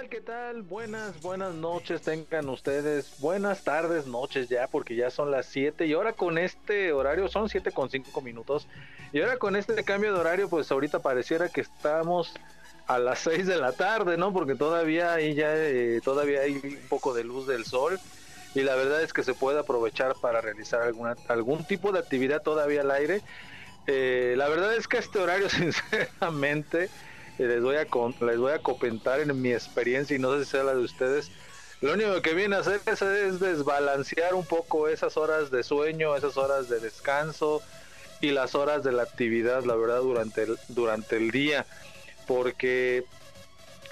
Tal? ¿Qué tal? Buenas, buenas noches tengan ustedes. Buenas tardes, noches ya, porque ya son las 7 y ahora con este horario son 7 con 5 minutos. Y ahora con este cambio de horario, pues ahorita pareciera que estamos a las 6 de la tarde, ¿no? Porque todavía ahí ya eh, todavía hay un poco de luz del sol y la verdad es que se puede aprovechar para realizar alguna algún tipo de actividad todavía al aire. Eh, la verdad es que este horario, sinceramente, les voy a con- les voy a comentar en mi experiencia y no sé si sea la de ustedes. Lo único que viene a hacer es, es desbalancear un poco esas horas de sueño, esas horas de descanso y las horas de la actividad, la verdad, durante el, durante el día. Porque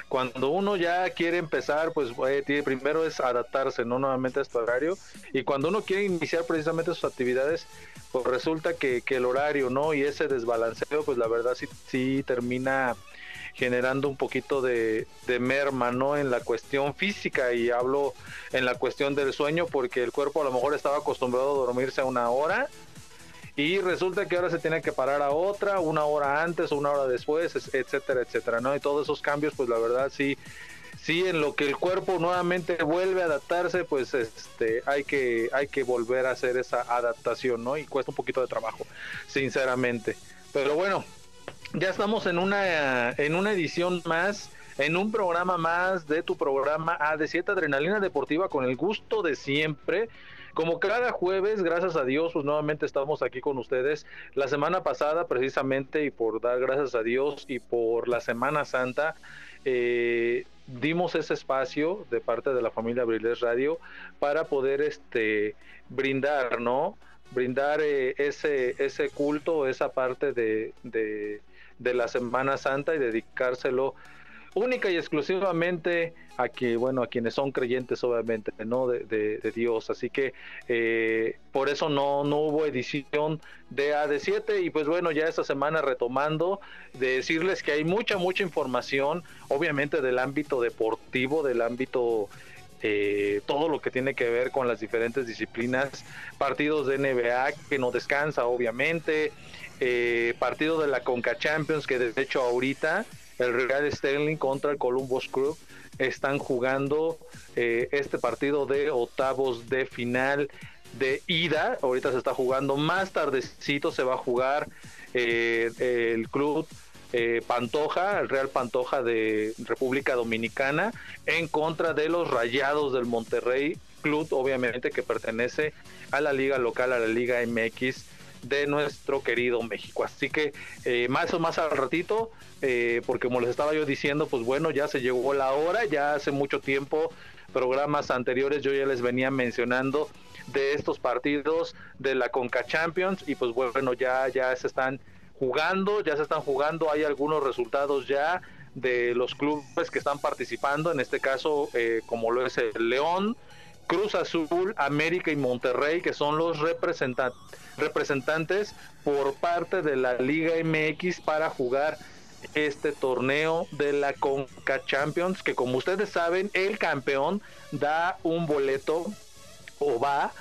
cuando uno ya quiere empezar, pues eh, primero es adaptarse, no nuevamente a este horario. Y cuando uno quiere iniciar precisamente sus actividades, pues resulta que, que el horario, ¿no? Y ese desbalanceo, pues la verdad sí, sí termina generando un poquito de, de merma, ¿no? En la cuestión física y hablo en la cuestión del sueño porque el cuerpo a lo mejor estaba acostumbrado a dormirse a una hora y resulta que ahora se tiene que parar a otra, una hora antes una hora después, es- etcétera, etcétera, ¿no? Y todos esos cambios, pues la verdad sí, sí en lo que el cuerpo nuevamente vuelve a adaptarse, pues este hay que hay que volver a hacer esa adaptación, ¿no? Y cuesta un poquito de trabajo, sinceramente. Pero bueno, ya estamos en una en una edición más, en un programa más de tu programa AD7 Adrenalina Deportiva con el gusto de siempre. Como cada jueves, gracias a Dios, pues nuevamente estamos aquí con ustedes. La semana pasada, precisamente, y por dar gracias a Dios y por la Semana Santa, eh, dimos ese espacio de parte de la familia Abriles Radio para poder este brindar, ¿no? Brindar eh, ese, ese culto, esa parte de, de, de la Semana Santa y dedicárselo única y exclusivamente a que bueno a quienes son creyentes obviamente no de, Dios. Así que eh, por eso no no hubo edición de AD7 y pues bueno ya esta semana retomando de decirles que hay mucha mucha información obviamente del ámbito deportivo del ámbito eh, todo lo que tiene que ver con las diferentes disciplinas, partidos de NBA que no descansa obviamente, eh, partido de la Conca Champions que de hecho ahorita el Real Sterling contra el Columbus Crew están jugando eh, este partido de octavos de final de ida, ahorita se está jugando, más tardecito se va a jugar eh, el club eh, Pantoja, el Real Pantoja de República Dominicana, en contra de los Rayados del Monterrey, club obviamente que pertenece a la liga local, a la liga MX de nuestro querido México. Así que eh, más o más al ratito, eh, porque como les estaba yo diciendo, pues bueno, ya se llegó la hora, ya hace mucho tiempo, programas anteriores yo ya les venía mencionando de estos partidos de la Conca Champions y pues bueno, ya, ya se están jugando, ya se están jugando, hay algunos resultados ya de los clubes que están participando, en este caso eh, como lo es el León, Cruz Azul, América y Monterrey, que son los representantes por parte de la Liga MX para jugar este torneo de la Conca Champions, que como ustedes saben, el campeón da un boleto o va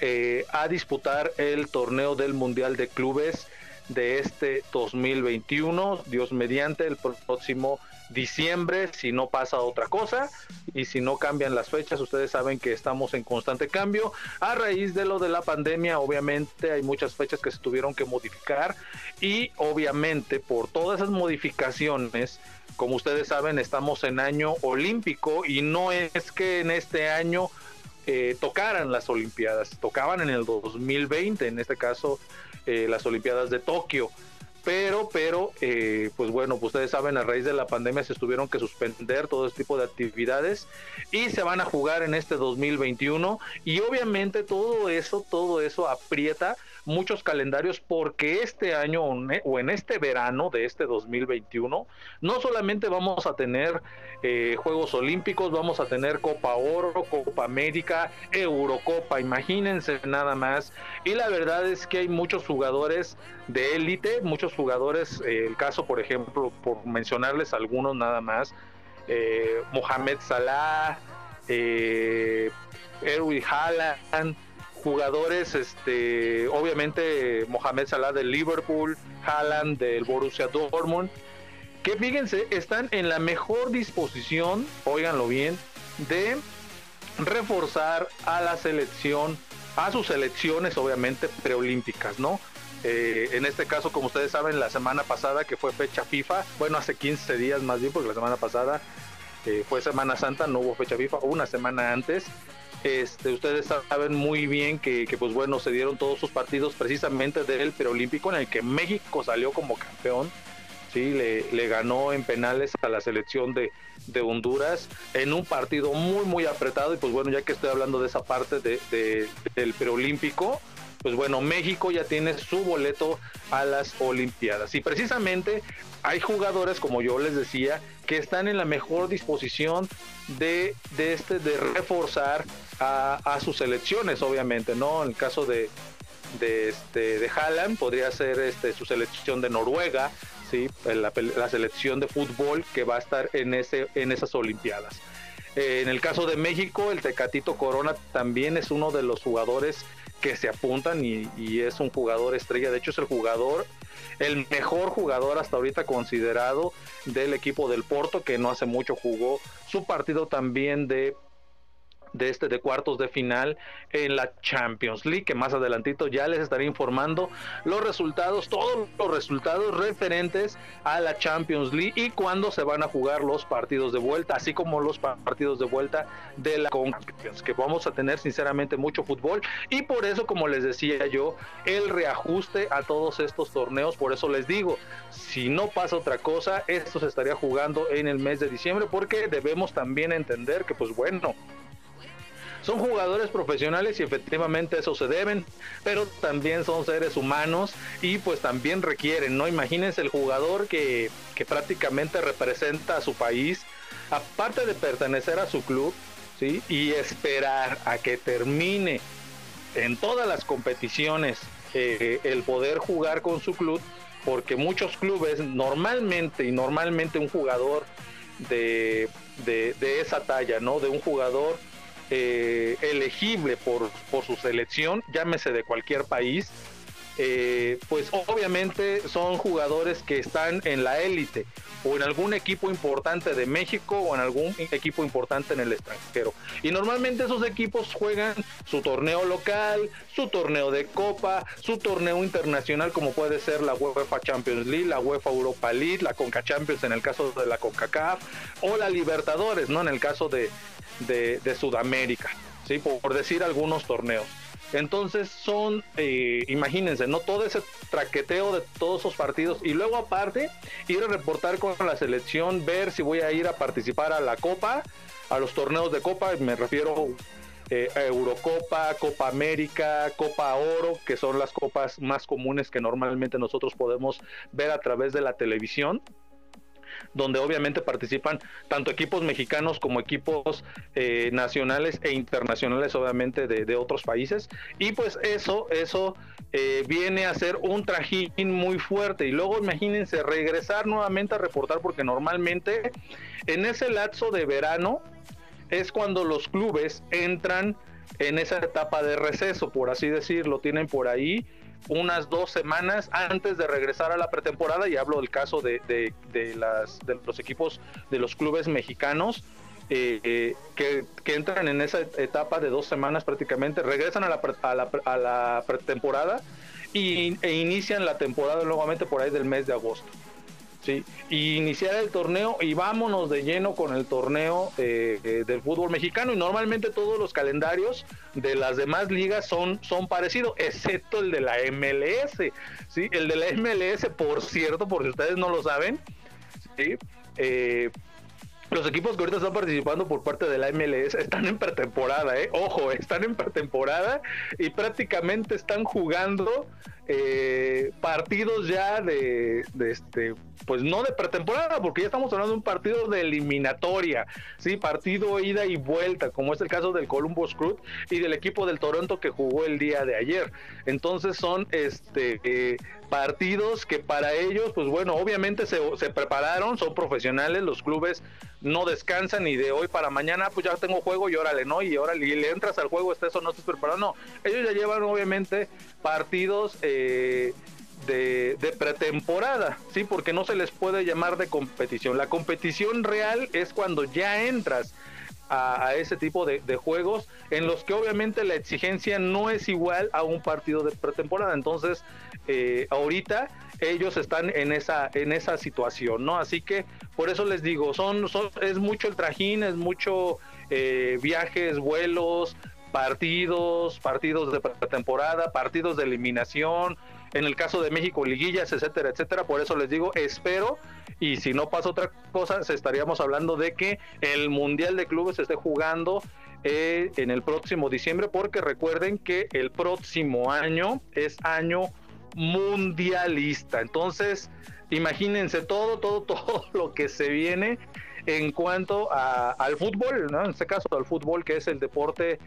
eh, a disputar el torneo del Mundial de Clubes de este 2021, Dios mediante, el próximo diciembre, si no pasa otra cosa y si no cambian las fechas, ustedes saben que estamos en constante cambio. A raíz de lo de la pandemia, obviamente hay muchas fechas que se tuvieron que modificar y obviamente por todas esas modificaciones, como ustedes saben, estamos en año olímpico y no es que en este año eh, tocaran las Olimpiadas, tocaban en el 2020, en este caso eh, las Olimpiadas de Tokio pero, pero, eh, pues bueno, pues ustedes saben, a raíz de la pandemia se tuvieron que suspender todo este tipo de actividades y se van a jugar en este 2021 y obviamente todo eso, todo eso aprieta muchos calendarios porque este año o en este verano de este 2021 no solamente vamos a tener eh, Juegos Olímpicos, vamos a tener Copa Oro, Copa América, Eurocopa, imagínense nada más. Y la verdad es que hay muchos jugadores de élite, muchos jugadores, eh, el caso por ejemplo, por mencionarles algunos nada más, eh, Mohamed Salah, eh, Erwin Haaland, jugadores, este, obviamente Mohamed Salah del Liverpool, Haaland del Borussia Dortmund, que fíjense, están en la mejor disposición, óiganlo bien, de reforzar a la selección, a sus selecciones obviamente preolímpicas, ¿no? Eh, en este caso, como ustedes saben, la semana pasada que fue fecha FIFA, bueno, hace 15 días más bien, porque la semana pasada eh, fue Semana Santa, no hubo fecha FIFA, una semana antes, este, ustedes saben muy bien que, pues bueno, se dieron todos sus partidos precisamente del preolímpico en el que México salió como campeón. Sí, le, ganó en penales a la selección de, Honduras en un partido muy, muy apretado. Y pues bueno, ya que estoy hablando de esa parte de, del preolímpico, pues bueno, México ya tiene su boleto a las Olimpiadas. Y precisamente hay jugadores, como yo les decía, que están en la mejor disposición de, de este, de reforzar a, sus selecciones, obviamente, ¿no? En el caso de, de, este, de Haaland, podría ser este, su selección de Noruega, ¿sí? La, selección de fútbol que va a estar en, ese, en esas Olimpiadas. Eh, en el caso de México, el Tecatito Corona también es uno de los jugadores que se apuntan y, y, es un jugador estrella. De hecho, es el jugador, el mejor jugador hasta ahorita considerado del equipo del Porto, que no hace mucho jugó su partido también de de este de cuartos de final en la Champions League, que más adelantito ya les estaré informando los resultados, todos los resultados referentes a la Champions League y cuándo se van a jugar los partidos de vuelta, así como los partidos de vuelta de la Champions, que vamos a tener sinceramente mucho fútbol. Y por eso, como les decía yo, el reajuste a todos estos torneos, por eso les digo, si no pasa otra cosa, esto se estaría jugando en el mes de diciembre porque debemos también entender que pues bueno, son jugadores profesionales y efectivamente eso se deben, pero también son seres humanos y pues también requieren, ¿no? Imagínense el jugador que, que prácticamente representa a su país, aparte de pertenecer a su club, ¿sí? Y esperar a que termine en todas las competiciones eh, el poder jugar con su club, porque muchos clubes normalmente y normalmente un jugador de, de, de esa talla, ¿no? De un jugador eh, elegible por, por su selección, llámese de cualquier país, eh, pues obviamente son jugadores que están en la élite o en algún equipo importante de México o en algún equipo importante en el extranjero. Y normalmente esos equipos juegan su torneo local, su torneo de copa, su torneo internacional como puede ser la UEFA Champions League, la UEFA Europa League, la Conca Champions en el caso de la CONCACAF o la Libertadores, ¿no? En el caso de, de, Sudamérica, ¿sí? Por, decir algunos torneos. Entonces son, eh, imagínense, ¿no? Todo ese traqueteo de todos esos partidos. Y luego aparte ir a reportar con la selección, ver si voy a ir a participar a la Copa, a los torneos de Copa, me refiero eh, a Eurocopa, Copa América, Copa Oro, que son las copas más comunes que normalmente nosotros podemos ver a través de la televisión donde obviamente participan tanto equipos mexicanos como equipos eh, nacionales e internacionales, obviamente de, otros países. Y pues eso, eso eh, viene a ser un trajín muy fuerte. Y luego imagínense regresar nuevamente a reportar, porque normalmente en ese lapso de verano es cuando los clubes entran en esa etapa de receso, por así decirlo, tienen por ahí unas dos semanas antes de regresar a la pretemporada, y hablo del caso de, de, las, de los equipos de los clubes mexicanos, eh, eh, que, entran en esa etapa de dos semanas prácticamente, regresan a la, a la, a la pretemporada y, e inician la temporada nuevamente por ahí del mes de agosto. ¿Sí? Y iniciar el torneo y vámonos de lleno con el torneo eh, eh, del fútbol mexicano. Y normalmente todos los calendarios de las demás ligas son, son parecidos, excepto el de la MLS. ¿sí? El de la MLS, por cierto, por si ustedes no lo saben, ¿sí? Eh, los equipos que ahorita están participando por parte de la MLS están en pretemporada, ¿eh? Ojo, están en pretemporada y prácticamente están jugando eh, partidos ya de, este, pues no de pretemporada, porque ya estamos hablando de un partido de eliminatoria, sí, partido ida y vuelta, como es el caso del Columbus Crew y del equipo del Toronto que jugó el día de ayer. Entonces son este eh, partidos que para ellos, pues bueno, obviamente se, prepararon, son profesionales, los clubes no descansan y de hoy para mañana, pues ya tengo juego y órale, ¿no? Y órale, y le entras al juego, estés o no estés preparado, no. Ellos ya llevan obviamente partidos eh, de, pretemporada, ¿sí? Porque no se les puede llamar de competición. La competición real es cuando ya entras a, ese tipo de, juegos en los que obviamente la exigencia no es igual a un partido de pretemporada. Entonces, eh, ahorita ellos están en esa en esa situación, ¿no? Así que por eso les digo, son, son es mucho el trajín, es mucho eh, viajes, vuelos, partidos, partidos de pretemporada, partidos de eliminación, en el caso de México, liguillas, etcétera, etcétera. Por eso les digo, espero, y si no pasa otra cosa, estaríamos hablando de que el Mundial de Clubes esté jugando eh, en el próximo diciembre, porque recuerden que el próximo año es año mundialista. Entonces, imagínense todo, todo, todo lo que se viene en cuanto al fútbol, ¿no? en este caso al fútbol, que es el deporte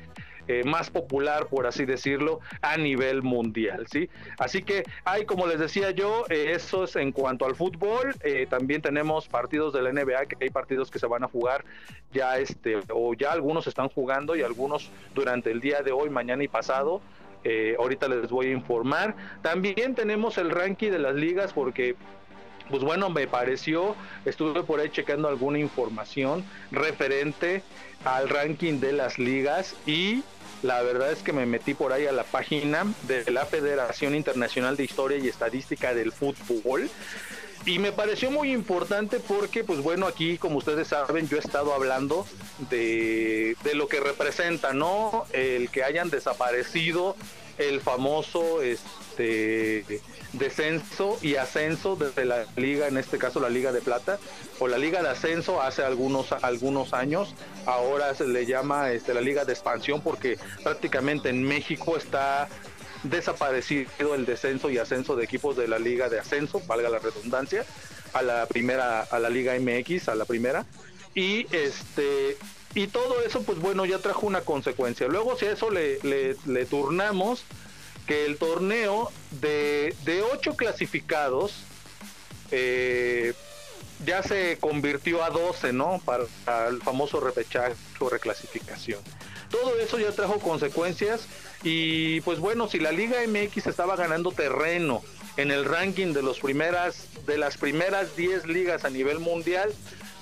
eh, más popular, por así decirlo, a nivel mundial, ¿sí? Así que hay, como les decía yo, eh, eso es en cuanto al fútbol, eh, también tenemos partidos de la NBA, que hay partidos que se van a jugar ya, este, o ya algunos están jugando y algunos durante el día de hoy, mañana y pasado, ahorita les voy a informar. También tenemos el ranking de las ligas porque pues bueno, me pareció, estuve por ahí checando alguna información referente al ranking de las ligas y la verdad es que me metí por ahí a la página de la Federación Internacional de Historia y Estadística del Fútbol. Y me pareció muy importante porque, pues bueno, aquí, como ustedes saben, yo he estado hablando de, de lo que representa, ¿no? El que hayan desaparecido el famoso este, descenso y ascenso desde la liga, en este caso la Liga de Plata, o la Liga de Ascenso hace algunos, algunos años, ahora se le llama este, la Liga de Expansión porque prácticamente en México está desaparecido el descenso y ascenso de equipos de la Liga de Ascenso, valga la redundancia, a la primera, a la Liga MX, a la primera, y este y todo eso pues bueno ya trajo una consecuencia luego si a eso le, le, turnamos que el torneo de, de ocho clasificados eh, ya se convirtió a 12, ¿no? Para, el famoso repechaje o reclasificación. Todo eso ya trajo consecuencias y pues bueno, si la Liga MX estaba ganando terreno en el ranking de los primeras de las primeras 10 ligas a nivel mundial,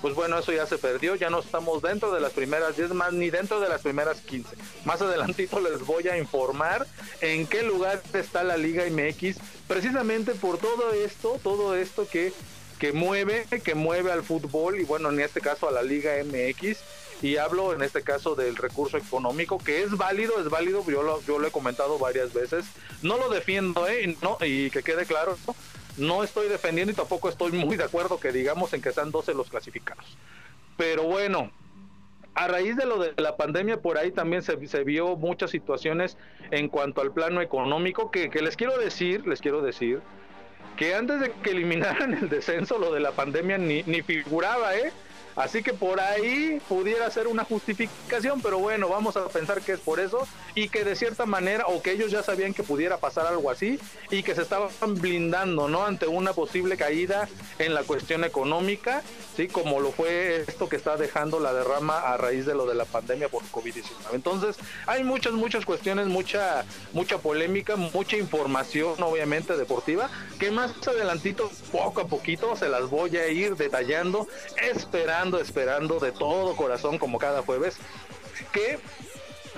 pues bueno, eso ya se perdió, ya no estamos dentro de las primeras 10 más ni dentro de las primeras 15. Más adelantito les voy a informar en qué lugar está la Liga MX, precisamente por todo esto, todo esto que, que mueve, que mueve al fútbol y bueno, en este caso a la Liga MX. Y hablo en este caso del recurso económico, que es válido, es válido, yo lo, yo lo he comentado varias veces. No lo defiendo, ¿eh? No, y que quede claro, ¿no? Estoy defendiendo y tampoco estoy muy de acuerdo que digamos en que sean 12 los clasificados. Pero bueno, a raíz de lo de la pandemia, por ahí también se, vio muchas situaciones en cuanto al plano económico, que, les quiero decir, les quiero decir, que antes de que eliminaran el descenso, lo de la pandemia ni figuraba, ¿eh? Así que por ahí pudiera ser una justificación, pero bueno, vamos a pensar que es por eso y que de cierta manera, o que ellos ya sabían que pudiera pasar algo así y que se estaban blindando, ¿no? Ante una posible caída en la cuestión económica, ¿sí? Como lo fue esto que está dejando la derrama a raíz de lo de la pandemia por COVID-19. Entonces, hay muchas, muchas cuestiones, mucha, mucha polémica, mucha información, obviamente, deportiva, que más adelantito, poco a poquito, se las voy a ir detallando, esperando esperando, de todo corazón, como cada jueves, que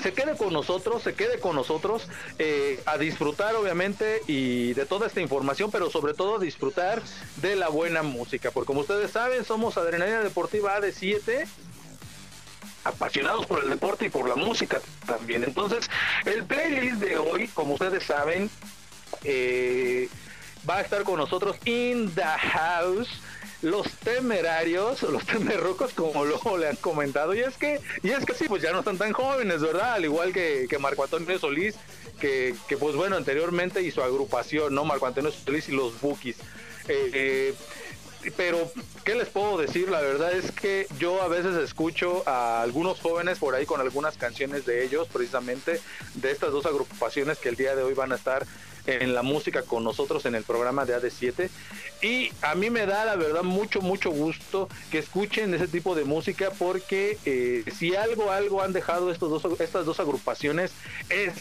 se quede con nosotros, se quede con nosotros eh, a disfrutar obviamente y de toda esta información, pero sobre todo disfrutar de la buena música, porque como ustedes saben, somos Adrenalina Deportiva AD7, apasionados por el deporte y por la música también. Entonces, el playlist de hoy, como ustedes saben, eh, va a estar con nosotros in the house los temerarios, los temerrucos, como luego le han comentado, y es que, y es que sí, pues ya no están tan jóvenes, ¿verdad? Al igual que, que Marco Antonio Solís, que, que, pues bueno, anteriormente y su agrupación, ¿no? Marco Antonio Solís y los Bookies. Eh, eh, pero, ¿qué les puedo decir? La verdad es que yo a veces escucho a algunos jóvenes por ahí con algunas canciones de ellos, precisamente de estas dos agrupaciones que el día de hoy van a estar en la música con nosotros en el programa de AD7 y a mí me da la verdad mucho mucho gusto que escuchen ese tipo de música porque eh, si algo algo han dejado estos dos estas dos agrupaciones es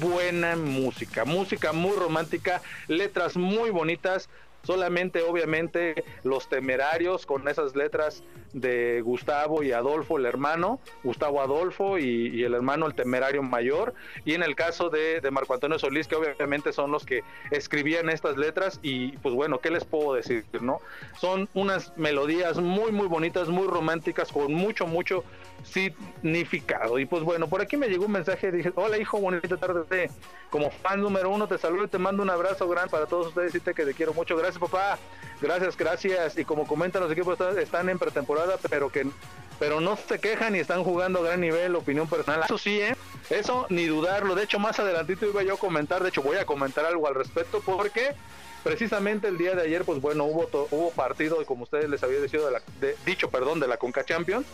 buena música música muy romántica letras muy bonitas solamente obviamente los temerarios con esas letras de Gustavo y Adolfo, el hermano, Gustavo Adolfo y, el hermano el temerario mayor, y en el caso de, Marco Antonio Solís, que obviamente son los que escribían estas letras, y pues bueno, ¿qué les puedo decir? no Son unas melodías muy, muy bonitas, muy románticas, con mucho, mucho significado. Y pues bueno, por aquí me llegó un mensaje, dije, hola hijo, bonita tarde, como fan número uno, te saludo y te mando un abrazo grande para todos ustedes, y te quiero mucho, papá, gracias, gracias, y como comentan los equipos están en pretemporada, pero que pero no se quejan y están jugando a gran nivel, opinión personal. Eso sí, ¿eh? Eso ni dudarlo. De hecho, más adelantito iba yo a comentar, de hecho voy a comentar algo al respecto porque precisamente el día de ayer, pues bueno, hubo hubo partido, como ustedes les había dicho, de la, dicho, perdón, de la Conca Champions.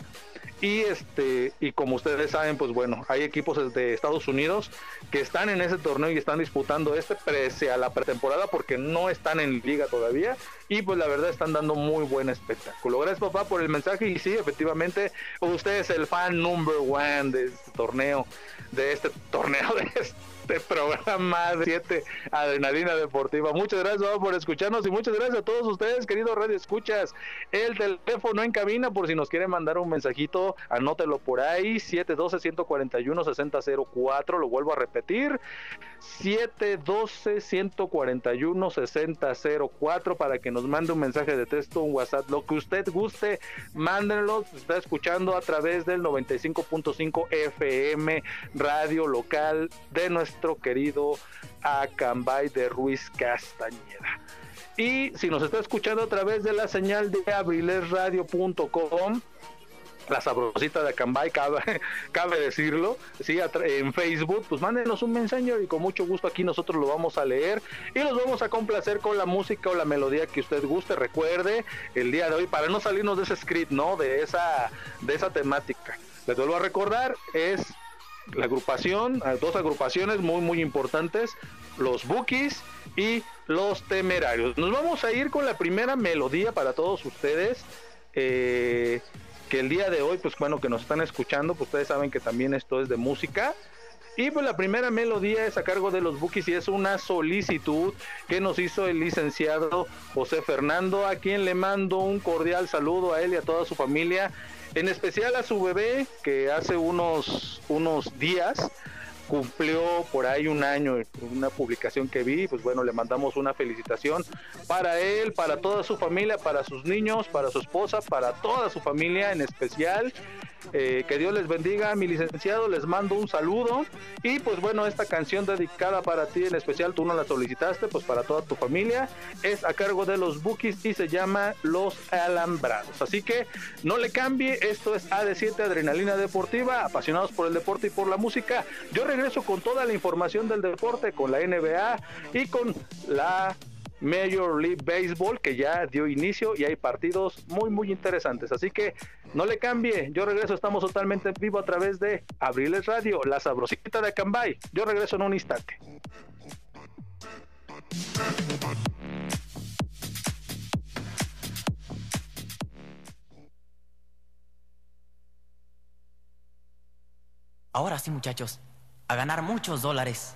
Y este, y como ustedes saben, pues bueno, hay equipos de Estados Unidos que están en ese torneo y están disputando este pese a la pretemporada porque no están en liga todavía. Y pues la verdad están dando muy buen espectáculo. Gracias papá por el mensaje. Y sí, efectivamente, usted es el fan number one de este torneo, de este torneo, de este este programa de 7 Adrenalina Deportiva. Muchas gracias por escucharnos y muchas gracias a todos ustedes, queridos Radio Escuchas. El teléfono en cabina, por si nos quieren mandar un mensajito, anótelo por ahí, 712-141-6004, lo vuelvo a repetir, 712-141-6004 para que nos mande un mensaje de texto, un WhatsApp, lo que usted guste, mándenlo, está escuchando a través del 95.5 FM, radio local de nuestro querido Acambay de Ruiz Castañeda. Y si nos está escuchando a través de la señal de abrilesradio.com, la sabrosita de Acambay, cabe, cabe decirlo, ¿sí? en Facebook, pues mándenos un mensaje y con mucho gusto aquí nosotros lo vamos a leer y los vamos a complacer con la música o la melodía que usted guste. Recuerde, el día de hoy, para no salirnos de ese script, ¿no? De esa, de esa temática. Les vuelvo a recordar, es la agrupación, dos agrupaciones muy muy importantes, los Bookies y los Temerarios. Nos vamos a ir con la primera melodía para todos ustedes. Eh, que el día de hoy, pues bueno, que nos están escuchando, pues ustedes saben que también esto es de música. Y pues la primera melodía es a cargo de los Bookies y es una solicitud que nos hizo el licenciado José Fernando, a quien le mando un cordial saludo a él y a toda su familia en especial a su bebé que hace unos, unos días cumplió por ahí un año, una publicación que vi, pues bueno, le mandamos una felicitación para él, para toda su familia, para sus niños, para su esposa, para toda su familia en especial. Eh, que Dios les bendiga, mi licenciado, les mando un saludo y pues bueno, esta canción dedicada para ti en especial, tú no la solicitaste, pues para toda tu familia, es a cargo de los Bookies y se llama Los Alambrados. Así que no le cambie, esto es AD7 Adrenalina Deportiva, apasionados por el deporte y por la música. Yo regreso con toda la información del deporte, con la NBA y con la Major League Baseball que ya dio inicio y hay partidos muy muy interesantes. Así que no le cambie, yo regreso, estamos totalmente en vivo a través de Abriles Radio, la sabrosita de Cambay. Yo regreso en un instante. Ahora sí, muchachos, a ganar muchos dólares.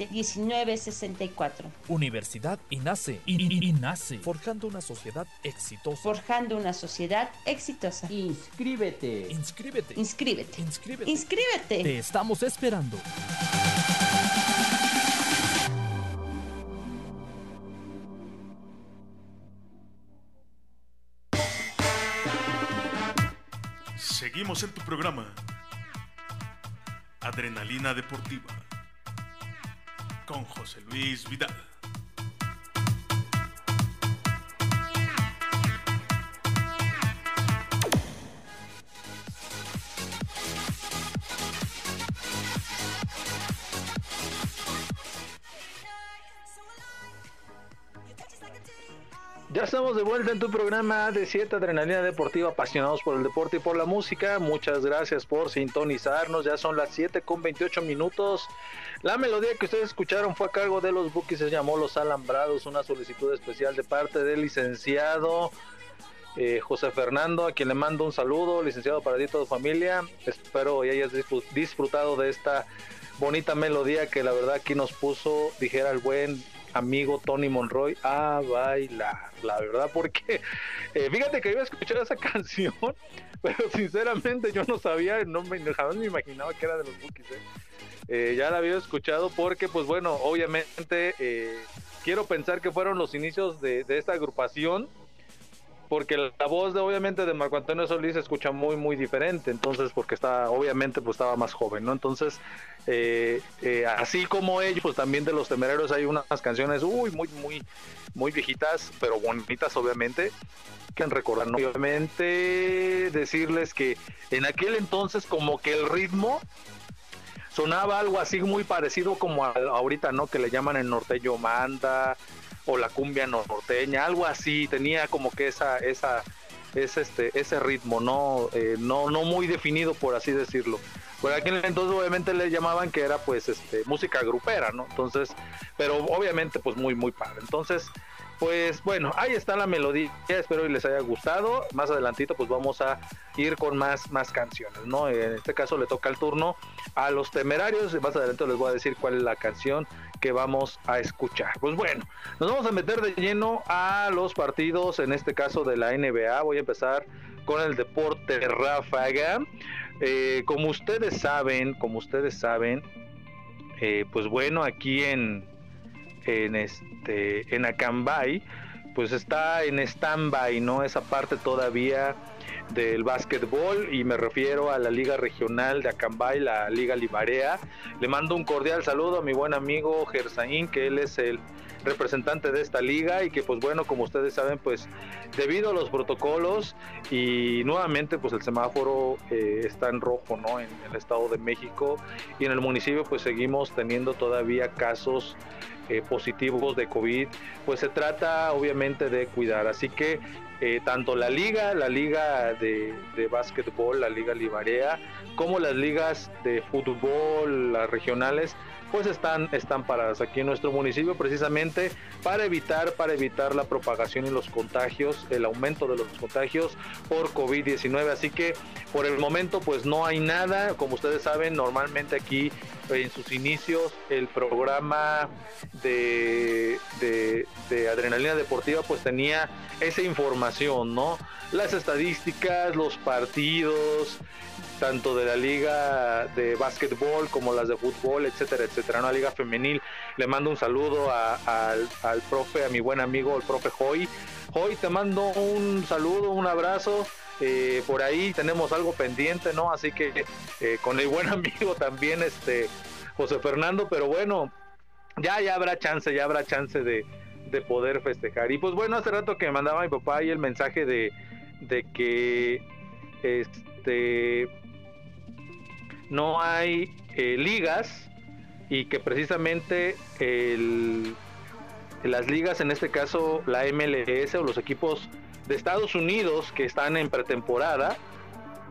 1964. Universidad INACE. INACE. Forjando una sociedad exitosa. Forjando una sociedad exitosa. Inscríbete. Inscríbete. Inscríbete. Inscríbete. Inscríbete. Te estamos esperando. Seguimos en tu programa. Adrenalina Deportiva. Con José Luis Vidal. Ya estamos de vuelta en tu programa de 7 Adrenalina Deportiva, apasionados por el deporte y por la música. Muchas gracias por sintonizarnos. Ya son las 7 con 28 minutos. La melodía que ustedes escucharon fue a cargo de los Bookies, se llamó Los Alambrados, una solicitud especial de parte del licenciado eh, José Fernando, a quien le mando un saludo, licenciado para y toda familia. Espero y hayas disfrutado de esta bonita melodía que la verdad aquí nos puso, dijera el buen amigo Tony Monroy a bailar, la verdad, porque eh, fíjate que iba a escuchar esa canción, pero sinceramente yo no sabía, no me, jamás me imaginaba que era de los Bookies. ¿eh? Eh, ya la había escuchado porque, pues bueno, obviamente quiero pensar que fueron los inicios de, de esta agrupación porque la voz de obviamente de Marco Antonio Solís se escucha muy muy diferente entonces porque está obviamente pues estaba más joven no entonces eh, eh, así como ellos pues también de los temerarios hay unas canciones uy muy muy muy viejitas pero bonitas obviamente que recordar ¿no? obviamente decirles que en aquel entonces como que el ritmo sonaba algo así muy parecido como ahorita no que le llaman el norteño manda o la cumbia norteña, algo así, tenía como que esa, esa, ese, este, ese ritmo, ¿no? Eh, no, no muy definido, por así decirlo. Por aquel entonces obviamente le llamaban que era pues este música grupera, ¿no? Entonces, pero obviamente pues muy muy padre. Entonces, pues bueno, ahí está la melodía, espero que les haya gustado. Más adelantito pues vamos a ir con más, más canciones, ¿no? En este caso le toca el turno a los temerarios, más adelante les voy a decir cuál es la canción que vamos a escuchar. Pues bueno, nos vamos a meter de lleno a los partidos, en este caso de la NBA. Voy a empezar con el deporte ráfaga. Eh, como ustedes saben, como ustedes saben, eh, pues bueno, aquí en, en este en Acambay, pues está en stand-by, ¿no? Esa parte todavía del básquetbol y me refiero a la Liga Regional de Acambay, la Liga Libarea. Le mando un cordial saludo a mi buen amigo Gersaín, que él es el representante de esta liga y que pues bueno, como ustedes saben, pues debido a los protocolos y nuevamente pues el semáforo eh, está en rojo, ¿no? En, el Estado de México y en el municipio pues seguimos teniendo todavía casos eh, positivos de COVID, pues se trata obviamente de cuidar. Así que eh, tanto la liga, la liga de, de básquetbol, la liga libarea, como las ligas de fútbol, las regionales, pues están, están paradas aquí en nuestro municipio precisamente para evitar, para evitar la propagación y los contagios, el aumento de los contagios por COVID-19. Así que por el momento pues no hay nada, como ustedes saben, normalmente aquí en sus inicios el programa de, de, de adrenalina deportiva pues tenía esa información, ¿no? Las estadísticas, los partidos, tanto de la liga de básquetbol como las de fútbol, etcétera, etcétera, una liga femenil. Le mando un saludo al profe, a mi buen amigo, el profe Hoy. Hoy te mando un saludo, un abrazo. Eh, por ahí tenemos algo pendiente, ¿no? Así que eh, con el buen amigo también, este José Fernando, pero bueno, ya, ya habrá chance, ya habrá chance de, de poder festejar. Y pues bueno, hace rato que mandaba mi papá ahí el mensaje de, de que este no hay eh, ligas y que precisamente las ligas, en este caso la MLS o los equipos de Estados Unidos que están en pretemporada,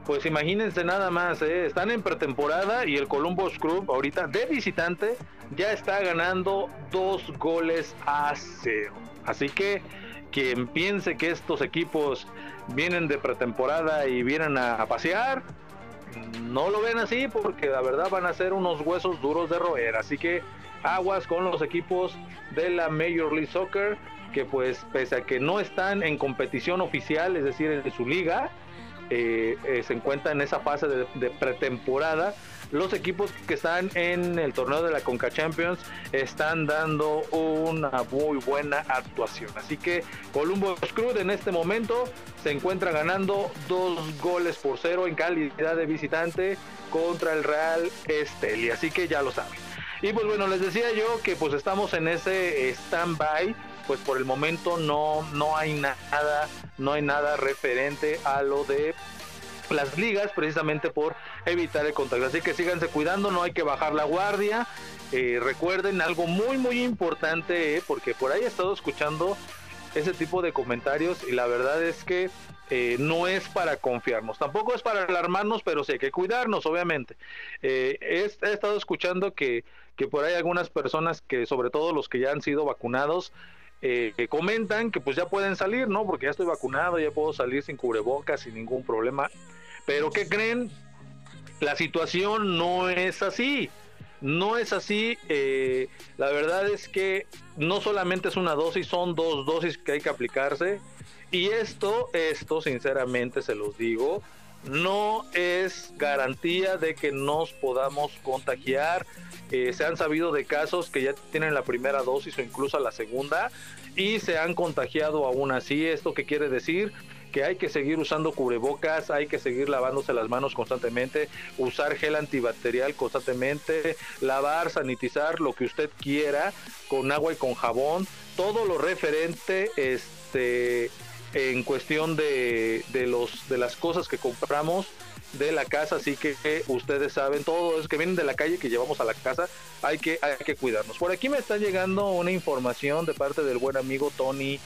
pues imagínense nada más, ¿eh? están en pretemporada y el Columbus Club ahorita de visitante ya está ganando dos goles a cero. Así que quien piense que estos equipos vienen de pretemporada y vienen a pasear, no lo ven así porque la verdad van a ser unos huesos duros de roer. Así que aguas con los equipos de la Major League Soccer que pues pese a que no están en competición oficial, es decir, en su liga, eh, eh, se encuentran en esa fase de pretemporada los equipos que están en el torneo de la Conca Champions están dando una muy buena actuación. Así que Columbus Crew en este momento se encuentra ganando dos goles por cero en calidad de visitante contra el Real Esteli. Así que ya lo saben. Y pues bueno, les decía yo que pues estamos en ese stand-by pues por el momento no, no hay nada, no hay nada referente a lo de las ligas precisamente por evitar el contagio. Así que síganse cuidando, no hay que bajar la guardia. Eh, recuerden algo muy muy importante, eh, porque por ahí he estado escuchando ese tipo de comentarios y la verdad es que eh, no es para confiarnos, tampoco es para alarmarnos, pero sí hay que cuidarnos, obviamente. Eh, he, he, estado escuchando que, que por ahí algunas personas que, sobre todo los que ya han sido vacunados, eh, que comentan que pues ya pueden salir, ¿no? Porque ya estoy vacunado, ya puedo salir sin cubrebocas, sin ningún problema. Pero ¿qué creen? La situación no es así. No es así. Eh, la verdad es que no solamente es una dosis, son dos dosis que hay que aplicarse. Y esto, esto, sinceramente se los digo, no es garantía de que nos podamos contagiar. Eh, se han sabido de casos que ya tienen la primera dosis o incluso la segunda y se han contagiado aún así. ¿Esto qué quiere decir? que hay que seguir usando cubrebocas, hay que seguir lavándose las manos constantemente, usar gel antibacterial constantemente, lavar, sanitizar lo que usted quiera con agua y con jabón, todo lo referente este en cuestión de, de los de las cosas que compramos de la casa, así que ustedes saben, todo es que vienen de la calle que llevamos a la casa, hay que, hay que cuidarnos. Por aquí me está llegando una información de parte del buen amigo Tony,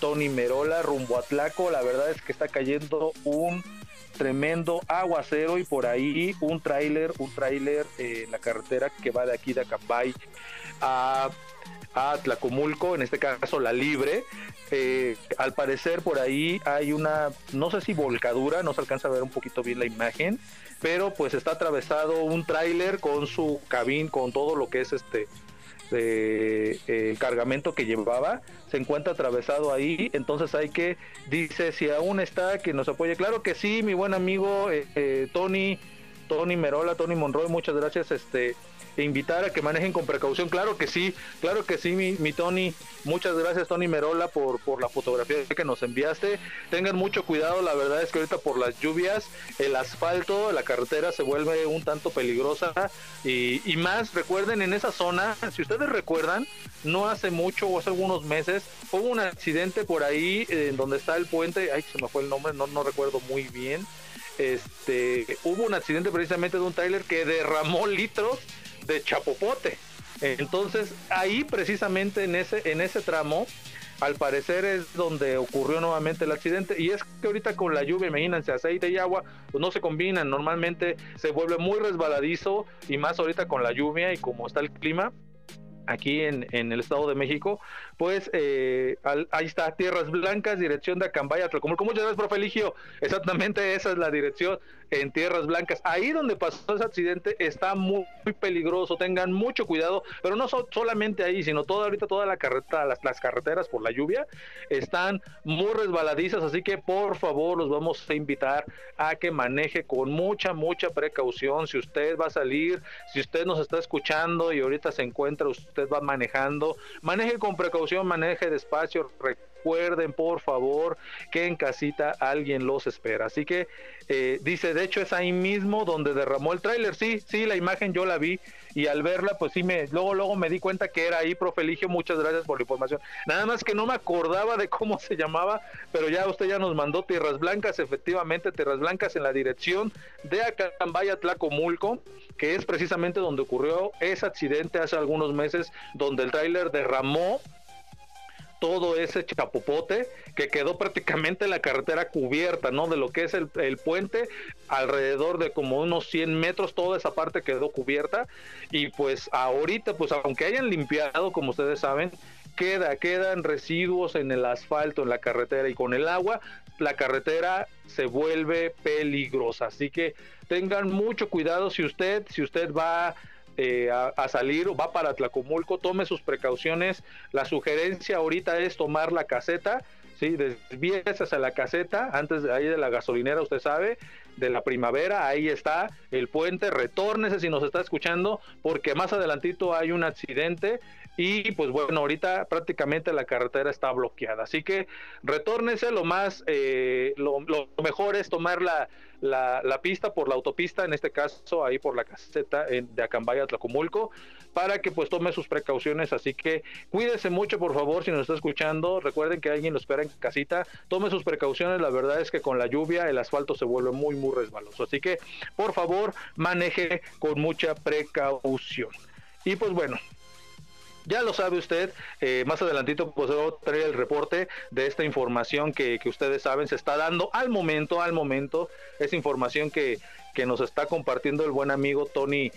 Tony Merola, rumbo a Tlaco, la verdad es que está cayendo un tremendo aguacero y por ahí un tráiler, un tráiler en la carretera que va de aquí de Acambay a a Tlacomulco, en este caso la Libre. Eh, al parecer por ahí hay una, no sé si volcadura, no se alcanza a ver un poquito bien la imagen, pero pues está atravesado un tráiler con su cabín, con todo lo que es este eh, el cargamento que llevaba, se encuentra atravesado ahí, entonces hay que, dice, si aún está, que nos apoye. Claro que sí, mi buen amigo eh, Tony, Tony Merola, Tony Monroy, muchas gracias. Este, e invitar a que manejen con precaución. Claro que sí, claro que sí, mi, Tony. Muchas gracias, Tony Merola, por, por la fotografía que nos enviaste. Tengan mucho cuidado, la verdad es que ahorita por las lluvias, el asfalto, la carretera se vuelve un tanto peligrosa. Y, y más, recuerden, en esa zona, si ustedes recuerdan, no hace mucho o hace algunos meses, hubo un accidente por ahí en donde está el puente, ay, se me fue el nombre, no, no recuerdo muy bien. Este, hubo un accidente precisamente de un trailer que derramó litros de Chapopote. Entonces, ahí precisamente en ese, en ese tramo, al parecer es donde ocurrió nuevamente el accidente. Y es que ahorita con la lluvia, imagínense, aceite y agua, pues no se combinan. Normalmente se vuelve muy resbaladizo y más ahorita con la lluvia y como está el clima aquí en, en el Estado de México, pues eh, al, ahí está, Tierras Blancas, dirección de Acambaya, Tlacomulco. Muchas gracias, profe Eligio. Exactamente esa es la dirección en Tierras Blancas. Ahí donde pasó ese accidente está muy, peligroso, tengan mucho cuidado, pero no so, solamente ahí, sino toda ahorita toda la las carreteras por la lluvia están muy resbaladizas, así que por favor los vamos a invitar a que maneje con mucha, mucha precaución. Si usted va a salir, si usted nos está escuchando y ahorita se encuentra, usted va manejando, maneje con precaución, maneje despacio, recuerden por favor que en casita alguien los espera. Así que eh, dice, de hecho es ahí mismo donde derramó el tráiler. Sí, sí, la imagen yo la vi y al verla, pues sí, me, luego, luego me di cuenta que era ahí, profe Eligio, muchas gracias por la información. Nada más que no me acordaba de cómo se llamaba, pero ya usted ya nos mandó Tierras Blancas, efectivamente, Tierras Blancas en la dirección de Acambaya, Tlacomulco, que es precisamente donde ocurrió ese accidente hace algunos meses, donde el tráiler derramó todo ese chapopote que quedó prácticamente la carretera cubierta, ¿no? De lo que es el, puente, alrededor de como unos 100 metros, toda esa parte quedó cubierta. Y pues ahorita, pues aunque hayan limpiado, como ustedes saben, queda, quedan residuos en el asfalto, en la carretera y con el agua, la carretera se vuelve peligrosa. Así que tengan mucho cuidado si usted, si usted va eh, a, a, salir o va para Tlacomulco, tome sus precauciones. La sugerencia ahorita es tomar la caseta, ¿sí? desvíese hacia la caseta, antes de ahí de la gasolinera, usted sabe, de la primavera, ahí está el puente, retórnese si nos está escuchando, porque más adelantito hay un accidente y pues bueno, ahorita prácticamente la carretera está bloqueada. Así que retórnese, lo más, eh, lo, mejor es tomar la, la, la, pista por la autopista, en este caso ahí por la caseta en, de Acambaya, Tlacomulco, para que pues tome sus precauciones. Así que cuídese mucho, por favor, si nos está escuchando. Recuerden que alguien lo espera en casita. Tome sus precauciones. La verdad es que con la lluvia el asfalto se vuelve muy, muy resbaloso. Así que, por favor, maneje con mucha precaución. Y pues bueno, ya lo sabe usted, eh, más adelantito pues voy a traer el reporte de esta información que, que, ustedes saben se está dando al momento, al momento, es información que, que nos está compartiendo el buen amigo Tony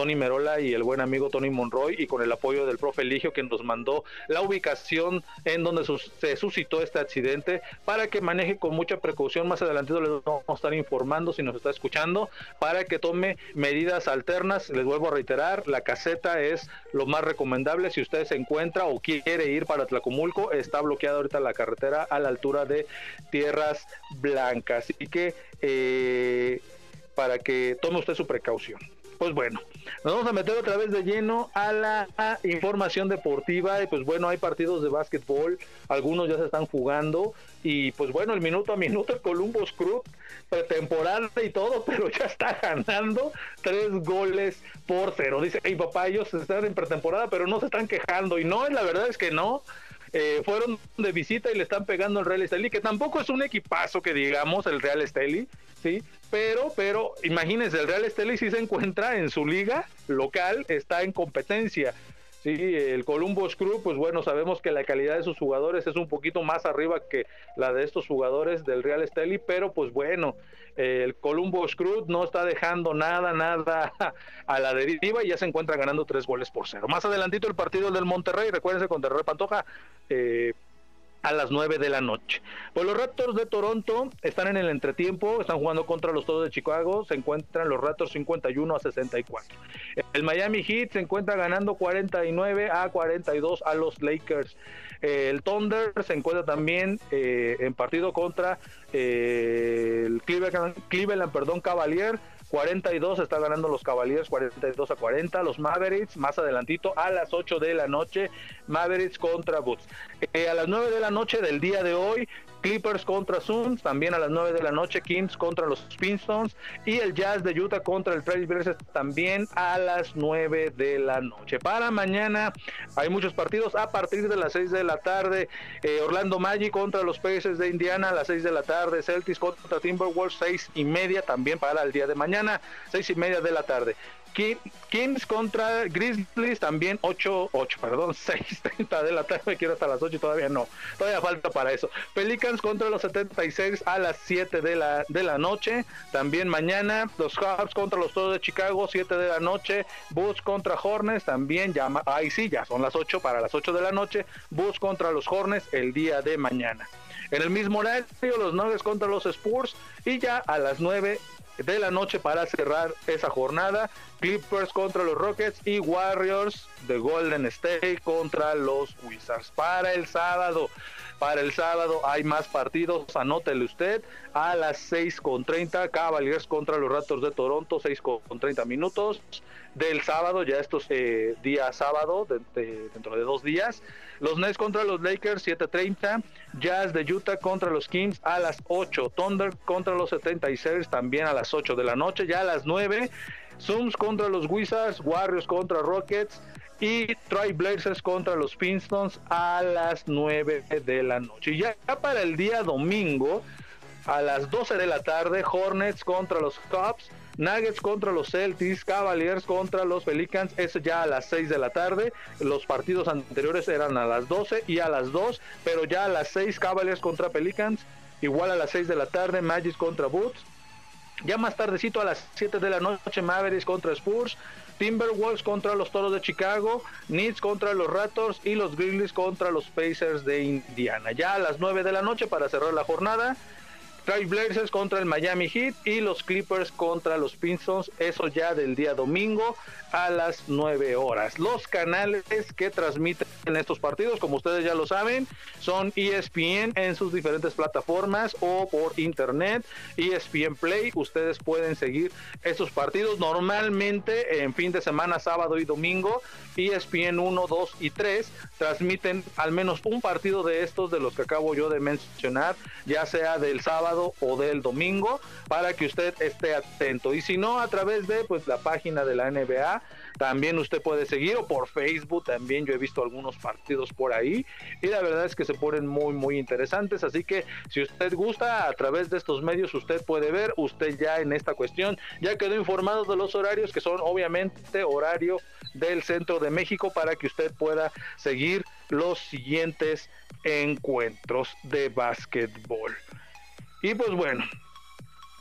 Tony Merola y el buen amigo Tony Monroy y con el apoyo del profe Eligio que nos mandó la ubicación en donde se suscitó este accidente para que maneje con mucha precaución. Más adelante les vamos a estar informando si nos está escuchando para que tome medidas alternas. Les vuelvo a reiterar, la caseta es lo más recomendable. Si usted se encuentra o quiere ir para Tlacomulco, está bloqueada ahorita la carretera a la altura de Tierras Blancas. y que eh, para que tome usted su precaución pues bueno, nos vamos a meter otra vez de lleno a la información deportiva y pues bueno, hay partidos de básquetbol, algunos ya se están jugando y pues bueno, el minuto a minuto el Columbus Crew, pretemporada y todo, pero ya está ganando tres goles por cero. Dice, hey papá, ellos están en pretemporada, pero no se están quejando y no, la verdad es que no. Eh, fueron de visita y le están pegando al Real Esteli, que tampoco es un equipazo que digamos el Real Esteli, ¿sí? Pero, pero, imagínense, el Real Esteli sí se encuentra en su liga local, está en competencia. Sí, el Columbus Crew, pues bueno, sabemos que la calidad de sus jugadores es un poquito más arriba que la de estos jugadores del Real Esteli, pero pues bueno, el Columbus Crew no está dejando nada, nada a la deriva y ya se encuentra ganando tres goles por cero. Más adelantito el partido del Monterrey, recuérdense con Terror Pantoja, eh, a las 9 de la noche. Pues los Raptors de Toronto están en el entretiempo, están jugando contra los Toros de Chicago, se encuentran los Raptors 51 a 64. El Miami Heat se encuentra ganando 49 a 42 a los Lakers. El Thunder se encuentra también eh, en partido contra eh, el Cleveland, Cleveland perdón, Cavalier 42 está ganando los Cavaliers 42 a 40. Los Mavericks más adelantito a las 8 de la noche. Mavericks contra Boots. Eh, a las 9 de la noche del día de hoy Clippers contra Suns, también a las 9 de la noche Kings contra los Pinstones y el Jazz de Utah contra el Trailblazers también a las 9 de la noche. Para mañana hay muchos partidos a partir de las 6 de la tarde. Eh, Orlando Magic contra los Pacers de Indiana a las 6 de la tarde. Celtics contra Timberwolves 6 y media también para el día de mañana 6 y media de la tarde. Kings contra Grizzlies también 8, 8, perdón, 6.30 de la tarde, quiero hasta las 8 todavía no, todavía falta para eso. Pelicans contra los 76 a las 7 de la, de la noche, también mañana los Cubs contra los Toros de Chicago 7 de la noche, Bulls contra Hornets también, ya, ahí sí, ya son las 8 para las 8 de la noche, Bulls contra los Hornets el día de mañana. En el mismo horario, los Nuggets contra los Spurs y ya a las 9 de la noche para cerrar esa jornada. Clippers contra los Rockets y Warriors de Golden State contra los Wizards. Para el sábado, para el sábado hay más partidos, anótele usted, a las 6 con 30, Cavaliers contra los Raptors de Toronto, 6 con 30 minutos del sábado, ya estos eh, días sábado, dentro de dos días. Los Nets contra los Lakers 7:30, Jazz de Utah contra los Kings a las 8, Thunder contra los 76 también a las 8 de la noche, ya a las 9, Zooms contra los Wizards, Warriors contra Rockets y Troy Blazers contra los Pistons a las 9 de la noche. Y ya para el día domingo a las 12 de la tarde, Hornets contra los Cubs Nuggets contra los Celtics, Cavaliers contra los Pelicans, es ya a las 6 de la tarde. Los partidos anteriores eran a las 12 y a las 2, pero ya a las 6 Cavaliers contra Pelicans, igual a las 6 de la tarde Magic contra Boots. Ya más tardecito a las 7 de la noche Mavericks contra Spurs, Timberwolves contra los Toros de Chicago, Knicks contra los Raptors y los Grizzlies contra los Pacers de Indiana. Ya a las 9 de la noche para cerrar la jornada, Blazers contra el Miami Heat y los Clippers contra los Pistons, eso ya del día domingo a las 9 horas. Los canales que transmiten estos partidos, como ustedes ya lo saben, son ESPN en sus diferentes plataformas o por internet, ESPN Play. Ustedes pueden seguir estos partidos normalmente en fin de semana, sábado y domingo. ESPN 1, 2 y 3 transmiten al menos un partido de estos de los que acabo yo de mencionar, ya sea del sábado o del domingo para que usted esté atento. Y si no, a través de pues la página de la NBA, también usted puede seguir o por Facebook también. Yo he visto algunos partidos por ahí y la verdad es que se ponen muy, muy interesantes. Así que si usted gusta, a través de estos medios usted puede ver, usted ya en esta cuestión ya quedó informado de los horarios que son obviamente horario del centro de México para que usted pueda seguir los siguientes encuentros de básquetbol. Y pues bueno,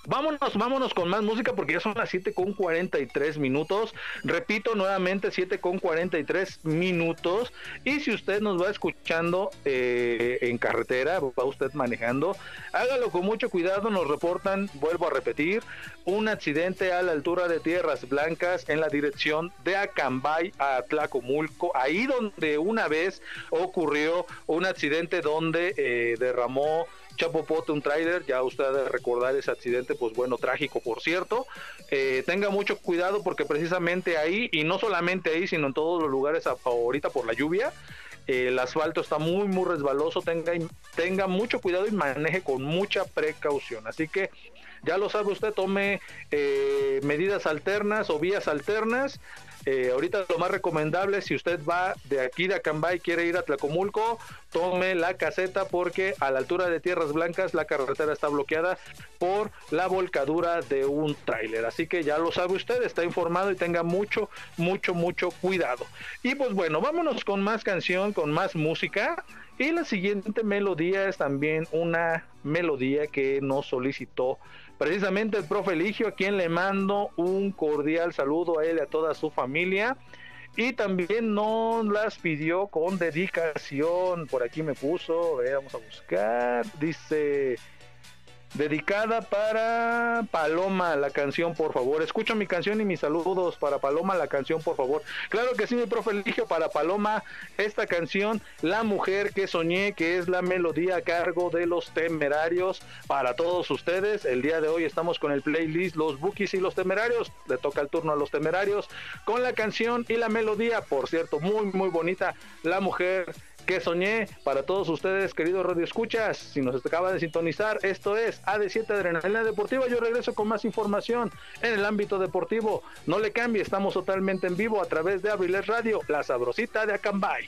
Vámonos, vámonos con más música porque ya son las 7 con 43 minutos. Repito nuevamente, 7 con 43 minutos. Y si usted nos va escuchando eh, en carretera, va usted manejando, hágalo con mucho cuidado. Nos reportan, vuelvo a repetir, un accidente a la altura de Tierras Blancas en la dirección de Acambay a Tlacomulco, ahí donde una vez ocurrió un accidente donde eh, derramó Chapopote, un trailer, ya usted debe recordar ese accidente, pues bueno, trágico por cierto. Eh, tenga mucho cuidado porque precisamente ahí, y no solamente ahí, sino en todos los lugares ahorita por la lluvia, el asfalto está muy, muy resbaloso, tenga, tenga mucho cuidado y maneje con mucha precaución. Así que ya lo sabe usted, tome eh, medidas alternas o vías alternas eh, ahorita lo más recomendable, si usted va de aquí de Acambay y quiere ir a Tlacomulco, tome la caseta porque a la altura de Tierras Blancas la carretera está bloqueada por la volcadura de un tráiler. Así que ya lo sabe usted, está informado y tenga mucho, mucho, mucho cuidado. Y pues bueno, vámonos con más canción, con más música. Y la siguiente melodía es también una melodía que nos solicitó precisamente el profe Eligio, a quien le mando un cordial saludo a él y a toda su familia. Y también nos las pidió con dedicación. Por aquí me puso, vamos a buscar. Dice Dedicada para Paloma, la canción, por favor. Escucha mi canción y mis saludos para Paloma, la canción, por favor. Claro que sí, mi profe elige para Paloma esta canción, La mujer que soñé, que es la melodía a cargo de los temerarios para todos ustedes. El día de hoy estamos con el playlist Los Bookies y los temerarios. Le toca el turno a los temerarios con la canción y la melodía, por cierto, muy, muy bonita. La mujer que soñé para todos ustedes, queridos Radio Escuchas. Si nos acaba de sintonizar, esto es AD7 Adrenalina Deportiva. Yo regreso con más información en el ámbito deportivo. No le cambie, estamos totalmente en vivo a través de Abriles Radio, la sabrosita de Acambay.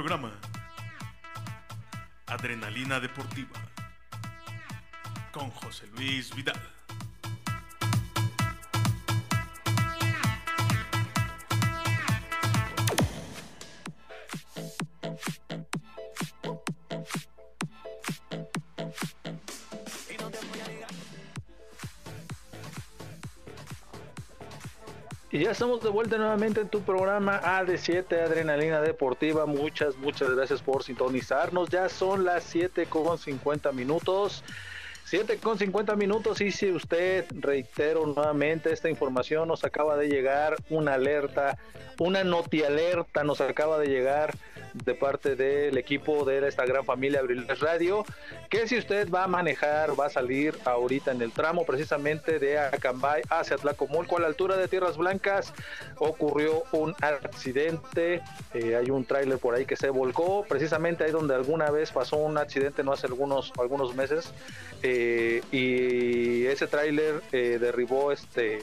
Programa. Adrenalina Deportiva. Con José Luis Vidal. Y ya estamos de vuelta nuevamente en tu programa AD7 Adrenalina Deportiva. Muchas, muchas gracias por sintonizarnos. Ya son las 7 con 50 minutos. 7 con 50 minutos y si usted, reitero nuevamente, esta información nos acaba de llegar, una alerta, una noti alerta nos acaba de llegar de parte del equipo de esta gran familia Abriles Radio, que si usted va a manejar, va a salir ahorita en el tramo precisamente de Acambay hacia Tlacomulco a la altura de Tierras Blancas, ocurrió un accidente, eh, hay un tráiler por ahí que se volcó, precisamente ahí donde alguna vez pasó un accidente no hace algunos, algunos meses, eh, y ese tráiler eh, derribó este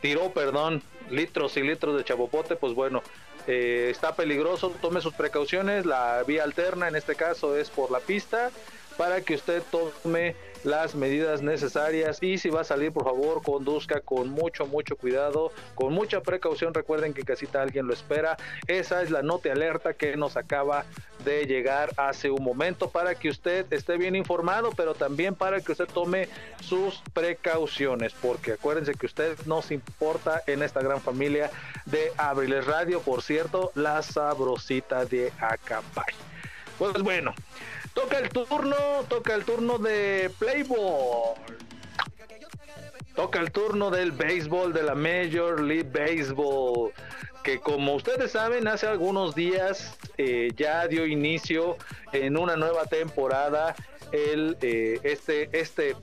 tiró perdón litros y litros de chapopote pues bueno eh, está peligroso tome sus precauciones la vía alterna en este caso es por la pista para que usted tome las medidas necesarias. Y si va a salir por favor conduzca con mucho mucho cuidado con mucha precaución. Recuerden que casita alguien lo espera. Esa es la nota alerta que nos acaba de llegar hace un momento para que usted esté bien informado pero también para que usted tome sus precauciones porque acuérdense que usted nos importa en esta gran familia de Abriles Radio. Por cierto la sabrosita de Acapay pues bueno Toca el turno, toca el turno de Playboy. Toca el turno del béisbol, de la Major League Baseball. Que como ustedes saben, hace algunos días eh, ya dio inicio en una nueva temporada el, eh, este, este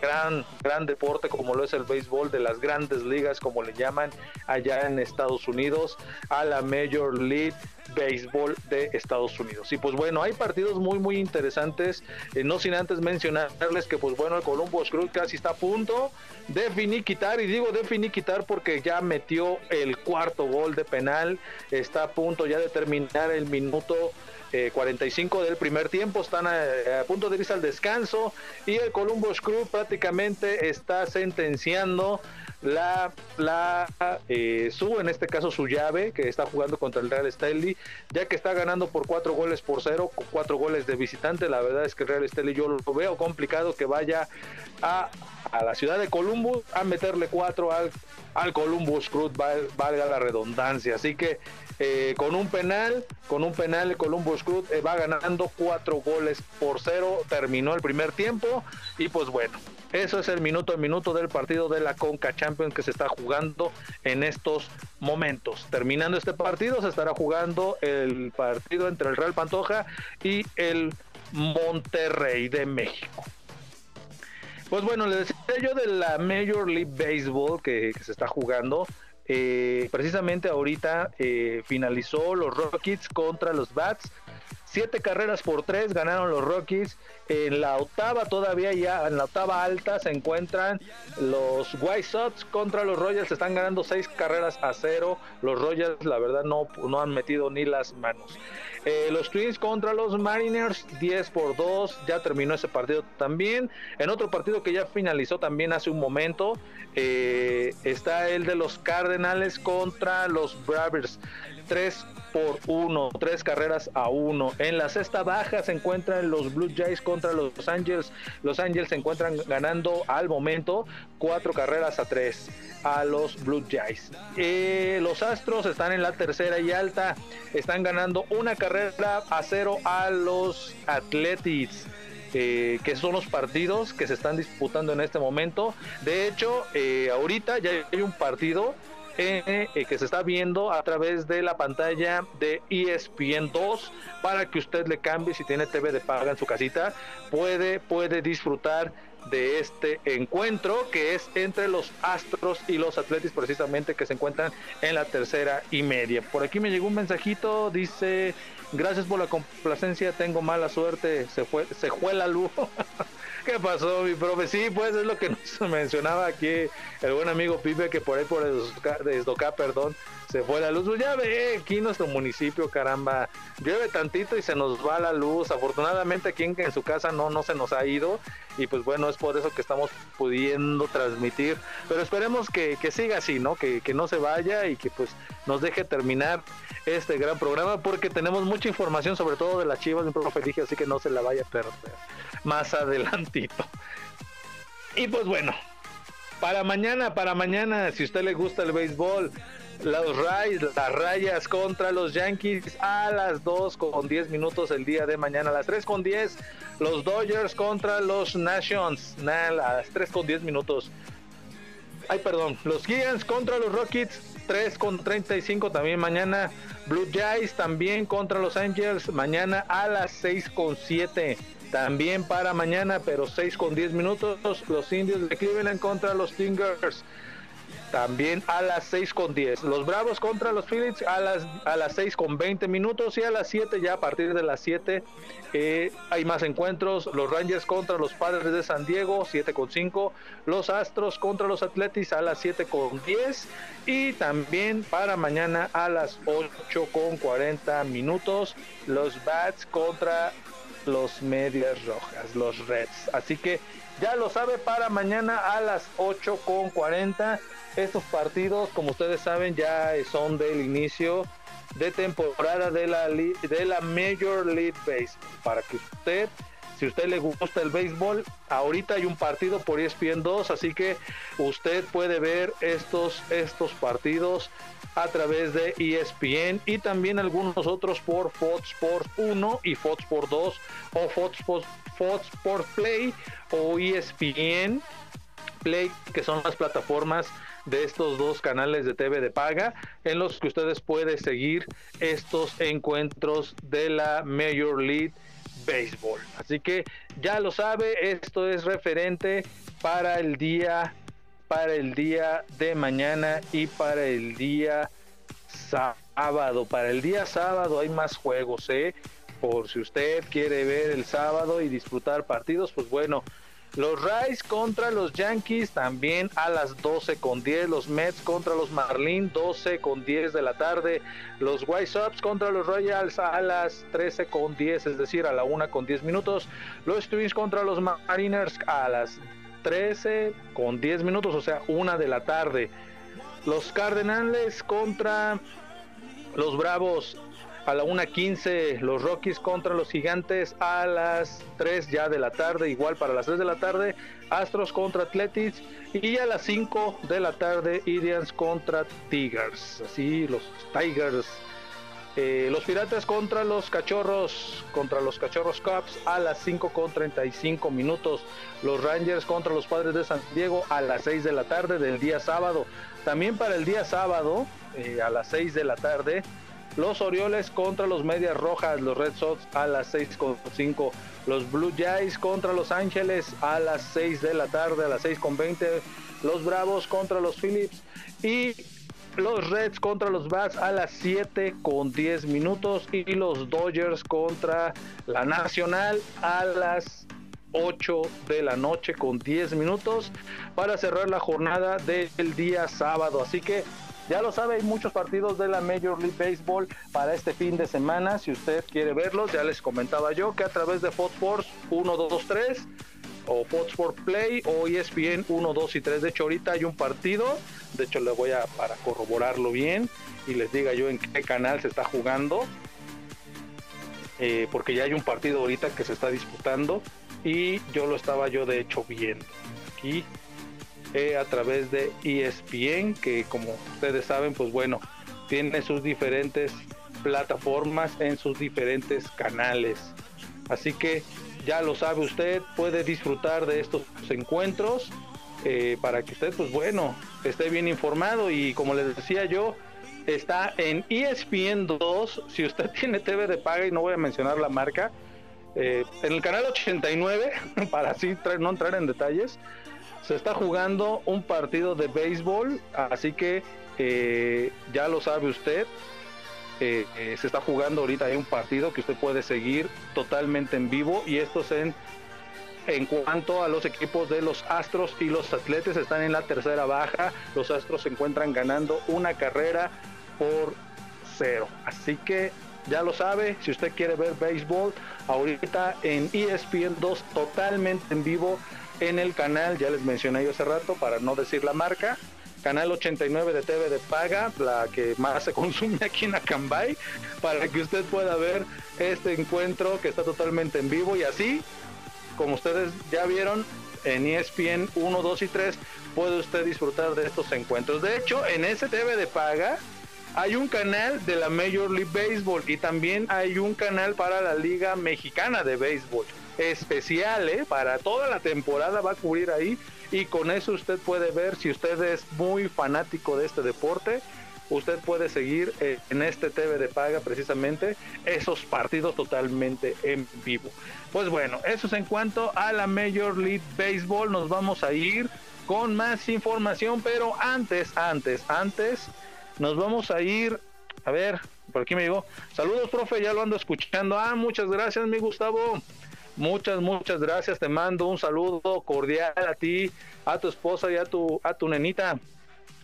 gran, gran deporte como lo es el béisbol de las grandes ligas, como le llaman allá en Estados Unidos, a la Major League béisbol de Estados Unidos. Y pues bueno, hay partidos muy muy interesantes, eh, no sin antes mencionarles que pues bueno, el Columbus Cruz casi está a punto de finiquitar, y digo de finiquitar porque ya metió el cuarto gol de penal, está a punto ya de terminar el minuto 45 eh, del primer tiempo, están a, punto de irse al descanso y el Columbus Crew prácticamente está sentenciando la, la eh, su, en este caso su llave, que está jugando contra el Real Estelí, ya que está ganando por cuatro goles por cero, con cuatro goles de visitante. La verdad es que el Real Estelí yo lo veo complicado que vaya a, a la ciudad de Columbus a meterle cuatro al, al Columbus Crew, valga la redundancia. Así que eh, con un penal, con un penal el Columbus Crew eh, va ganando cuatro goles por cero, terminó el primer tiempo y pues bueno, eso es el minuto a minuto del partido de la Conca Champions que se está jugando en estos momentos. Terminando este partido se estará jugando el partido entre el Real Pantoja y el Monterrey de México. Pues bueno, les decía yo de la Major League Baseball que, se está jugando. Eh, precisamente ahorita eh, finalizó los Rockets contra los Bats. Siete carreras por tres ganaron los Rockies. En la octava todavía ya, en la octava alta se encuentran los White Sox contra los Royals. Están ganando seis carreras a cero. Los Royals, la verdad, no, no han metido ni las manos. Eh, los Twins contra los Mariners, 10 por 2. Ya terminó ese partido también. En otro partido que ya finalizó también hace un momento, eh, está el de los Cardenales contra los Bravers. 3 por 1, 3 carreras a 1. En la sexta baja se encuentran los Blue Jays contra los Angels. Los Angels se encuentran ganando al momento 4 carreras a 3 a los Blue Jays. Eh, los Astros están en la tercera y alta. Están ganando una carrera a 0 a los Athletics. eh, que son los partidos que se están disputando en este momento. De hecho, eh, ahorita ya hay un partido eh, que se está viendo a través de la pantalla de ESPN 2 para que usted le cambie si tiene TV de paga en su casita puede puede disfrutar de este encuentro que es entre los Astros y los Atletis precisamente que se encuentran en la tercera y media. Por aquí me llegó un mensajito, dice, gracias por la complacencia, tengo mala suerte, se fue, se fue la luz. ¿Qué pasó, mi profe? Sí, pues es lo que nos mencionaba aquí el buen amigo Pipe, que por ahí por Desdocá, perdón, se fue la luz. Pues ya ve, aquí nuestro municipio, caramba, llueve tantito y se nos va la luz. Afortunadamente aquí en, su casa no, no se nos ha ido y pues bueno, es por eso que estamos pudiendo transmitir. Pero esperemos que, que siga así, ¿no? Que, que no se vaya y que pues nos deje terminar este gran programa porque tenemos mucha información sobre todo de las chivas de profe dije, así que no se la vaya a perder más adelantito. Y pues bueno, para mañana, para mañana, si usted le gusta el béisbol, los Rays, las rayas contra los Yankees a las 2 con 10 minutos el día de mañana, a las 3 con 10, los Dodgers contra los Nations, a las 3 con 10 minutos. Ay, perdón, los Giants contra los Rockets, 3 con 35 también mañana. Blue Jays también contra los Angels, mañana a las 6 con 7 también para mañana, pero 6 con 10 minutos. Los indios de Cleveland contra los Tingers. También a las 6 con 10. Los Bravos contra los Phillies a las, a las 6 con 20 minutos. Y a las 7, ya a partir de las 7, eh, hay más encuentros. Los Rangers contra los Padres de San Diego, 7 con 5. Los Astros contra los Atletis a las 7 con 10. Y también para mañana a las 8 con 40 minutos. Los Bats contra los Medias Rojas, los Reds. Así que ya lo sabe para mañana a las 8 con 40. Estos partidos, como ustedes saben, ya son del inicio de temporada de la, de la Major League Baseball. Para que usted, si usted le gusta el béisbol, ahorita hay un partido por ESPN 2, así que usted puede ver estos, estos partidos a través de ESPN y también algunos otros por Fox Sports 1 y Fox Sports 2 o Fox Sports, Fox Sports Play o ESPN Play, que son las plataformas de estos dos canales de TV de paga en los que ustedes pueden seguir estos encuentros de la Major League Baseball. Así que ya lo sabe, esto es referente para el día para el día de mañana y para el día sábado. Para el día sábado hay más juegos, ¿eh? Por si usted quiere ver el sábado y disfrutar partidos, pues bueno, los Rays contra los Yankees también a las 12 con 10. Los Mets contra los Marlins 12 con 10 de la tarde. Los White Sox contra los Royals a las 13 con 10, es decir, a la 1 con 10 minutos. Los Twins contra los Mariners a las 13 con 10 minutos, o sea, 1 de la tarde. Los Cardenales contra los Bravos a la 1.15 los Rockies contra los Gigantes a las 3 ya de la tarde, igual para las 3 de la tarde, Astros contra Athletics y a las 5 de la tarde Indians contra Tigers, así los Tigers. Eh, los Piratas contra los Cachorros, contra los Cachorros Cubs a las 5 con 35 minutos. Los Rangers contra los Padres de San Diego a las 6 de la tarde del día sábado. También para el día sábado, eh, a las 6 de la tarde, los Orioles contra los Medias Rojas, los Red Sox a las 6.5. Los Blue Jays contra Los Ángeles a las 6 de la tarde, a las 6.20. Los Bravos contra los Phillips. Y los Reds contra los Bats a las 7 con 10 minutos. Y los Dodgers contra la Nacional a las 8 de la noche con 10 minutos para cerrar la jornada del día sábado. Así que ya lo sabe, hay muchos partidos de la Major League Baseball para este fin de semana. Si usted quiere verlos, ya les comentaba yo que a través de Fox Sports 1, 2, 3 o Fox Sports Play o ESPN 1, 2 y 3. De hecho, ahorita hay un partido. De hecho, le voy a para corroborarlo bien y les diga yo en qué canal se está jugando. Eh, porque ya hay un partido ahorita que se está disputando y yo lo estaba yo de hecho viendo aquí eh, a través de E ESPN, que como ustedes saben, pues bueno, tiene sus diferentes plataformas en sus diferentes canales. Así que ya lo sabe usted, puede disfrutar de estos encuentros eh, para que usted, pues bueno, esté bien informado y como les decía yo, está en E ESPN 2, si usted tiene TV de paga y no voy a mencionar la marca, eh, en el canal 89, para así no entrar en detalles, se está jugando un partido de béisbol, así que eh, ya lo sabe usted, eh, eh, se está jugando ahorita hay un partido que usted puede seguir totalmente en vivo y esto es en en cuanto a los equipos de los Astros y los Atletes están en la tercera baja, los Astros se encuentran ganando una carrera por cero. Así que ya lo sabe, si usted quiere ver béisbol, ahorita en ESPN 2 totalmente en vivo en el canal, ya les mencioné yo hace rato para no decir la marca, canal 89 de TV de paga, la que más se consume aquí en Acambay, para que usted pueda ver este encuentro que está totalmente en vivo y así como ustedes ya vieron en ESPN 1, 2 y 3 puede usted disfrutar de estos encuentros. De hecho, en ese TV de paga hay un canal de la Major League Baseball y también hay un canal para la Liga Mexicana de Béisbol. Especial, ¿eh? Para toda la temporada va a cubrir ahí y con eso usted puede ver si usted es muy fanático de este deporte. Usted puede seguir eh, en este TV de paga precisamente esos partidos totalmente en vivo. Pues bueno, eso es en cuanto a la Major League Baseball. Nos vamos a ir con más información, pero antes, antes, antes, nos vamos a ir. A ver, por aquí me llegó. Saludos, profe, ya lo ando escuchando. Ah, muchas gracias, mi Gustavo. Muchas, muchas gracias. Te mando un saludo cordial a ti, a tu esposa y a tu, a tu nenita.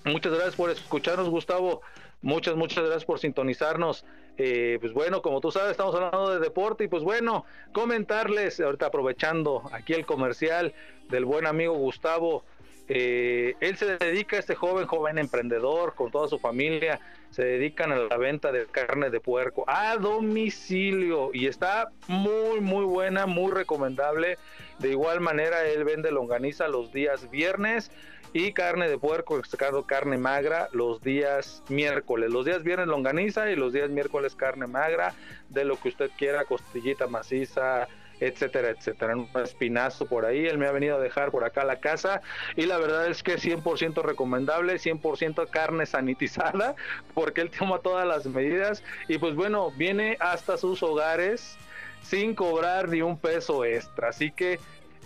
Muchas gracias por escucharnos, Gustavo. Muchas, muchas gracias por sintonizarnos. Eh, pues bueno, como tú sabes, estamos hablando de deporte y pues bueno, comentarles, ahorita aprovechando aquí el comercial del buen amigo Gustavo, eh, él se dedica, este joven, joven emprendedor, con toda su familia, se dedican a la venta de carne de puerco a domicilio y está muy, muy buena, muy recomendable. De igual manera, él vende longaniza los días viernes y carne de puerco, sacado carne magra los días miércoles. Los días viernes longaniza y los días miércoles carne magra, de lo que usted quiera, costillita maciza, etcétera, etcétera. Un espinazo por ahí, él me ha venido a dejar por acá la casa. Y la verdad es que 100% recomendable, 100% carne sanitizada, porque él toma todas las medidas. Y pues bueno, viene hasta sus hogares sin cobrar ni un peso extra. Así que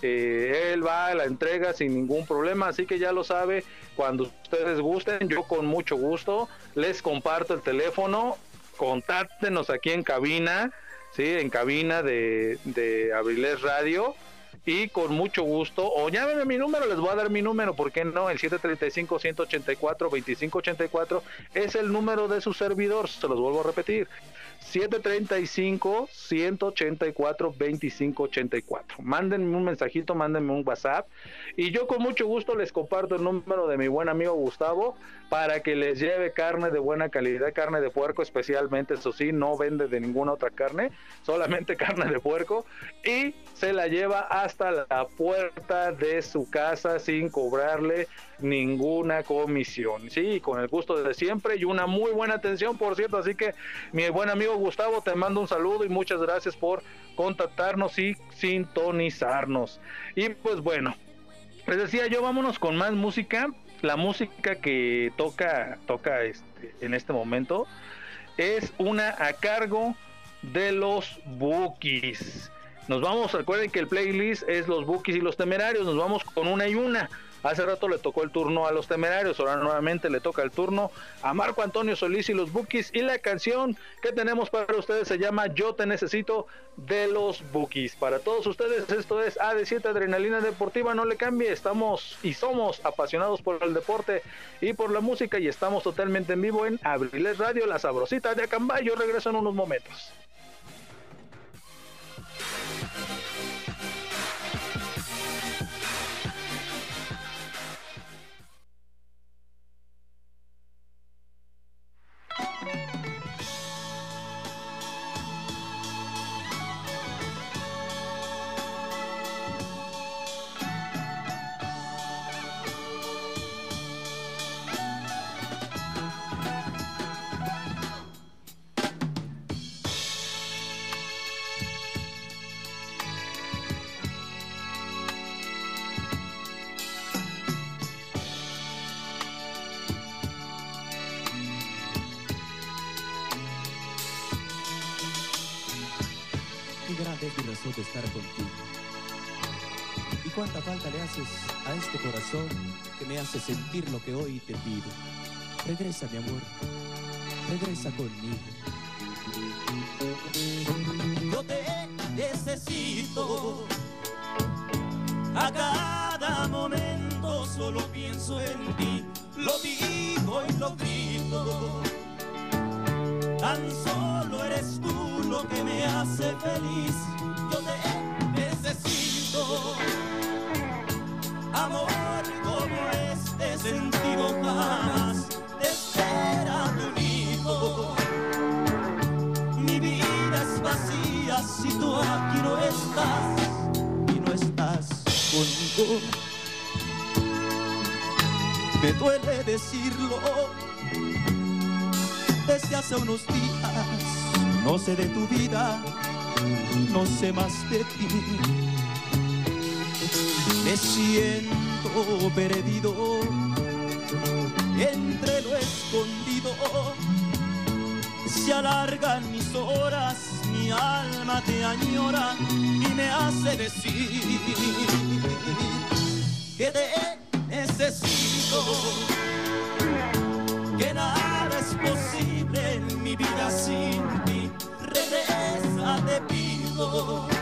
eh, él va a la entrega sin ningún problema, así que ya lo sabe, cuando ustedes gusten, yo con mucho gusto les comparto el teléfono, contáctenos aquí en cabina, sí, en cabina de, de Abriles Radio y con mucho gusto, o llámenme mi número, les voy a dar mi número, ¿por qué no? El 735-184-2584 es el número de su servidor, se los vuelvo a repetir. 735-184-2584. Mándenme un mensajito, mándenme un WhatsApp y yo con mucho gusto les comparto el número de mi buen amigo Gustavo para que les lleve carne de buena calidad, carne de puerco especialmente, eso sí, no vende de ninguna otra carne, solamente carne de puerco y se la lleva hasta la puerta de su casa sin cobrarle ninguna comisión. Sí, con el gusto de siempre y una muy buena atención, por cierto. Así que, mi buen amigo Gustavo, te mando un saludo y muchas gracias por contactarnos y sintonizarnos. Y pues bueno, les decía yo, vámonos con más música. La música que toca, toca este, en este momento es una a cargo de los Bookies. Nos vamos, recuerden que el playlist es los Bookies y los Temerarios. Nos vamos con una y una. Hace rato le tocó el turno a los temerarios, ahora nuevamente le toca el turno a Marco Antonio Solís y los Bookies. Y la canción que tenemos para ustedes se llama Yo te necesito de los Bookies. Para todos ustedes, esto es AD7 Adrenalina Deportiva. No le cambie, estamos y somos apasionados por el deporte y por la música. Y estamos totalmente en vivo en Abriles Radio, la sabrosita de Acambay. Yo regreso en unos momentos. De estar contigo. Y cuánta falta le haces a este corazón que me hace sentir lo que hoy te pido. Regresa, mi amor. Regresa conmigo. Yo te necesito. A cada momento solo pienso en ti. Lo digo y lo grito. Tan solo eres tú lo que me hace feliz. Me duele decirlo desde hace unos días. No sé de tu vida, no sé más de ti. Me siento perdido entre lo escondido. Se alargan mis horas, mi alma te añora y me hace decir que te necesito, que nada es posible en mi vida sin ti. Regresa, te pido.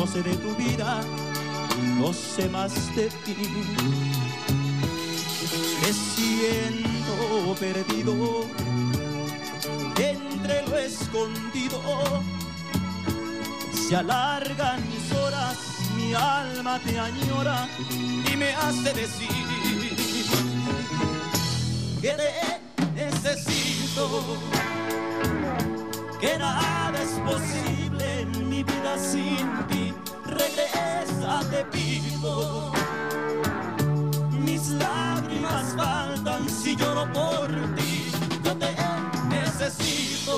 No sé de tu vida, no sé más de ti. Me siento perdido entre lo escondido. Se alargan mis horas, mi alma te añora y me hace decir que te necesito, que nada es posible en mi vida sin Regresa, te pido. Mis lágrimas faltan si lloro por ti. Yo te necesito.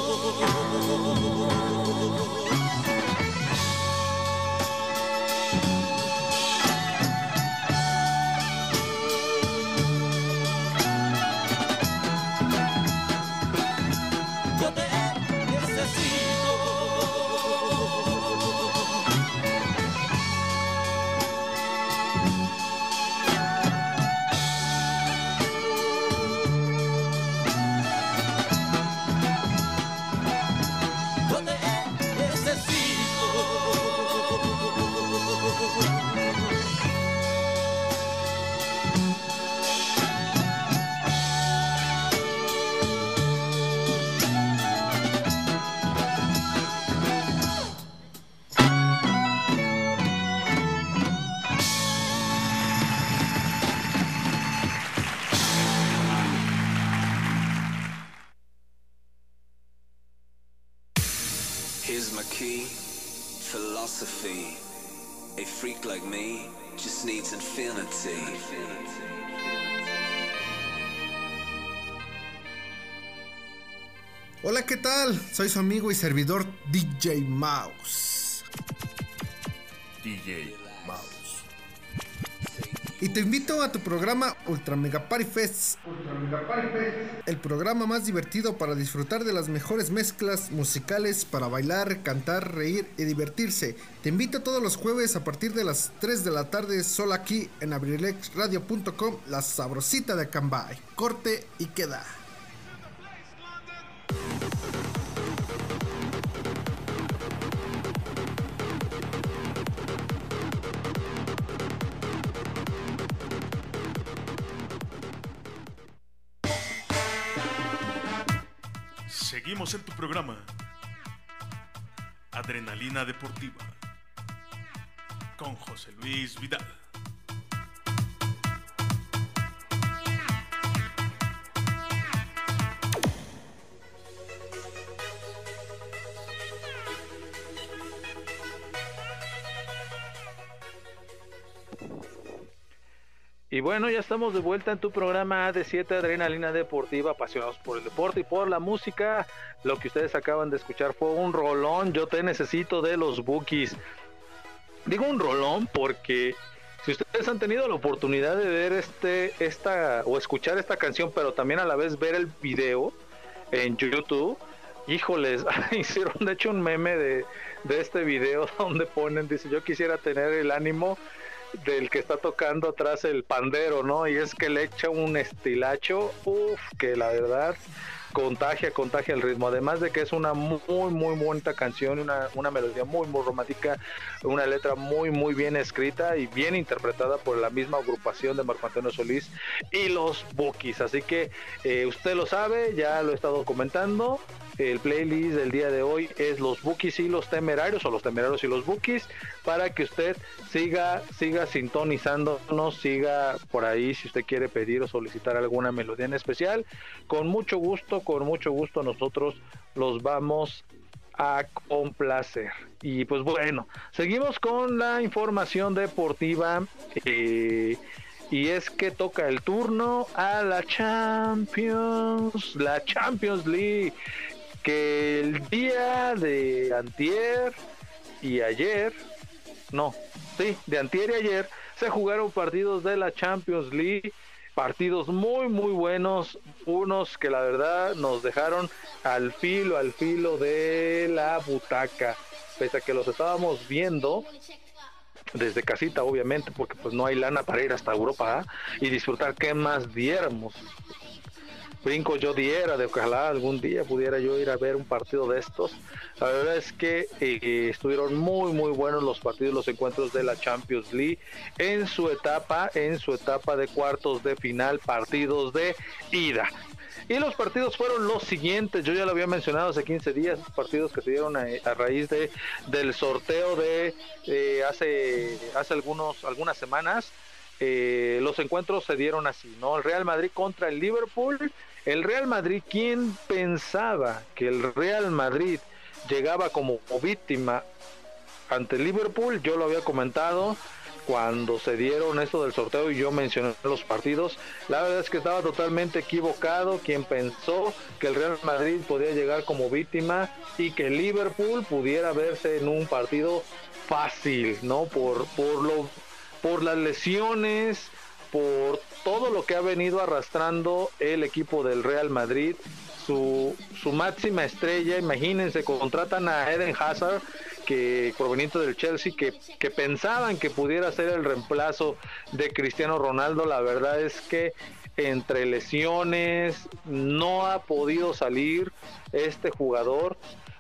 Amigo y servidor DJ Mouse. DJ Mouse. Y te invito a tu programa Ultra Mega Party Fest. El programa más divertido para disfrutar de las mejores mezclas musicales para bailar, cantar, reír y divertirse. Te invito todos los jueves a partir de las 3 de la tarde solo aquí en abrilexradio.com, la sabrosita de Cambay. Corte y queda. Seguimos en tu programa. Adrenalina Deportiva. Con José Luis Vidal. Bueno, ya estamos de vuelta en tu programa de 7 Adrenalina Deportiva, apasionados por el deporte y por la música. Lo que ustedes acaban de escuchar fue un rolón. Yo te necesito de los bookies. Digo un rolón porque si ustedes han tenido la oportunidad de ver este, esta o escuchar esta canción, pero también a la vez ver el video en YouTube, híjoles, hicieron de hecho un meme de, de este video donde ponen, dice, yo quisiera tener el ánimo del que está tocando atrás el pandero, ¿no? Y es que le echa un estilacho, uff, que la verdad contagia, contagia el ritmo. Además de que es una muy, muy bonita canción, una, una melodía muy, muy romántica, una letra muy, muy bien escrita y bien interpretada por la misma agrupación de Marco Antonio Solís y los Bookies. Así que eh, usted lo sabe, ya lo he estado comentando. El playlist del día de hoy es los Bookies y los Temerarios o los Temerarios y los Bookies para que usted siga siga sintonizándonos, siga por ahí si usted quiere pedir o solicitar alguna melodía en especial. Con mucho gusto, con mucho gusto nosotros los vamos a complacer. Y pues bueno, seguimos con la información deportiva. Eh, y es que toca el turno a la Champions, la Champions League, que el día de antier y ayer, no, sí, de antier y ayer se jugaron partidos de la Champions League, partidos muy muy buenos, unos que la verdad nos dejaron al filo, al filo de la butaca, pese a que los estábamos viendo desde casita obviamente porque pues no hay lana para ir hasta Europa ¿ah? y disfrutar qué más diéramos brinco yo diera de ojalá algún día pudiera yo ir a ver un partido de estos. La verdad es que eh, estuvieron muy muy buenos los partidos, los encuentros de la Champions League en su etapa, en su etapa de cuartos de final, partidos de ida. Y los partidos fueron los siguientes, yo ya lo había mencionado hace 15 días, partidos que se dieron a, raíz de del sorteo de eh, hace hace algunos algunas semanas. Eh, los encuentros se dieron así, ¿no? El Real Madrid contra el Liverpool el Real Madrid, ¿quién pensaba que el Real Madrid llegaba como víctima ante Liverpool? Yo lo había comentado cuando se dieron esto del sorteo y yo mencioné los partidos. La verdad es que estaba totalmente equivocado quien pensó que el Real Madrid podía llegar como víctima y que Liverpool pudiera verse en un partido fácil, ¿no? Por, por, lo, por las lesiones, por todo lo que ha venido arrastrando el equipo del Real Madrid, su, su máxima estrella, imagínense, contratan a Eden Hazard, que proveniente del Chelsea, que, que pensaban que pudiera ser el reemplazo de Cristiano Ronaldo, la verdad es que entre lesiones no ha podido salir este jugador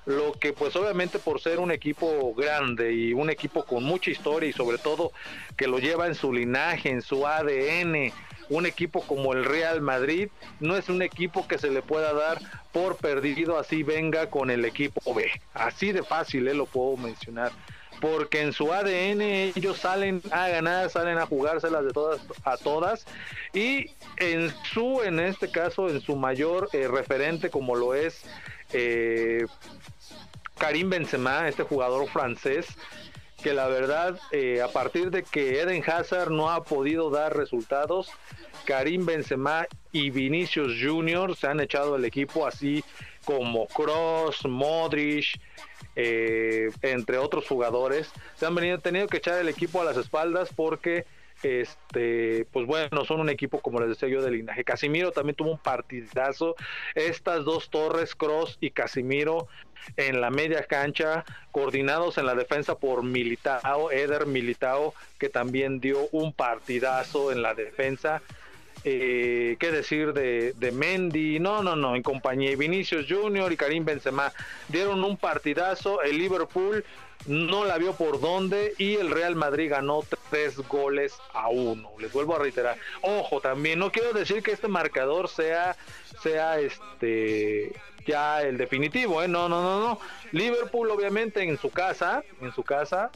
lo que pues obviamente por ser un equipo grande y un equipo con mucha historia y sobre todo que lo lleva en su linaje, en su ADN, un equipo como el Real Madrid no es un equipo que se le pueda dar por perdido así venga con el equipo B. Así de fácil eh, lo puedo mencionar. Porque en su ADN ellos salen a ganar, salen a jugárselas de todas a todas. Y en su, en este caso, en su mayor eh, referente como lo es eh, Karim Benzema, este jugador francés, que la verdad, eh, a partir de que Eden Hazard no ha podido dar resultados, Karim Benzema y Vinicius Junior se han echado el equipo así como Cross, Modric, eh, entre otros jugadores, se han venido tenido que echar el equipo a las espaldas porque este, pues bueno, son un equipo como les decía yo de linaje. Casimiro también tuvo un partidazo. Estas dos torres, Cross y Casimiro, en la media cancha, coordinados en la defensa por Militao, Eder Militao, que también dio un partidazo en la defensa. Eh, qué decir de, de, Mendy, no, no, no, en compañía de Vinicius Junior y Karim Benzema dieron un partidazo, el Liverpool no la vio por dónde y el Real Madrid ganó tres goles a uno. Les vuelvo a reiterar. Ojo, también no quiero decir que este marcador sea, sea este ya el definitivo, ¿eh? No, no, no, no. Liverpool obviamente en su casa, en su casa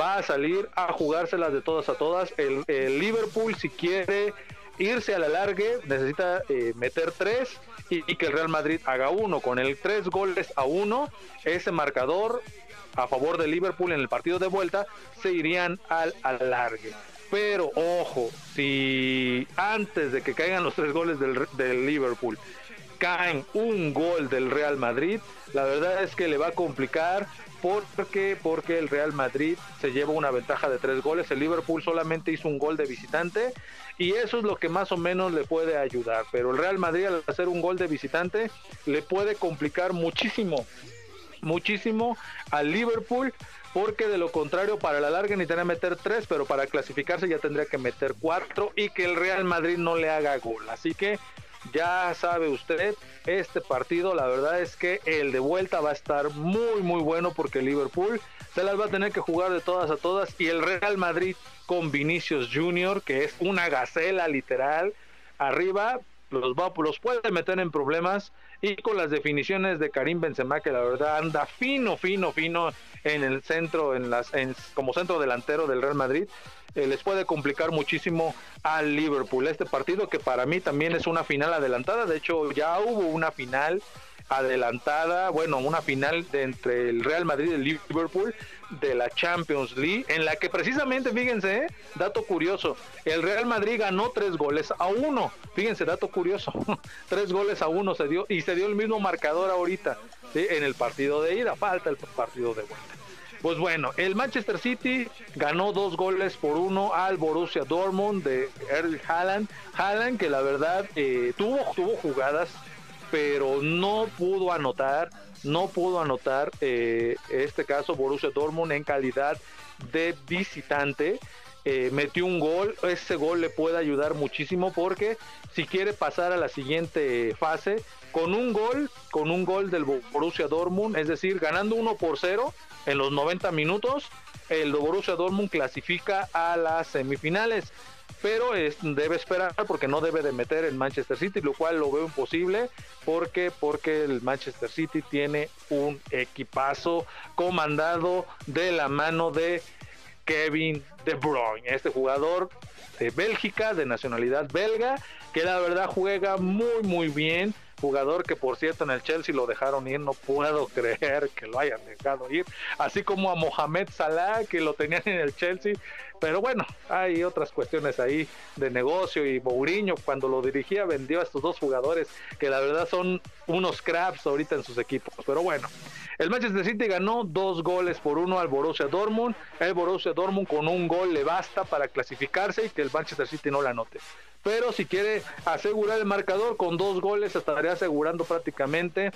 va a salir a jugárselas de todas a todas. El, Liverpool si quiere irse a la largue necesita eh, meter tres y, que el Real Madrid haga uno. Con el tres goles a uno, ese marcador a favor de Liverpool en el partido de vuelta se irían al alargue. Pero ojo, si antes de que caigan los tres goles del, del Liverpool caen un gol del Real Madrid, la verdad es que le va a complicar porque porque el Real Madrid se lleva una ventaja de tres goles, el Liverpool solamente hizo un gol de visitante y eso es lo que más o menos le puede ayudar, pero el Real Madrid al hacer un gol de visitante le puede complicar muchísimo, muchísimo al Liverpool porque de lo contrario para la larga necesitaría meter tres, pero para clasificarse ya tendría que meter cuatro y que el Real Madrid no le haga gol. Así que ya sabe usted, este partido la verdad es que el de vuelta va a estar muy muy bueno porque Liverpool se las va a tener que jugar de todas a todas y el Real Madrid con Vinicius Junior que es una gacela literal. Arriba los, va, los puede meter en problemas y con las definiciones de Karim Benzema que la verdad anda fino fino fino en el centro en las en, como centro delantero del Real Madrid eh, les puede complicar muchísimo al Liverpool. Este partido que para mí también es una final adelantada de hecho ya hubo una final adelantada, bueno, una final de entre el Real Madrid y el Liverpool de la Champions League, en la que precisamente, fíjense, ¿eh? dato curioso, el Real Madrid ganó tres goles a uno, fíjense, dato curioso, tres goles a uno se dio y se dio el mismo marcador ahorita en el partido de ida, falta el partido de vuelta. Pues bueno, el Manchester City ganó dos goles por uno al Borussia Dortmund de Erling Haaland. Haaland que la verdad eh, tuvo, tuvo jugadas, pero no pudo anotar, no pudo anotar eh, este caso Borussia Dortmund en calidad de visitante. Eh, metió un gol, ese gol le puede ayudar muchísimo porque si quiere pasar a la siguiente fase, con un gol, con un gol del Borussia Dortmund, es decir, ganando 1 por 0, en los 90 minutos, el Borussia Dortmund clasifica a las semifinales. Pero debe esperar porque no debe de meter en Manchester City, lo cual lo veo imposible. Porque porque el Manchester City tiene un equipazo comandado de la mano de Kevin De Bruyne, este jugador de Bélgica, de nacionalidad belga, que la verdad juega muy muy bien. Jugador que por cierto en el Chelsea lo dejaron ir, no puedo creer que lo hayan dejado ir, así como a Mohamed Salah que lo tenían en el Chelsea, pero bueno, hay otras cuestiones ahí de negocio y Mourinho cuando lo dirigía vendió a estos dos jugadores que la verdad son unos crabs ahorita en sus equipos, pero bueno. El Manchester City ganó dos goles por uno al Borussia Dortmund. El Borussia Dortmund con un gol le basta para clasificarse y que el Manchester City no la anote pero si quiere asegurar el marcador con dos goles estaría asegurando prácticamente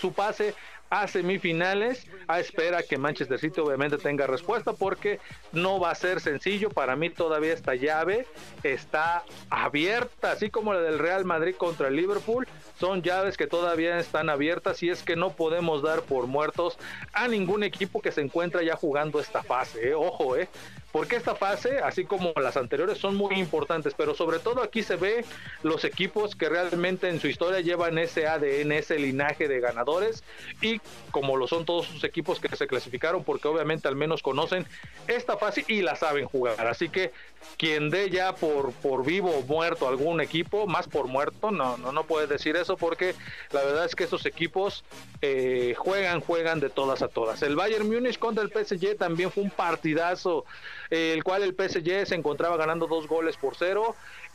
su pase a semifinales a espera que Manchester City obviamente tenga respuesta porque no va a ser sencillo. Para mí todavía esta llave está abierta así como la del Real Madrid contra el Liverpool. Son llaves que todavía están abiertas y es que no podemos dar por muertos a ningún equipo que se encuentra ya jugando esta fase ¿eh? ojo eh porque esta fase, así como las anteriores, son muy importantes, pero sobre todo aquí se ve los equipos que realmente en su historia llevan ese ADN, ese linaje de ganadores y como lo son todos sus equipos que se clasificaron, porque obviamente al menos conocen esta fase y la saben jugar. Así que quien dé ya por, por vivo o muerto algún equipo, más por muerto, no, no, no puede decir eso porque la verdad es que estos equipos eh, juegan, juegan de todas a todas. El Bayern Múnich contra el PSG también fue un partidazo el cual el PSG se encontraba ganando dos goles por cero,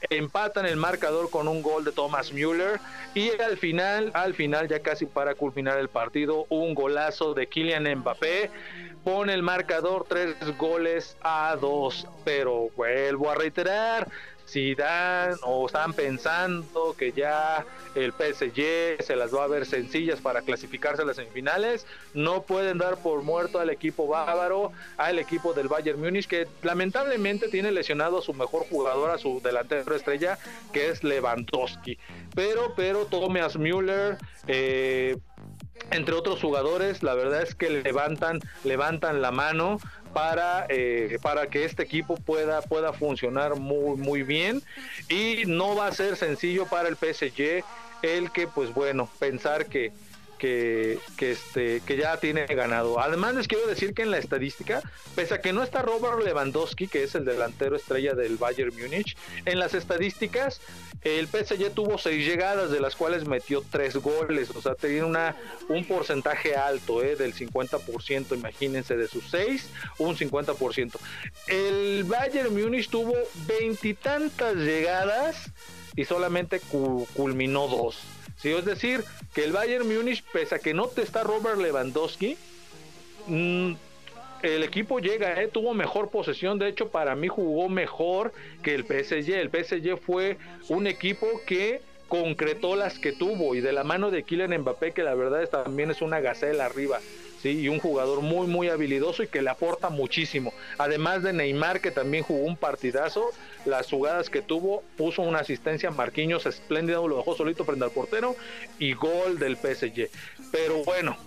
empatan el marcador con un gol de Thomas Müller y al final, al final ya casi para culminar el partido, un golazo de Kylian Mbappé pone el marcador tres goles a dos, pero vuelvo a reiterar, si dan o están pensando que ya el PSG se las va a ver sencillas para clasificarse a las semifinales, no pueden dar por muerto al equipo bávaro, al equipo del Bayern Múnich, que lamentablemente tiene lesionado a su mejor jugador, a su delantero estrella, que es Lewandowski. Pero, pero Thomas Müller, eh, entre otros jugadores, la verdad es que levantan, levantan la mano para, eh, para que este equipo pueda, pueda funcionar muy, muy bien. Y no va a ser sencillo para el PSG el que, pues bueno, pensar que que, que, este, que ya tiene ganado. Además les quiero decir que en la estadística, pese a que no está Robert Lewandowski, que es el delantero estrella del Bayern Múnich, en las estadísticas el PSG tuvo seis llegadas, de las cuales metió tres goles, o sea, tiene una, un porcentaje alto, ¿eh? del 50%, imagínense, de sus seis, un 50%. El Bayern Múnich tuvo veintitantas llegadas y solamente culminó dos. ¿Sí? Es decir, que el Bayern Múnich, pese a que no te está Robert Lewandowski, mm, el equipo llega, ¿eh? tuvo mejor posesión, de hecho para mí jugó mejor que el PSG. El PSG fue un equipo que concretó las que tuvo y de la mano de Kylian Mbappé que la verdad es, también es una gacela arriba. Y un jugador muy muy habilidoso y que le aporta muchísimo. Además de Neymar que también jugó un partidazo, las jugadas que tuvo, puso una asistencia a Marquinhos espléndido, lo dejó solito frente al portero y gol del PSG. Pero bueno,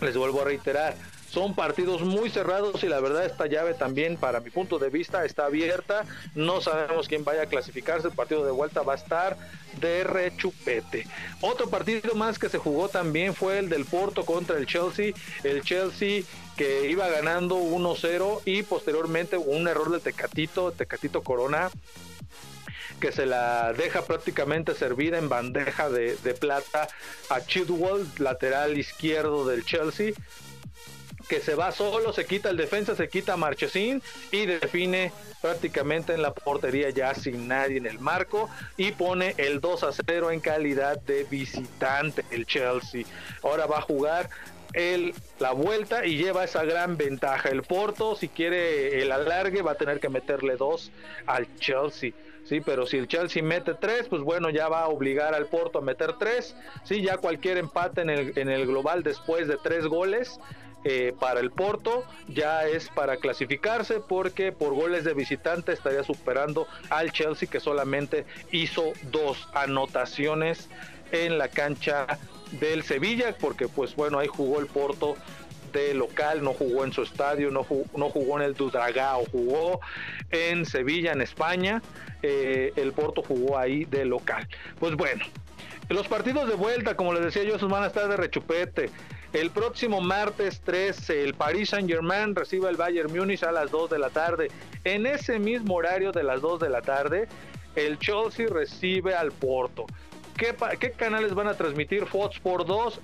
les vuelvo a reiterar, son partidos muy cerrados y la verdad esta llave también para mi punto de vista está abierta. No sabemos quién vaya a clasificarse. El partido de vuelta va a estar de rechupete. Otro partido más que se jugó también fue el del Porto contra el Chelsea. El Chelsea que iba ganando 1-0 y posteriormente un error del Tecatito, Tecatito Corona que se la deja prácticamente servida en bandeja de, de plata a Chidwell, lateral izquierdo del Chelsea, que se va solo, se quita el defensa, se quita Marchesín y define prácticamente en la portería ya sin nadie en el marco y pone el 2 a 0 en calidad de visitante el Chelsea. Ahora va a jugar el, la vuelta y lleva esa gran ventaja. El Porto, si quiere el alargue, va a tener que meterle dos al Chelsea. Sí, pero si el Chelsea mete tres, pues bueno, ya va a obligar al Porto a meter tres. Sí, ya cualquier empate en el, en el global después de tres goles eh, para el Porto ya es para clasificarse porque por goles de visitante estaría superando al Chelsea que solamente hizo dos anotaciones en la cancha del Sevilla porque pues bueno ahí jugó el Porto de local, no jugó en su estadio, no jugó, no jugó en el Dudragao, jugó en Sevilla, en España, eh, el Porto jugó ahí de local. Pues bueno, los partidos de vuelta, como les decía yo, esos van a de rechupete. El próximo martes 13, el Paris Saint-Germain recibe al Bayern Múnich a las 2 de la tarde. En ese mismo horario de las 2 de la tarde, el Chelsea recibe al Porto. ¿Qué, qué canales van a transmitir? Fox por 2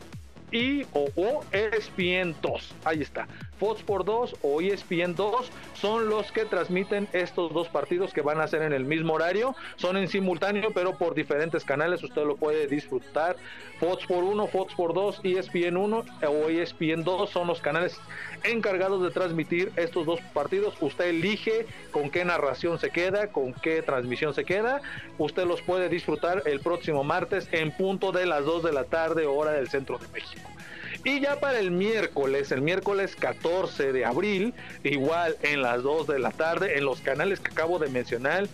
y o, o ESPN 2. Ahí está. Fox por 2 o ESPN 2 son los que transmiten estos dos partidos que van a ser en el mismo horario. Son en simultáneo, pero por diferentes canales. Usted lo puede disfrutar. Fox por 1, Fox por 2, ESPN 1 o ESPN 2 son los canales encargados de transmitir estos dos partidos. Usted elige con qué narración se queda, con qué transmisión se queda. Usted los puede disfrutar el próximo martes en punto de las 2 de la tarde, hora del centro de México. Y ya para el miércoles, el miércoles 14 de abril, igual en las 2 de la tarde, en los canales que acabo de mencionar,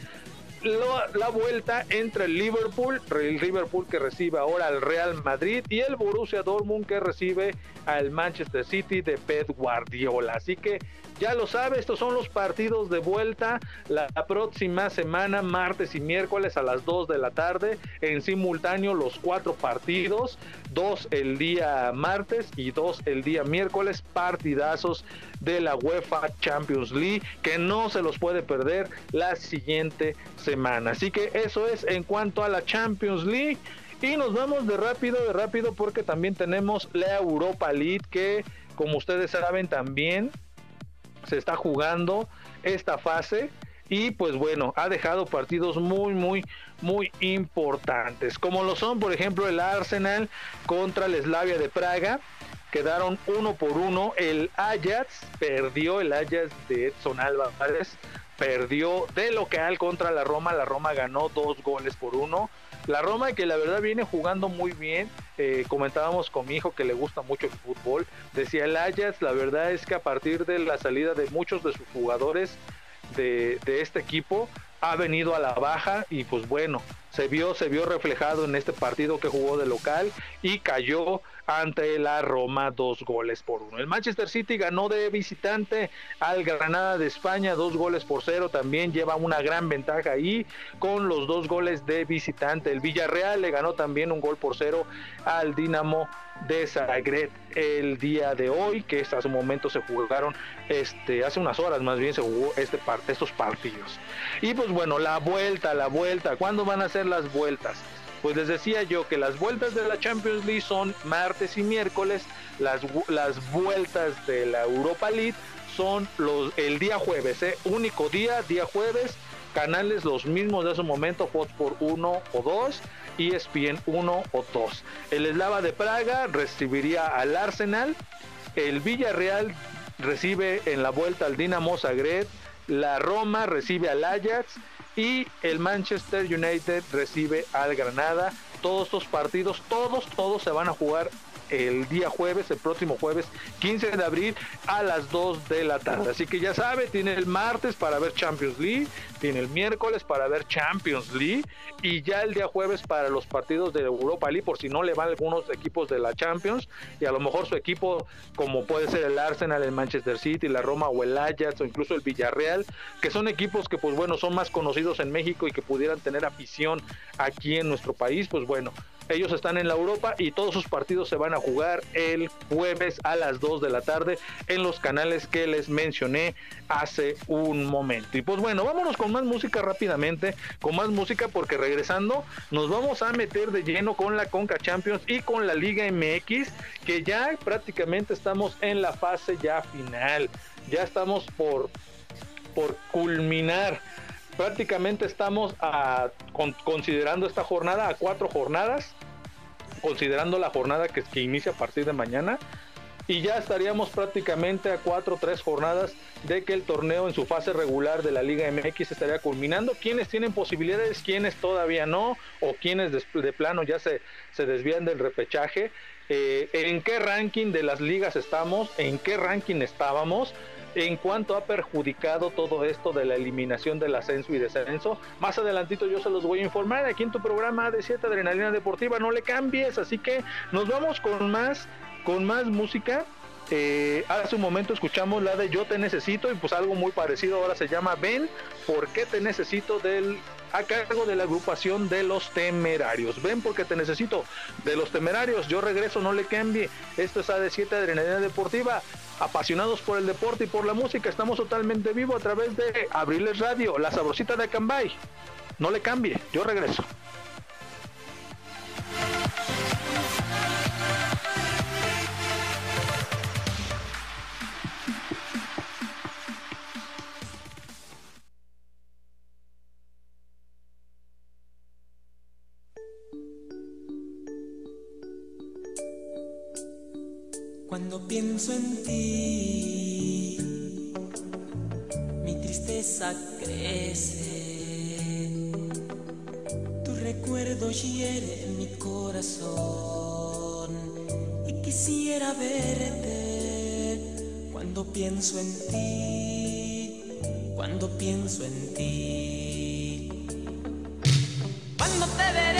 la vuelta entre el Liverpool, el Liverpool que recibe ahora al Real Madrid y el Borussia Dortmund que recibe al Manchester City de Pep Guardiola. Así que ya lo sabe, estos son los partidos de vuelta la próxima semana, martes y miércoles a las 2 de la tarde, en simultáneo los cuatro partidos, dos el día martes y dos el día miércoles, partidazos de la UEFA Champions League que no se los puede perder la siguiente semana. Así que eso es en cuanto a la Champions League. Y nos vamos de rápido, de rápido, porque también tenemos la Europa League, que como ustedes saben también se está jugando esta fase y pues bueno, ha dejado partidos muy, muy, muy importantes, como lo son, por ejemplo, el Arsenal contra el Slavia de Praga, quedaron uno por uno, el Ajax perdió, el Ajax de Edson Álvarez perdió de local contra la Roma, la Roma ganó dos goles por uno, la Roma que la verdad viene jugando muy bien, eh, comentábamos con mi hijo que le gusta mucho el fútbol, decía el Ajax, la verdad es que a partir de la salida de muchos de sus jugadores de, este equipo, ha venido a la baja y pues bueno, se vio, se vio reflejado en este partido que jugó de local y cayó ante la Roma dos goles por uno. El Manchester City ganó de visitante al Granada de España dos goles por cero, también lleva una gran ventaja ahí con los dos goles de visitante. El Villarreal le ganó también un gol por cero al Dinamo de Zagreb el día de hoy, que hasta su momento se jugaron, este, hace unas horas más bien se jugó este parte, estos partidos. Y pues bueno, la vuelta, la vuelta, ¿cuándo van a ser las vueltas? Pues les decía yo que las vueltas de la Champions League son martes y miércoles, las, las vueltas de la Europa League son los, el día jueves, ¿eh? único día, día jueves, canales los mismos de ese momento, Fox por 1 o 2, ESPN 1 o 2. El Eslava de Praga recibiría al Arsenal, el Villarreal recibe en la vuelta al Dinamo Zagreb, la Roma recibe al Ajax y el Manchester United recibe al Granada. Todos estos partidos, todos, todos se van a jugar el día jueves, el próximo jueves 15 de abril a las 2 de la tarde. Así que ya sabe, tiene el martes para ver Champions League, tiene el miércoles para ver Champions League y ya el día jueves para los partidos de Europa League por si no le van algunos equipos de la Champions y a lo mejor su equipo como puede ser el Arsenal, el Manchester City, la Roma o el Ajax o incluso el Villarreal, que son equipos que pues bueno son más conocidos en México y que pudieran tener afición aquí en nuestro país, pues bueno, ellos están en la Europa y todos sus partidos se van a jugar el jueves a las 2 de la tarde en los canales que les mencioné hace un momento. Y pues bueno, vámonos con más música rápidamente, con más música porque regresando nos vamos a meter de lleno con la Conca Champions y con la Liga MX, que ya prácticamente estamos en la fase ya final. Ya estamos por por culminar prácticamente estamos a, considerando esta jornada a cuatro jornadas, considerando la jornada que, que inicia a partir de mañana, y ya estaríamos prácticamente a cuatro o tres jornadas de que el torneo en su fase regular de la Liga MX estaría culminando. Quienes tienen posibilidades, quienes todavía no, o quienes de, plano ya se, se desvían del repechaje. Eh, ¿En qué ranking de las ligas estamos? ¿En qué ranking estábamos? En cuanto ha perjudicado todo esto de la eliminación del ascenso y descenso. Más adelantito yo se los voy a informar aquí en tu programa de 7 Adrenalina Deportiva, no le cambies, así que nos vamos con más, con más música. Eh, hace un momento escuchamos la de Yo te necesito y pues algo muy parecido ahora se llama Ven, ¿por qué te necesito del a cargo de la agrupación de los temerarios. Ven porque te necesito de los temerarios. Yo regreso, no le cambie. Esto es AD7 Adrenalina Deportiva. Apasionados por el deporte y por la música, estamos totalmente vivo a través de Abriles Radio, la sabrosita de Acambay. No le cambie, yo regreso. Cuando pienso en ti, mi tristeza crece. Tu recuerdo hiere mi corazón y quisiera verte. Cuando pienso en ti, cuando pienso en ti. Cuando te veré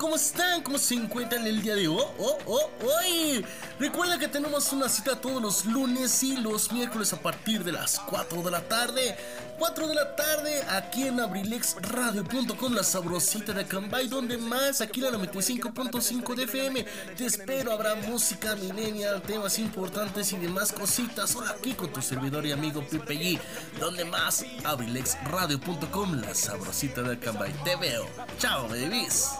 ¿cómo están? ¿Cómo se encuentran el día de hoy? Oh, oh, hoy. Recuerda que tenemos una cita todos los lunes y los miércoles a partir de las 4 de la tarde. 4 de la tarde aquí en abrilexradio.com, la sabrosita de Cambay, donde más, aquí la 95.5 de FM. Te espero, habrá música millennial, temas importantes y demás cositas. Solo aquí con tu servidor y amigo Pipe G, donde más, abrilexradio.com, la sabrosita de Cambay. Te veo. Chao, babies.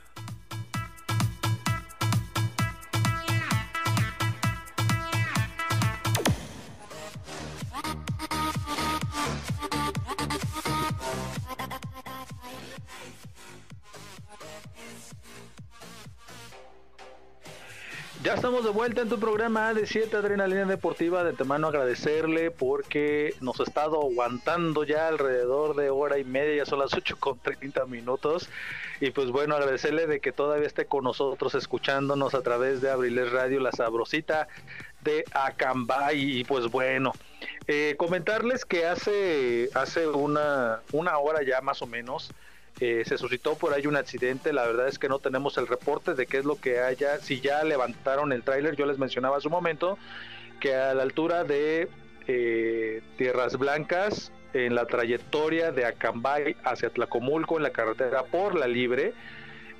estamos de vuelta en tu programa de 7 Adrenalina Deportiva. De antemano agradecerle porque nos ha estado aguantando ya alrededor de hora y media, ya son las 8 con 30 minutos. Y pues bueno, agradecerle de que todavía esté con nosotros escuchándonos a través de Abriles Radio, la sabrosita de Acambay. Y pues bueno, eh, comentarles que hace, hace una, una hora ya más o menos eh, se suscitó por ahí un accidente. La verdad es que no tenemos el reporte de qué es lo que haya. Si ya levantaron el tráiler, yo les mencionaba hace un momento que a la altura de eh, Tierras Blancas, en la trayectoria de Acambay hacia Tlacomulco, en la carretera por la Libre,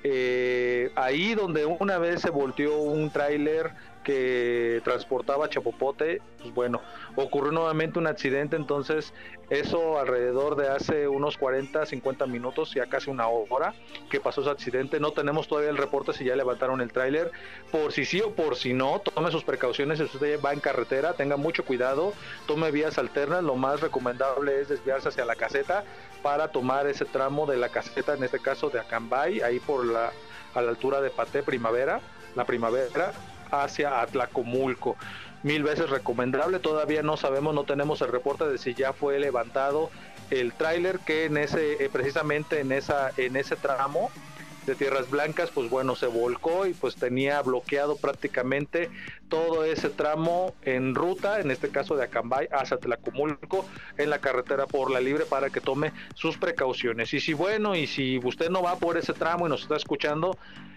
eh, ahí donde una vez se volteó un tráiler que transportaba chapopote, pues bueno, ocurrió nuevamente un accidente, entonces eso alrededor de hace unos 40, 50 minutos, ya casi una hora que pasó ese accidente, no tenemos todavía el reporte si ya levantaron el tráiler, por si sí o por si no, tome sus precauciones, si usted va en carretera, tenga mucho cuidado, tome vías alternas, lo más recomendable es desviarse hacia la caseta para tomar ese tramo de la caseta, en este caso de Acambay, ahí por la a la altura de Paté Primavera, la primavera, hacia Atlacomulco. Mil veces recomendable, todavía no sabemos, no tenemos el reporte de si ya fue levantado el tráiler que en ese, eh, precisamente en esa, en ese tramo de Tierras Blancas, pues bueno, se volcó y pues tenía bloqueado prácticamente todo ese tramo en ruta, en este caso de Acambay hacia Tlacomulco, en la carretera por la libre para que tome sus precauciones. Y si bueno, y si usted no va por ese tramo y nos está escuchando,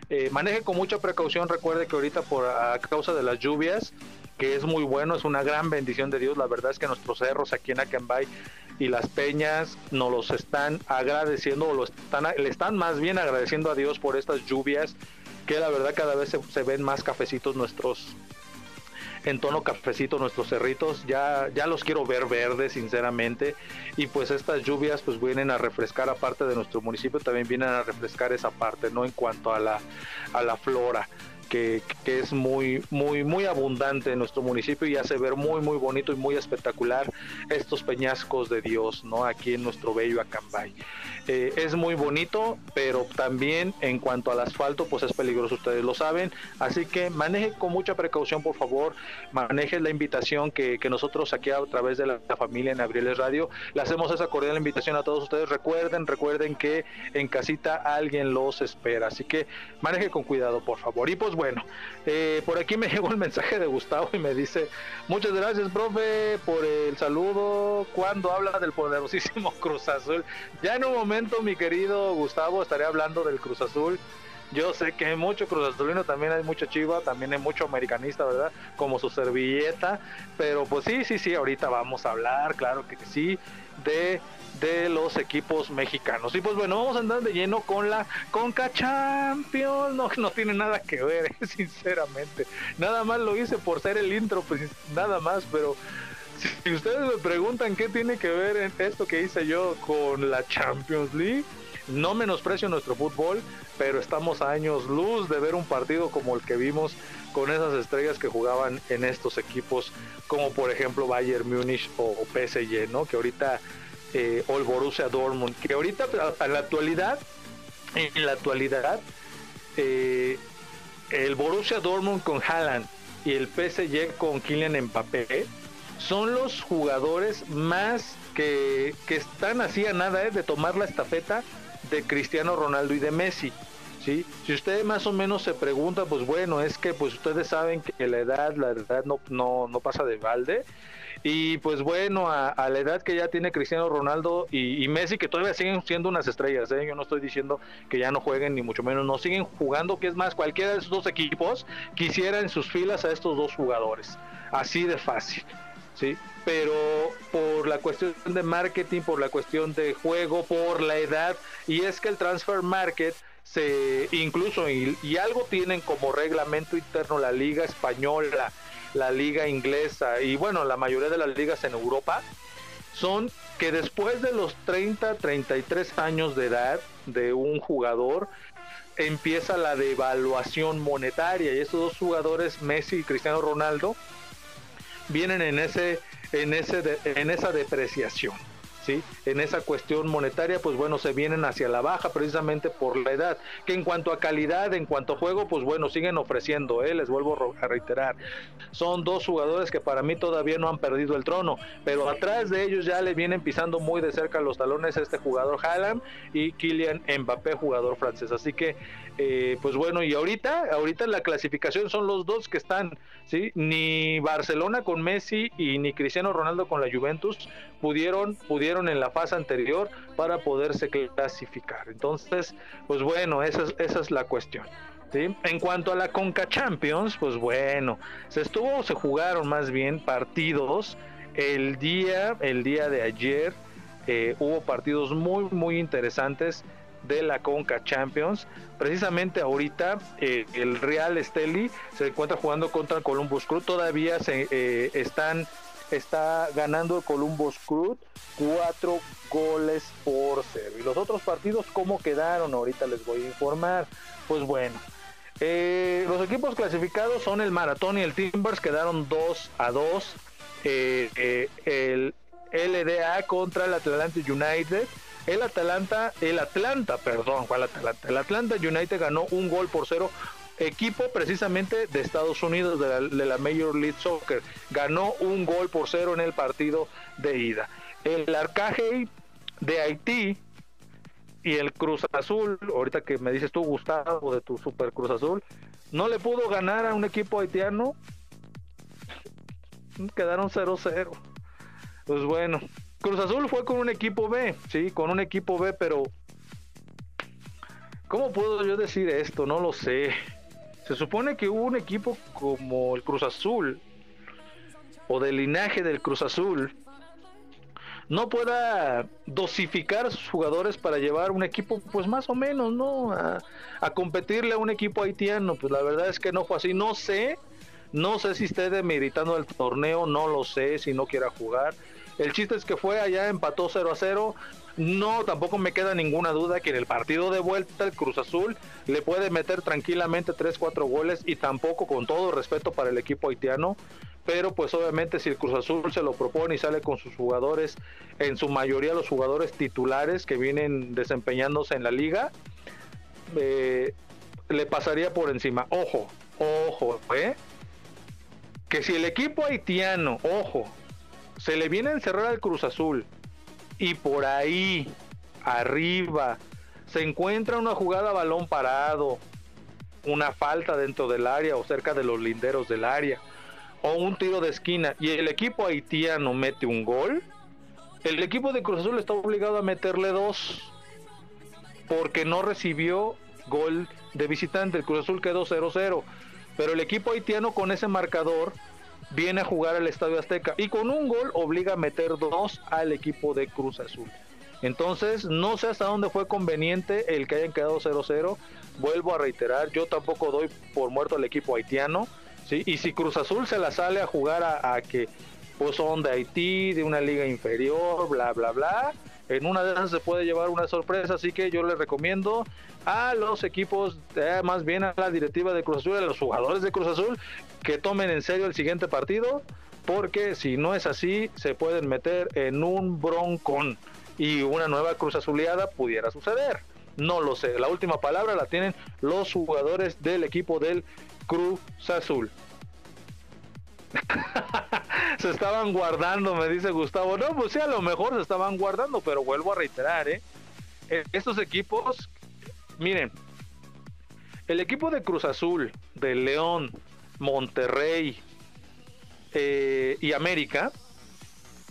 eh, maneje con mucha precaución, recuerde que ahorita por a causa de las lluvias, que es muy bueno, es una gran bendición de Dios, la verdad es que nuestros cerros aquí en Acambay y las peñas nos los están agradeciendo, o lo están, le están más bien agradeciendo a Dios por estas lluvias, que la verdad cada vez se, ven más cafecitos nuestros, en tono cafecito nuestros cerritos, ya, ya los quiero ver verdes sinceramente. Y pues estas lluvias pues vienen a refrescar aparte de nuestro municipio, también vienen a refrescar esa parte, ¿no? En cuanto a la, a la flora que, es muy, muy, muy abundante en nuestro municipio y hace ver muy, muy bonito y muy espectacular estos peñascos de Dios, ¿no? Aquí en nuestro bello Acambay. Eh, es muy bonito, pero también en cuanto al asfalto, pues es peligroso, ustedes lo saben. Así que maneje con mucha precaución, por favor. Maneje la invitación que, nosotros aquí a través de la, familia en Abriles Radio le hacemos esa cordial invitación a todos ustedes. Recuerden, recuerden que en casita alguien los espera. Así que maneje con cuidado, por favor. Y pues bueno, eh, por aquí me llegó el mensaje de Gustavo y me dice: Muchas gracias, profe, por el saludo. Cuando habla del poderosísimo Cruz Azul, ya en un momento mi querido Gustavo, estaré hablando del Cruz Azul. Yo sé que hay mucho Cruz Azulino, también hay mucho Chiva, también hay mucho americanista, ¿verdad? Como su servilleta. Pero pues sí, sí, sí, ahorita vamos a hablar, claro que sí, de, de los equipos mexicanos. Y pues bueno, vamos a andar de lleno con la Conca Champions. No, no tiene nada que ver, sinceramente. Nada más lo hice por ser el intro, pues nada más, pero si ustedes me preguntan qué tiene que ver esto que hice yo con la Champions League, no menosprecio nuestro fútbol, pero estamos a años luz de ver un partido como el que vimos con esas estrellas que jugaban en estos equipos, como por ejemplo Bayern Múnich o, PSG, ¿no? Que ahorita, eh, o el Borussia Dortmund, que ahorita a la actualidad, en la actualidad, eh, el Borussia Dortmund con Haaland y el PSG con Kylian Mbappé son los jugadores más que, que están así a nada ¿eh? de tomar la estafeta de Cristiano Ronaldo y de Messi. ¿sí? Si usted más o menos se pregunta, pues bueno, es que pues ustedes saben que la edad, la edad no, no, no pasa de balde. Y pues bueno, a, la edad que ya tiene Cristiano Ronaldo y, Messi, que todavía siguen siendo unas estrellas, ¿eh? yo no estoy diciendo que ya no jueguen, ni mucho menos, no siguen jugando, que es más, cualquiera de esos dos equipos quisiera en sus filas a estos dos jugadores. Así de fácil. ¿Sí? Pero por la cuestión de marketing, por la cuestión de juego, por la edad, y es que el transfer market se incluso y, y algo tienen como reglamento interno la liga española, la liga inglesa y bueno, la mayoría de las ligas en Europa son que después de los 30, 33 años de edad de un jugador, empieza la devaluación monetaria y estos dos jugadores, Messi y Cristiano Ronaldo, vienen en ese en ese en esa depreciación. ¿Sí? En esa cuestión monetaria, pues bueno, se vienen hacia la baja precisamente por la edad. Que en cuanto a calidad, en cuanto a juego, pues bueno, siguen ofreciendo, ¿eh? les vuelvo a reiterar. Son dos jugadores que para mí todavía no han perdido el trono, pero atrás de ellos ya le vienen pisando muy de cerca los talones este jugador Haaland y Kylian Mbappé, jugador francés. Así que eh, pues bueno, y ahorita, ahorita la clasificación son los dos que están, ¿sí? Ni Barcelona con Messi y ni Cristiano Ronaldo con la Juventus pudieron, pudieron en la fase anterior para poderse clasificar. Entonces, pues bueno, esa es, esa es la cuestión. ¿sí? En cuanto a la Conca Champions, pues bueno, se estuvo, se jugaron más bien partidos el día, el día de ayer. Eh, hubo partidos muy, muy interesantes de la Conca Champions. Precisamente ahorita eh, el Real Esteli se encuentra jugando contra el Columbus Crew. Todavía se eh, están está ganando el Columbus Crew cuatro goles por cero. Y los otros partidos, ¿cómo quedaron? Ahorita les voy a informar. Pues bueno, eh, los equipos clasificados son el Maratón y el Timbers, quedaron 2 a 2. el LDA contra el Atlanta United el Atalanta, el Atlanta, perdón, ¿cuál Atalanta? El Atlanta United ganó un gol por cero equipo precisamente de Estados Unidos, de la, Major League Soccer. Ganó un gol por cero en el partido de ida. El Arcajei de Haití y el Cruz Azul, ahorita que me dices tú, Gustavo, de tu Super Cruz Azul, no le pudo ganar a un equipo haitiano. Quedaron 0-0. Pues bueno, Cruz Azul fue con un equipo B, sí, con un equipo B, pero ¿cómo puedo yo decir esto? No lo sé. Se supone que hubo un equipo como el Cruz Azul o del linaje del Cruz Azul no pueda dosificar a sus jugadores para llevar un equipo, pues más o menos, ¿no? A, competirle a un equipo haitiano. Pues la verdad es que no fue así. No sé, no sé si esté demeritando el torneo, no lo sé, si no quiera jugar. El chiste es que fue allá, empató 0 a 0. No, tampoco me queda ninguna duda que en el partido de vuelta el Cruz Azul le puede meter tranquilamente 3-4 goles y tampoco con todo respeto para el equipo haitiano. Pero pues obviamente si el Cruz Azul se lo propone y sale con sus jugadores, en su mayoría los jugadores titulares que vienen desempeñándose en la liga, eh, le pasaría por encima. Ojo, ojo, ¿eh? Que si el equipo haitiano, ojo, se le viene a encerrar al Cruz Azul y por ahí, arriba, se encuentra una jugada a balón parado, una falta dentro del área o cerca de los linderos del área, o un tiro de esquina y el equipo haitiano mete un gol, el equipo de Cruz Azul está obligado a meterle dos porque no recibió gol de visitante. El Cruz Azul quedó 0-0. Pero el equipo haitiano con ese marcador viene a jugar al Estadio Azteca y con un gol obliga a meter dos al equipo de Cruz Azul. Entonces, no sé hasta dónde fue conveniente el que hayan quedado 0-0. Vuelvo a reiterar, yo tampoco doy por muerto al equipo haitiano. ¿sí? Y si Cruz Azul se la sale a jugar a, que pues son de Haití, de una liga inferior, bla, bla, bla, en una de esas se puede llevar una sorpresa. Así que yo les recomiendo a los equipos, eh, más bien a la directiva de Cruz Azul, a los jugadores de Cruz Azul, que tomen en serio el siguiente partido, porque si no es así, se pueden meter en un broncón y una nueva Cruz Azuleada pudiera suceder. No lo sé, la última palabra la tienen los jugadores del equipo del Cruz Azul. se estaban guardando, me dice Gustavo. No, pues sí, a lo mejor se estaban guardando, pero vuelvo a reiterar, ¿eh? eh estos equipos, miren, el equipo de Cruz Azul, de León, Monterrey eh, y América,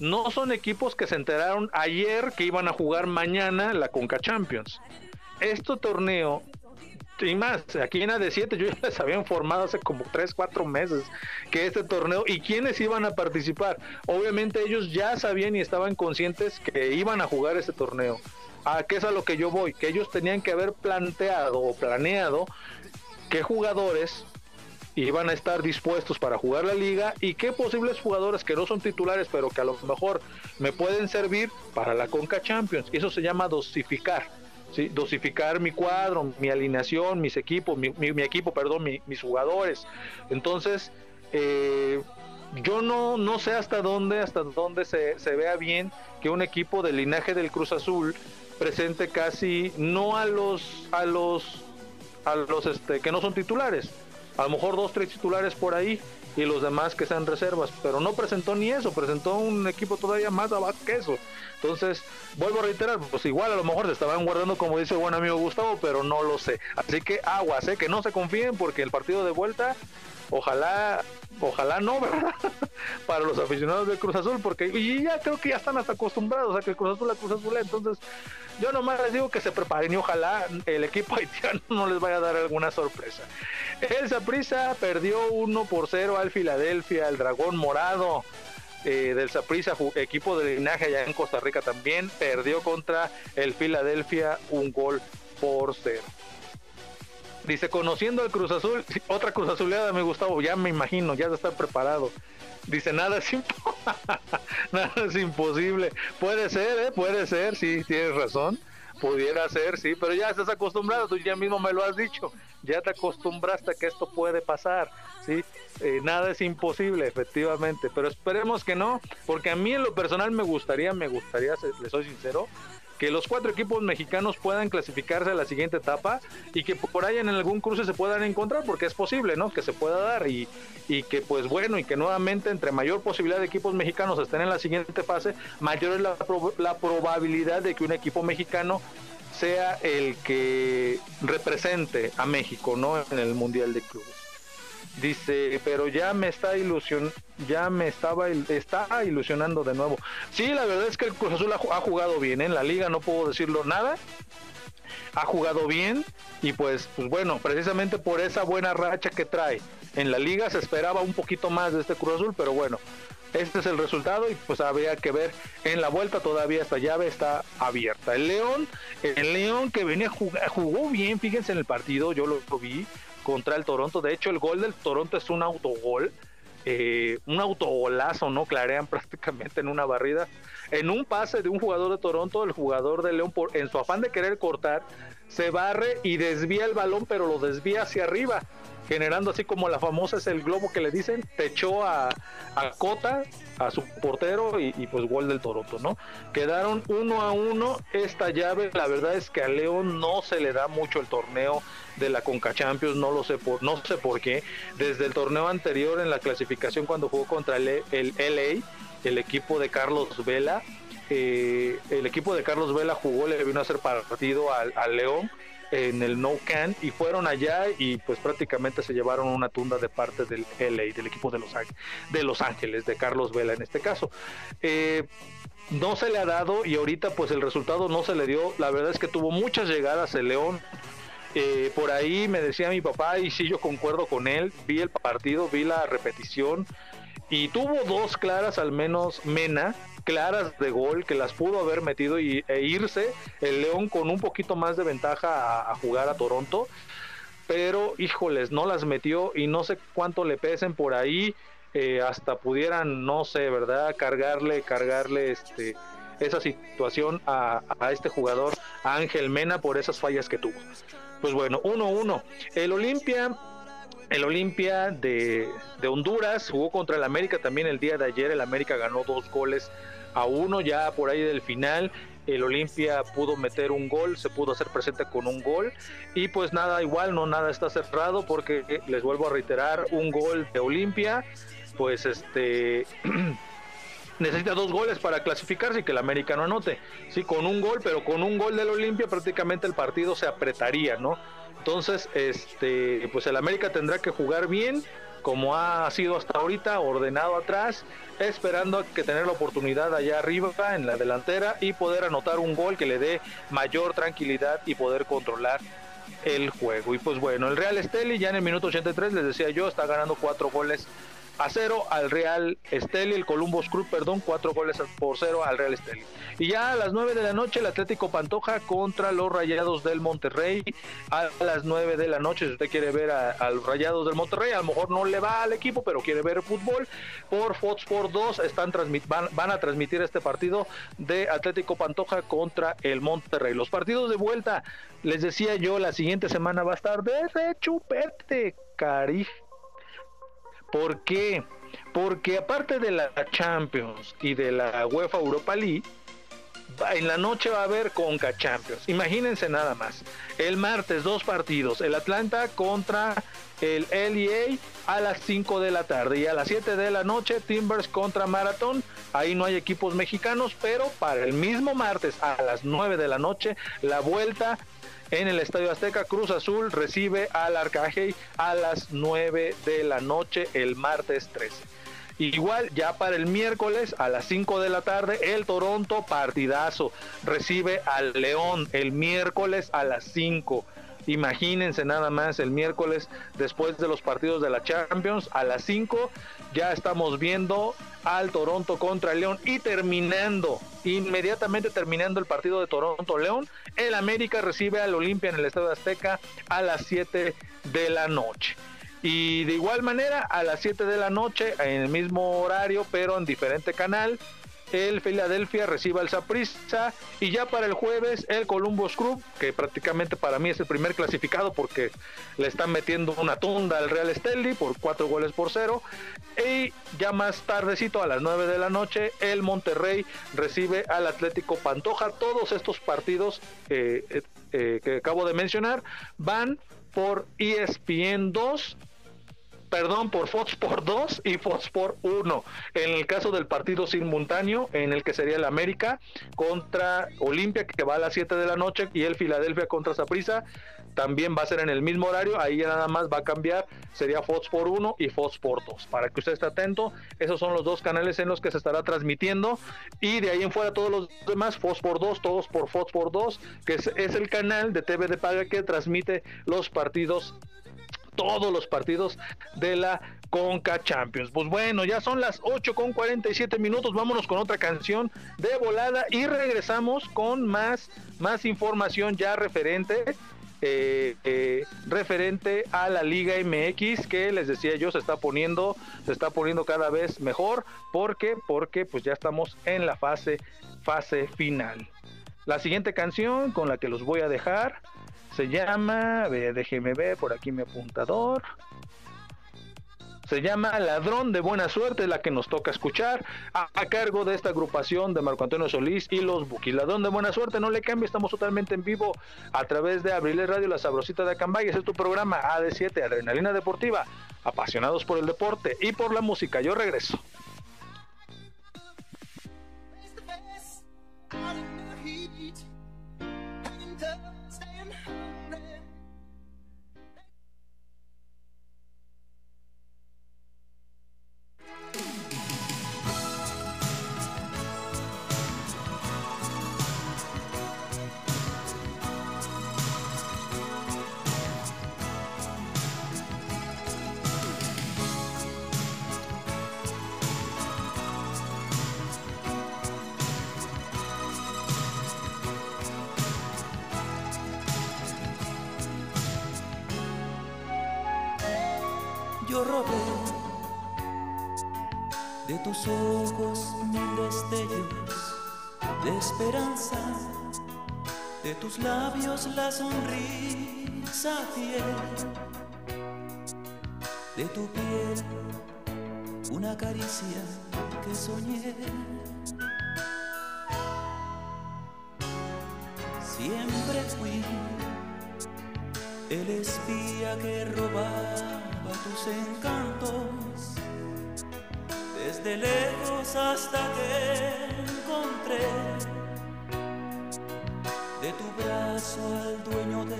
no son equipos que se enteraron ayer que iban a jugar mañana la Conca Champions. Este torneo y más, aquí en AD7 yo ya les había informado hace como 3, 4 meses que este torneo y quiénes iban a participar. Obviamente ellos ya sabían y estaban conscientes que iban a jugar ese torneo. ¿A qué es a lo que yo voy? Que ellos tenían que haber planteado o planeado qué jugadores iban a estar dispuestos para jugar la liga y qué posibles jugadores que no son titulares pero que a lo mejor me pueden servir para la Conca Champions. Eso se llama dosificar dosificar mi cuadro, mi alineación, mis equipos, mi, equipo, perdón, mis jugadores. Entonces, eh, yo no, no sé hasta dónde, hasta dónde se, se vea bien que un equipo del linaje del Cruz Azul presente casi no a los a los a los este que no son titulares, a lo mejor dos tres titulares por ahí y los demás que sean reservas, pero no presentó ni eso, presentó un equipo todavía más abajo que eso. Entonces, vuelvo a reiterar, pues igual a lo mejor se estaban guardando como dice el buen amigo Gustavo, pero no lo sé. Así que aguas, ¿eh? que no se confíen porque el partido de vuelta, ojalá, ojalá no, ¿verdad? Para los aficionados del Cruz Azul, porque ya creo que ya están hasta acostumbrados a que el Cruz Azul la Cruz Azul, entonces yo nomás les digo que se preparen y ojalá el equipo haitiano no les vaya a dar alguna sorpresa. El Saprissa perdió 1 por 0 al Filadelfia, el Dragón Morado. Eh, del Saprissa, equipo de linaje allá en Costa Rica también, perdió contra el Filadelfia un gol por cero. Dice, conociendo al Cruz Azul, otra Cruz Azuleada me Gustavo, ya me imagino, ya está preparado. Dice, nada es, nada es imposible. Puede ser, ¿eh? puede ser, sí, tienes razón. Pudiera ser, sí, pero ya estás acostumbrado, tú ya mismo me lo has dicho, ya te acostumbraste a que esto puede pasar, sí, eh, nada es imposible, efectivamente, pero esperemos que no, porque a mí en lo personal me gustaría, me gustaría, le soy sincero, que los cuatro equipos mexicanos puedan clasificarse a la siguiente etapa y que por ahí en algún cruce se puedan encontrar, porque es posible, ¿no? Que se pueda dar y, y que pues bueno, y que nuevamente entre mayor posibilidad de equipos mexicanos estén en la siguiente fase, mayor es la, la probabilidad de que un equipo mexicano sea el que represente a México, ¿no? En el Mundial de Clubes. Dice, pero ya me está ilusion, ya me estaba está ilusionando de nuevo. Sí, la verdad es que el Cruz Azul ha, jugado bien ¿eh? en la liga, no puedo decirlo nada. Ha jugado bien y pues, pues bueno, precisamente por esa buena racha que trae en la liga se esperaba un poquito más de este Cruz Azul, pero bueno, este es el resultado y pues habría que ver en la vuelta todavía esta llave está abierta. El León, el León que venía jugó bien, fíjense en el partido, yo lo vi, contra el Toronto. De hecho, el gol del Toronto es un autogol. Eh, un autogolazo, ¿no? Clarean prácticamente en una barrida. En un pase de un jugador de Toronto, el jugador de León, por, en su afán de querer cortar, se barre y desvía el balón, pero lo desvía hacia arriba generando así como la famosa es el globo que le dicen, te echó a, a Cota, a su portero y, pues gol del Toronto, ¿no? Quedaron uno a uno esta llave, la verdad es que a León no se le da mucho el torneo de la Conca Champions, no lo sé por, no sé por qué, desde el torneo anterior en la clasificación cuando jugó contra el, el LA, el equipo de Carlos Vela, eh, el equipo de Carlos Vela jugó, le vino a hacer partido al, León en el No Can y fueron allá y pues prácticamente se llevaron una tunda de parte del LA, del equipo de Los, Ángeles, de Los Ángeles, de Carlos Vela en este caso. Eh, no se le ha dado y ahorita pues el resultado no se le dio. La verdad es que tuvo muchas llegadas el León. Eh, por ahí me decía mi papá y sí yo concuerdo con él. Vi el partido, vi la repetición y tuvo dos claras al menos Mena claras de gol que las pudo haber metido y, e irse el León con un poquito más de ventaja a, jugar a Toronto. Pero híjoles, no las metió y no sé cuánto le pesen por ahí. Eh, hasta pudieran, no sé, ¿verdad? Cargarle, cargarle este, esa situación a, a este jugador, a Ángel Mena, por esas fallas que tuvo. Pues bueno, 1-1. El Olimpia el Olimpia de, de, Honduras jugó contra el América también el día de ayer. El América ganó dos goles a uno ya por ahí del final. El Olimpia pudo meter un gol, se pudo hacer presente con un gol y pues nada, igual no nada está cerrado porque eh, les vuelvo a reiterar, un gol de Olimpia pues este necesita dos goles para clasificarse y que el América no anote. Sí, con un gol, pero con un gol del Olimpia prácticamente el partido se apretaría, ¿no? Entonces, este, pues el América tendrá que jugar bien, como ha sido hasta ahorita, ordenado atrás, esperando que tener la oportunidad allá arriba en la delantera y poder anotar un gol que le dé mayor tranquilidad y poder controlar el juego. Y pues bueno, el Real Esteli ya en el minuto 83, les decía yo, está ganando cuatro goles a cero al Real Esteli, el Columbus Club, perdón, cuatro goles por cero al Real Esteli. Y ya a las nueve de la noche el Atlético Pantoja contra los Rayados del Monterrey. A las nueve de la noche, si usted quiere ver a, los Rayados del Monterrey, a lo mejor no le va al equipo, pero quiere ver fútbol, por Fox Sport 2 están van, van a transmitir este partido de Atlético Pantoja contra el Monterrey. Los partidos de vuelta, les decía yo, la siguiente semana va a estar de rechupete, ¿Por qué? Porque aparte de la Champions y de la UEFA Europa League, en la noche va a haber Conca Champions. Imagínense nada más. El martes dos partidos. El Atlanta contra el LEA a las 5 de la tarde. Y a las 7 de la noche Timbers contra Marathon. Ahí no hay equipos mexicanos, pero para el mismo martes a las 9 de la noche la vuelta en el Estadio Azteca. Cruz Azul recibe al Arcángel a las 9 de la noche el martes 13. Igual ya para el miércoles a las 5 de la tarde el Toronto partidazo recibe al León el miércoles a las 5. Imagínense nada más el miércoles después de los partidos de la Champions a las 5 ya estamos viendo al Toronto contra el León y terminando, inmediatamente terminando el partido de Toronto-León, el América recibe al Olimpia en el Estadio Azteca a las 7 de la noche. Y de igual manera, a las 7 de la noche, en el mismo horario, pero en diferente canal, el Philadelphia recibe al Saprissa. Y ya para el jueves el Columbus Club, que prácticamente para mí es el primer clasificado porque le están metiendo una tunda al Real Esteli por cuatro goles por cero. Y ya más tardecito a las 9 de la noche el Monterrey recibe al Atlético Pantoja. Todos estos partidos eh, eh, que acabo de mencionar van por ESPN 2 perdón, por Fox por 2 y Fox por 1. En el caso del partido simultáneo, en el que sería el América contra Olimpia, que va a las 7 de la noche, y el Filadelfia contra Saprissa, también va a ser en el mismo horario, ahí ya nada más va a cambiar, sería Fox por 1 y Fox por 2. Para que usted esté atento, esos son los dos canales en los que se estará transmitiendo, y de ahí en fuera todos los demás, Fox por 2, todos por Fox por 2, que es el canal de TV de paga que transmite los partidos todos los partidos de la Conca Champions. Pues bueno, ya son las 8 con 47 minutos. Vámonos con otra canción de volada y regresamos con más, más información ya referente. Eh, eh, referente a la Liga MX que les decía yo se está poniendo se está poniendo cada vez mejor porque porque pues ya estamos en la fase fase final la siguiente canción con la que los voy a dejar se llama, déjeme ver por aquí mi apuntador. Se llama Ladrón de Buena Suerte, la que nos toca escuchar, a, cargo de esta agrupación de Marco Antonio Solís y los Buki. Ladrón de Buena Suerte, no le cambie, estamos totalmente en vivo a través de Abril Radio, la sabrosita de Acambay. Ese es tu programa AD7, Adrenalina Deportiva, apasionados por el deporte y por la música. Yo regreso. De tus labios la sonrisa fiel, de tu piel una caricia que soñé. Siempre fui el espía que robaba tus encantos desde lejos hasta que encontré brazo al dueño de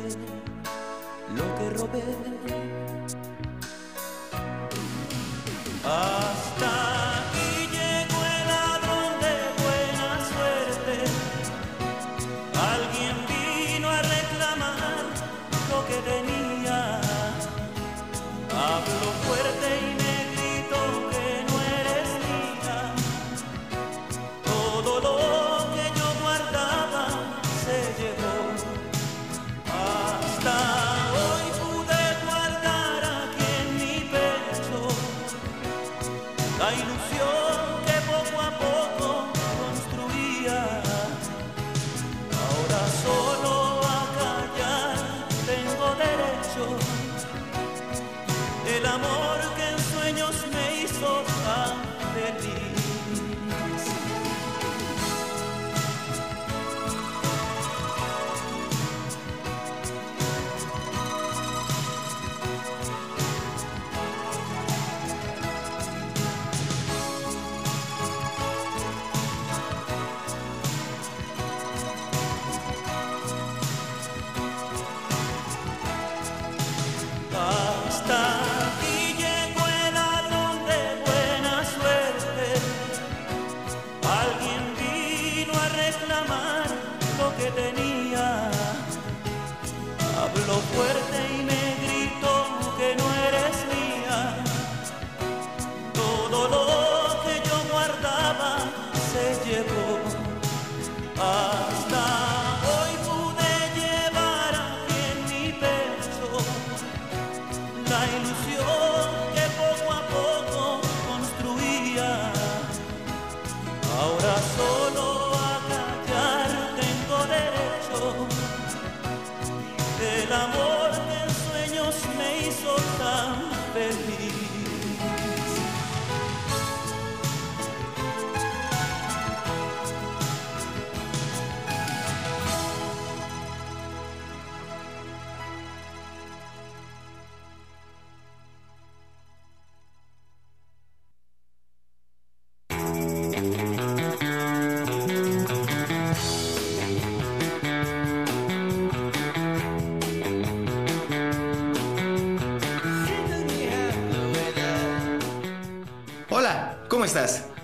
lo que robé. Hasta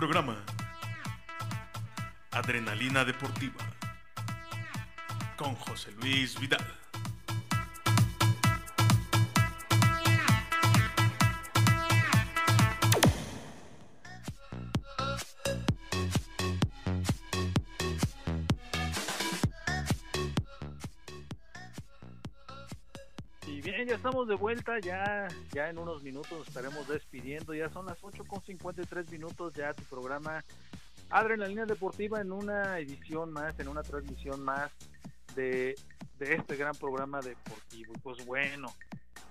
Programa. Adrenalina Deportiva. Con José Luis Vidal. De vuelta, ya, ya en unos minutos estaremos despidiendo, ya son las 8 con 53 minutos, ya tu programa Adrenalina Deportiva en una edición más, en una transmisión más de, de este gran programa deportivo. Pues bueno,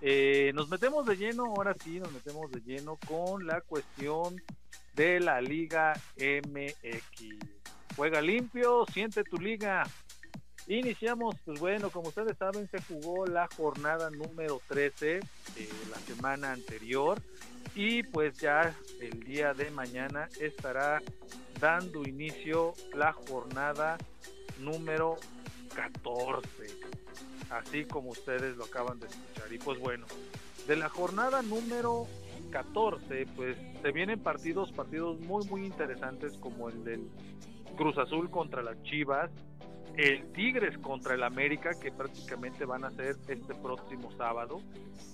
eh, nos metemos de lleno, ahora sí, nos metemos de lleno con la cuestión de la Liga MX. Juega limpio, siente tu liga. Iniciamos, pues bueno, como ustedes saben, se jugó la jornada número 13 eh, la semana anterior y pues ya el día de mañana estará dando inicio la jornada número 14, así como ustedes lo acaban de escuchar. Y pues bueno, de la jornada número 14, pues se vienen partidos, partidos muy muy interesantes como el del Cruz Azul contra las Chivas, el Tigres contra el América, que prácticamente van a ser este próximo sábado.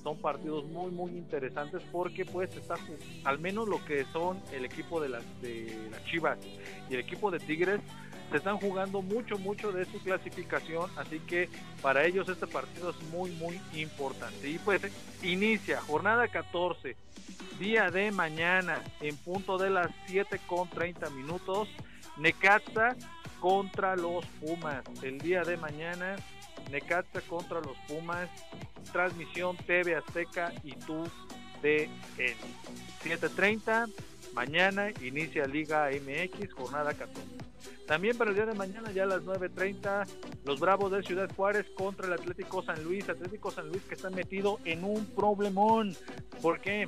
Son partidos muy, muy interesantes porque pues está al menos lo que son el equipo de las, de las Chivas y el equipo de Tigres se están jugando mucho, mucho de su clasificación, así que para ellos este partido es muy, muy importante. Y pues inicia jornada 14, día de mañana, en punto de las 7 con 30 minutos, Necaxa contra los Pumas. El día de mañana, Necaxa contra los Pumas, transmisión TV Azteca y tú DN. 7.30, mañana inicia Liga MX, jornada 14. También para el día de mañana, ya a las 9.30, los Bravos de Ciudad Juárez contra el Atlético San Luis. Atlético San Luis que está metido en un problemón. ¿Por qué?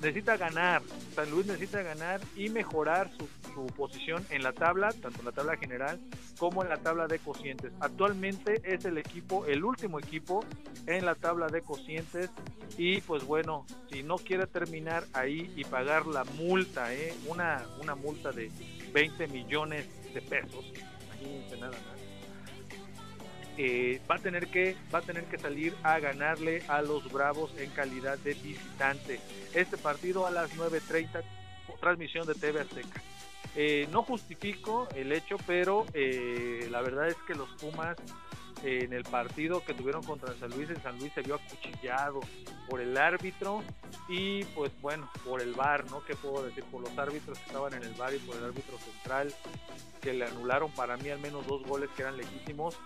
Necesita ganar, San Luis necesita ganar y mejorar su, posición en la tabla, tanto en la tabla general como en la tabla de cocientes. Actualmente es el equipo, el último equipo en la tabla de cocientes y pues bueno, si no quiere terminar ahí y pagar la multa, ¿eh? una, una multa de 20 millones de pesos, imagínense nada más eh, va a tener que va a tener que salir a ganarle a los Bravos en calidad de visitante. Este partido a las 9:30 transmisión de TV Azteca. Eh, no justifico el hecho, pero eh, la verdad es que los Pumas en el partido que tuvieron contra San Luis, en San Luis se vio acuchillado por el árbitro y pues bueno, por el VAR, ¿no? ¿Qué puedo decir? Por los árbitros que estaban en el VAR y por el árbitro central que le anularon para mí al menos dos goles que eran legítimos.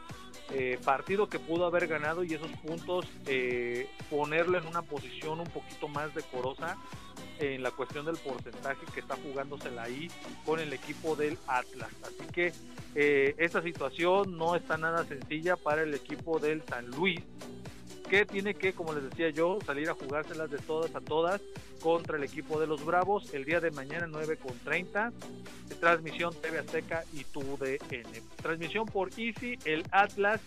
Eh, partido que pudo haber ganado y esos puntos eh, ponerlo en una posición un poquito más decorosa en la cuestión del porcentaje que está jugándosela ahí con el equipo del Atlas. Así que eh, esta situación no está nada sencilla para el equipo del San Luis, que tiene que, como les decía yo, salir a jugárselas de todas a todas contra el equipo de los Bravos el día de mañana 9 con 30. Transmisión TV Azteca y TUDN. Transmisión por Easy, el Atlas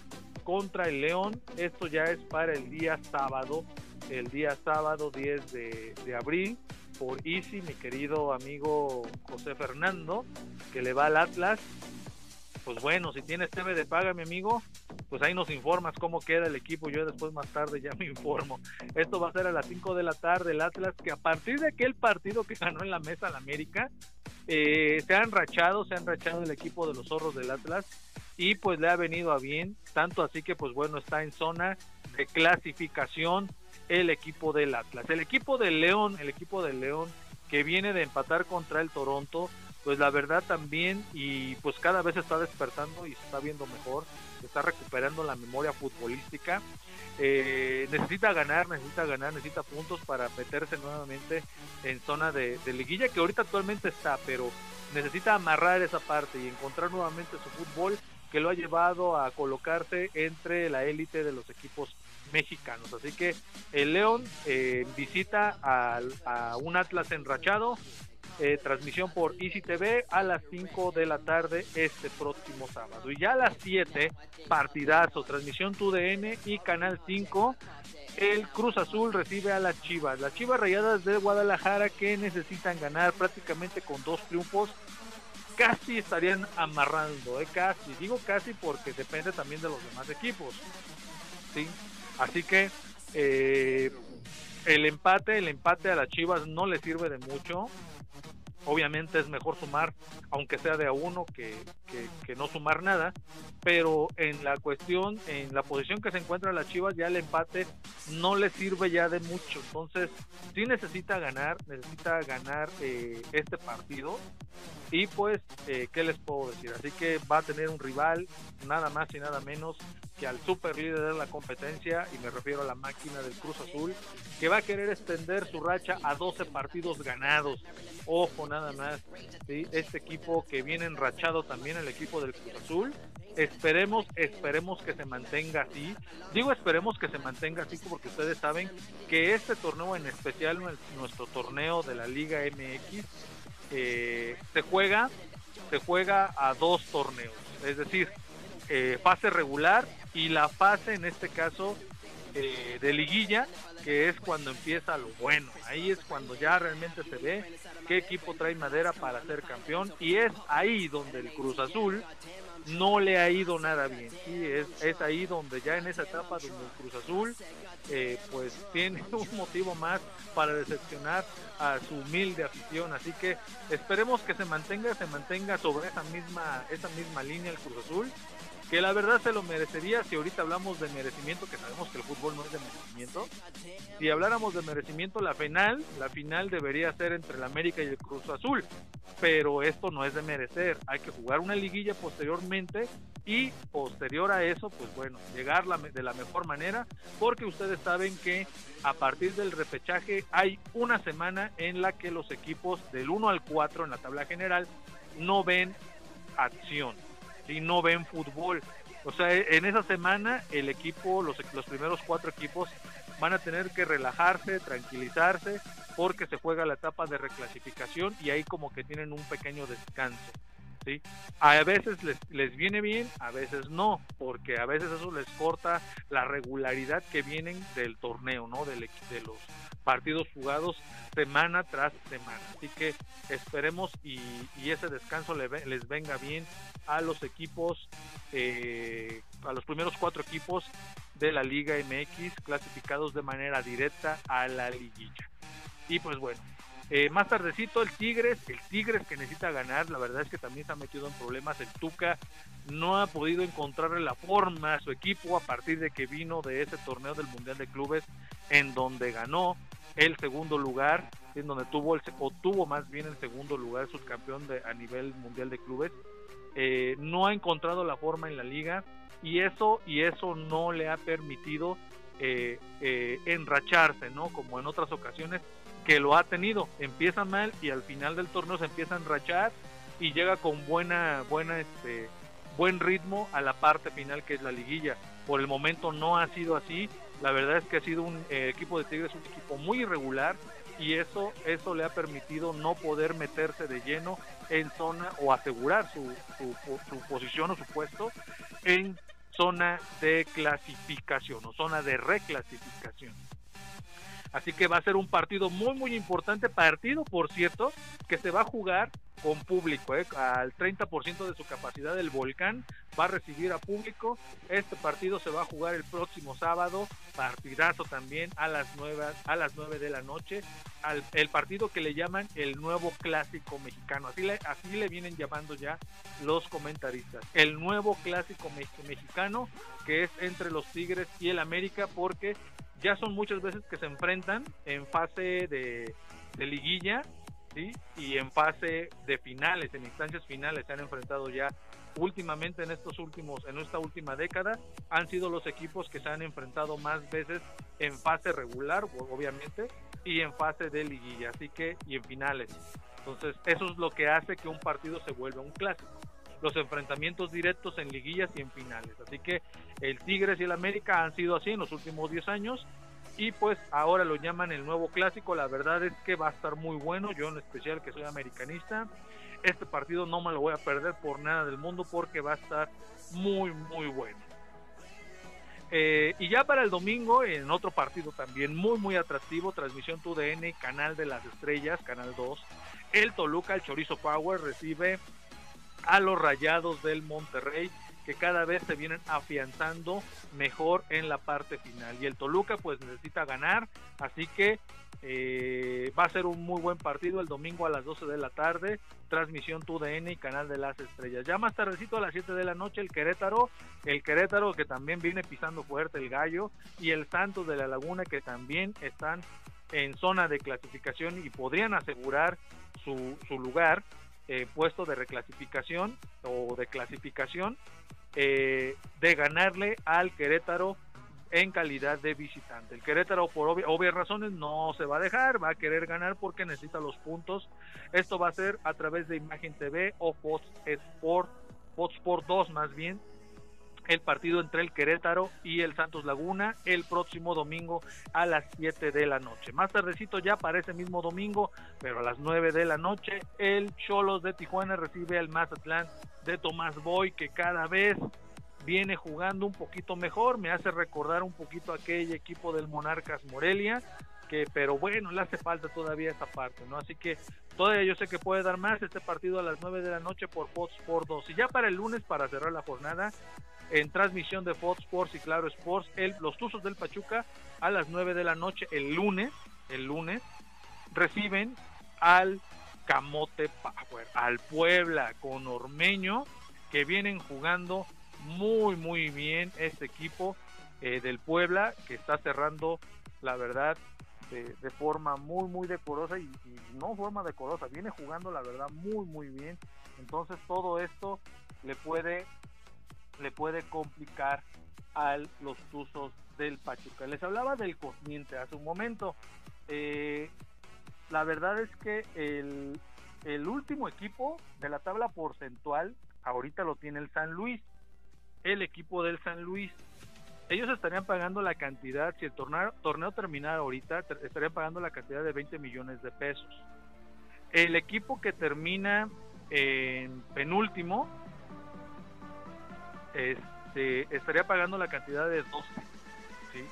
contra el León. Esto ya es para el día sábado, el día sábado 10 de, de abril por Easy, mi querido amigo José Fernando, que le va al Atlas. Pues bueno, si tienes TV de paga, mi amigo, pues ahí nos informas cómo queda el equipo. Yo después más tarde ya me informo. Esto va a ser a las 5 de la tarde el Atlas, que a partir de aquel partido que ganó en la mesa al América, eh, se han rachado, se han rachado el equipo de los zorros del Atlas y pues le ha venido a bien, tanto así que pues bueno, está en zona de clasificación el equipo del Atlas. El equipo del León, el equipo del León que viene de empatar contra el Toronto, pues la verdad también y pues cada vez está despertando y se está viendo mejor, se está recuperando la memoria futbolística. Eh, necesita ganar, necesita ganar, necesita puntos para meterse nuevamente en zona de, de liguilla que ahorita actualmente está, pero necesita amarrar esa parte y encontrar nuevamente su fútbol que lo ha llevado a colocarse entre la élite de los equipos mexicanos. Así que el León eh, visita a, un Atlas enrachado, eh, transmisión por Easy TV a las 5 de la tarde este próximo sábado. Y ya a las 7, partidazo, transmisión TUDN y Canal 5. El Cruz Azul recibe a las Chivas. Las Chivas Rayadas de Guadalajara que necesitan ganar prácticamente con dos triunfos casi estarían amarrando, ¿eh? casi, digo casi porque depende también de los demás equipos. ¿sí? Así que eh, el empate, el empate a las Chivas no le sirve de mucho. Obviamente es mejor sumar, aunque sea de a uno, que, que, no sumar nada. Pero en la cuestión, en la posición que se encuentra la Chivas, ya el empate no le sirve ya de mucho. Entonces, sí necesita ganar, necesita ganar eh, este partido. Y pues, eh, ¿qué les puedo decir? Así que va a tener un rival, nada más y nada menos que al super líder de la competencia, y me refiero a la máquina del Cruz Azul, que va a querer extender su racha a 12 partidos ganados. Ojo, nada más, este equipo que viene enrachado también, el equipo del Cruz Azul. Esperemos, esperemos que se mantenga así. Digo esperemos que se mantenga así porque ustedes saben que este torneo en especial, nuestro torneo de la Liga MX, eh, se juega, se juega a dos torneos. Es decir, eh, fase regular y la fase en este caso eh, de liguilla, que es cuando empieza lo bueno. Ahí es cuando ya realmente se ve qué equipo trae madera para ser campeón y es ahí donde el Cruz Azul no le ha ido nada bien. Sí, es, es ahí donde ya en esa etapa donde el Cruz Azul eh, pues tiene un motivo más para decepcionar a su humilde afición. Así que esperemos que se mantenga, se mantenga sobre esa misma, esa misma línea el Cruz Azul que la verdad se lo merecería si ahorita hablamos de merecimiento, que sabemos que el fútbol no es de merecimiento. Si habláramos de merecimiento, la final, la final debería ser entre el América y el Cruz Azul, pero esto no es de merecer, hay que jugar una liguilla posteriormente y posterior a eso, pues bueno, llegar de la mejor manera, porque ustedes saben que a partir del repechaje hay una semana en la que los equipos del 1 al 4 en la tabla general no ven acción y no ven fútbol. O sea, en esa semana el equipo, los, los primeros cuatro equipos van a tener que relajarse, tranquilizarse, porque se juega la etapa de reclasificación y ahí como que tienen un pequeño descanso. ¿Sí? A veces les, les viene bien, a veces no, porque a veces eso les corta la regularidad que vienen del torneo, ¿no? Del, de los partidos jugados semana tras semana. Así que esperemos y, ese descanso les venga bien a los equipos, eh, a los primeros cuatro equipos de la Liga MX clasificados de manera directa a la liguilla. Y pues bueno, eh, más tardecito el Tigres, el Tigres que necesita ganar, la verdad es que también se ha metido en problemas. El Tuca no ha podido encontrarle la forma a su equipo a partir de que vino de ese torneo del Mundial de Clubes en donde ganó el segundo lugar, en donde tuvo el, o tuvo más bien el segundo lugar subcampeón de, a nivel mundial de clubes. Eh, no ha encontrado la forma en la liga y eso y eso no le ha permitido eh, eh, enracharse, ¿no? Como en otras ocasiones que lo ha tenido. Empieza mal y al final del torneo se empieza a enrachar y llega con buena, buena, este, buen ritmo a la parte final que es la liguilla. Por el momento no ha sido así la verdad es que ha sido un eh, equipo de Tigres un equipo muy irregular y eso eso le ha permitido no poder meterse de lleno en zona o asegurar su, su, posición o su puesto en zona de clasificación o zona de reclasificación. Así que va a ser un partido muy muy importante, partido por cierto, que se va a jugar con público, ¿eh? al 30% de su capacidad del volcán va a recibir a público. Este partido se va a jugar el próximo sábado, partidazo también a las 9, a las 9 de la noche, el partido que le llaman el nuevo clásico mexicano, así le, así le vienen llamando ya los comentaristas, el nuevo clásico mexicano que es entre los Tigres y el América porque ya son muchas veces que se enfrentan en fase de liguilla y en fase de finales, en instancias finales se han enfrentado ya últimamente en estos últimos, en esta última década, han sido los equipos que se han enfrentado más veces en fase regular, obviamente, y en fase de liguilla, así que, y en finales. Entonces, eso es lo que hace que un partido se vuelva un clásico. Los enfrentamientos directos en liguillas y en finales. Así que el Tigres y el América han sido así en los últimos 10 años y pues ahora lo llaman el nuevo clásico. La verdad es que va a estar muy bueno. Yo en especial que soy americanista, este partido no me lo voy a perder por nada del mundo porque va a estar muy muy bueno. Eh, y ya para el domingo, en otro partido también muy muy atractivo, transmisión TUDN, Canal de las Estrellas, Canal 2, el Toluca, el Chorizo Power recibe a los Rayados del Monterrey que cada vez se vienen afianzando mejor en la parte final. Y el Toluca pues necesita ganar, así que eh, va a ser un muy buen partido el domingo a las 12 de la tarde, transmisión TUDN y Canal de las Estrellas. Ya más tardecito a las 7 de la noche el Querétaro, el Querétaro que también viene pisando fuerte el gallo y el Santos de la Laguna que también están en zona de clasificación y podrían asegurar su, su lugar eh, puesto de reclasificación o de clasificación eh, de ganarle al Querétaro en calidad de visitante. El Querétaro por obvias razones no se va a dejar, va a querer ganar porque necesita los puntos. Esto va a ser a través de Imagen TV o Fox Sport, Fox Sport 2 más bien, el partido entre el Querétaro y el Santos Laguna el próximo domingo a las 7 de la noche. Más tardecito ya para ese mismo domingo, pero a las 9 de la noche, el Cholos de Tijuana recibe al Mazatlán de Tomás Boy, que cada vez viene jugando un poquito mejor, me hace recordar un poquito aquel equipo del Monarcas Morelia, que pero bueno, le hace falta todavía esa parte, ¿no? Así que todavía yo sé que puede dar más este partido a las 9 de la noche por Fox Sports 2. Y ya para el lunes, para cerrar la jornada, en transmisión de Fox Sports y Claro Sports, el, los Tuzos del Pachuca a las 9 de la noche el lunes, el lunes, reciben al Camote Power, al Puebla con Ormeño, que vienen jugando muy, muy bien este equipo eh, del Puebla, que está cerrando, la verdad, de, forma muy, muy decorosa y, y, no forma decorosa, viene jugando, la verdad, muy, muy bien. Entonces todo esto le puede, le puede complicar a los Tuzos del Pachuca. Les hablaba del Cosmiente hace un momento. Eh, la verdad es que el, el último equipo de la tabla porcentual ahorita lo tiene el San Luis. El equipo del San Luis. Ellos estarían pagando la cantidad, si el torneo, torneo terminara ahorita, estarían pagando la cantidad de 20 millones de pesos. El equipo que termina en penúltimo este, estaría pagando la cantidad de 12. ¿sí?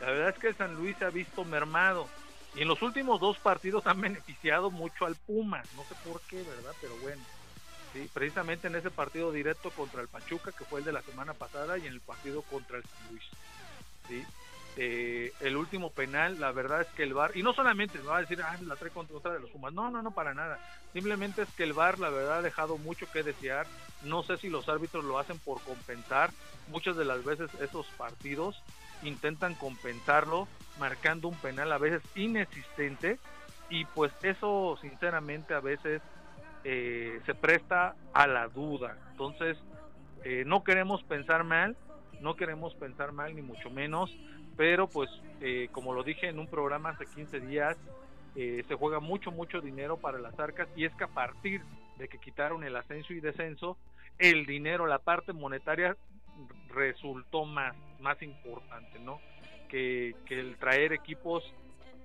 La verdad es que el San Luis se ha visto mermado. Y en los últimos dos partidos han beneficiado mucho al Puma. No sé por qué, ¿verdad? Pero bueno. Sí, precisamente en ese partido directo contra el Pachuca, que fue el de la semana pasada, y en el partido contra el San Luis. ¿sí? Eh, el último penal, la verdad es que el VAR, y no solamente me va a decir, ah, la trae contra otra de los Pumas, no, no, no, para nada. Simplemente es que el VAR, la verdad, ha dejado mucho que desear. No sé si los árbitros lo hacen por compensar. Muchas de las veces esos partidos intentan compensarlo marcando un penal a veces inexistente y pues eso sinceramente a veces eh, se presta a la duda. Entonces, eh, no queremos pensar mal, no queremos pensar mal ni mucho menos, pero pues eh, como lo dije en un programa hace 15 días, se juega mucho, mucho dinero para las arcas y es que a partir de que quitaron el ascenso y descenso, el dinero, la parte monetaria resultó más, más importante, ¿no? Que, que el traer equipos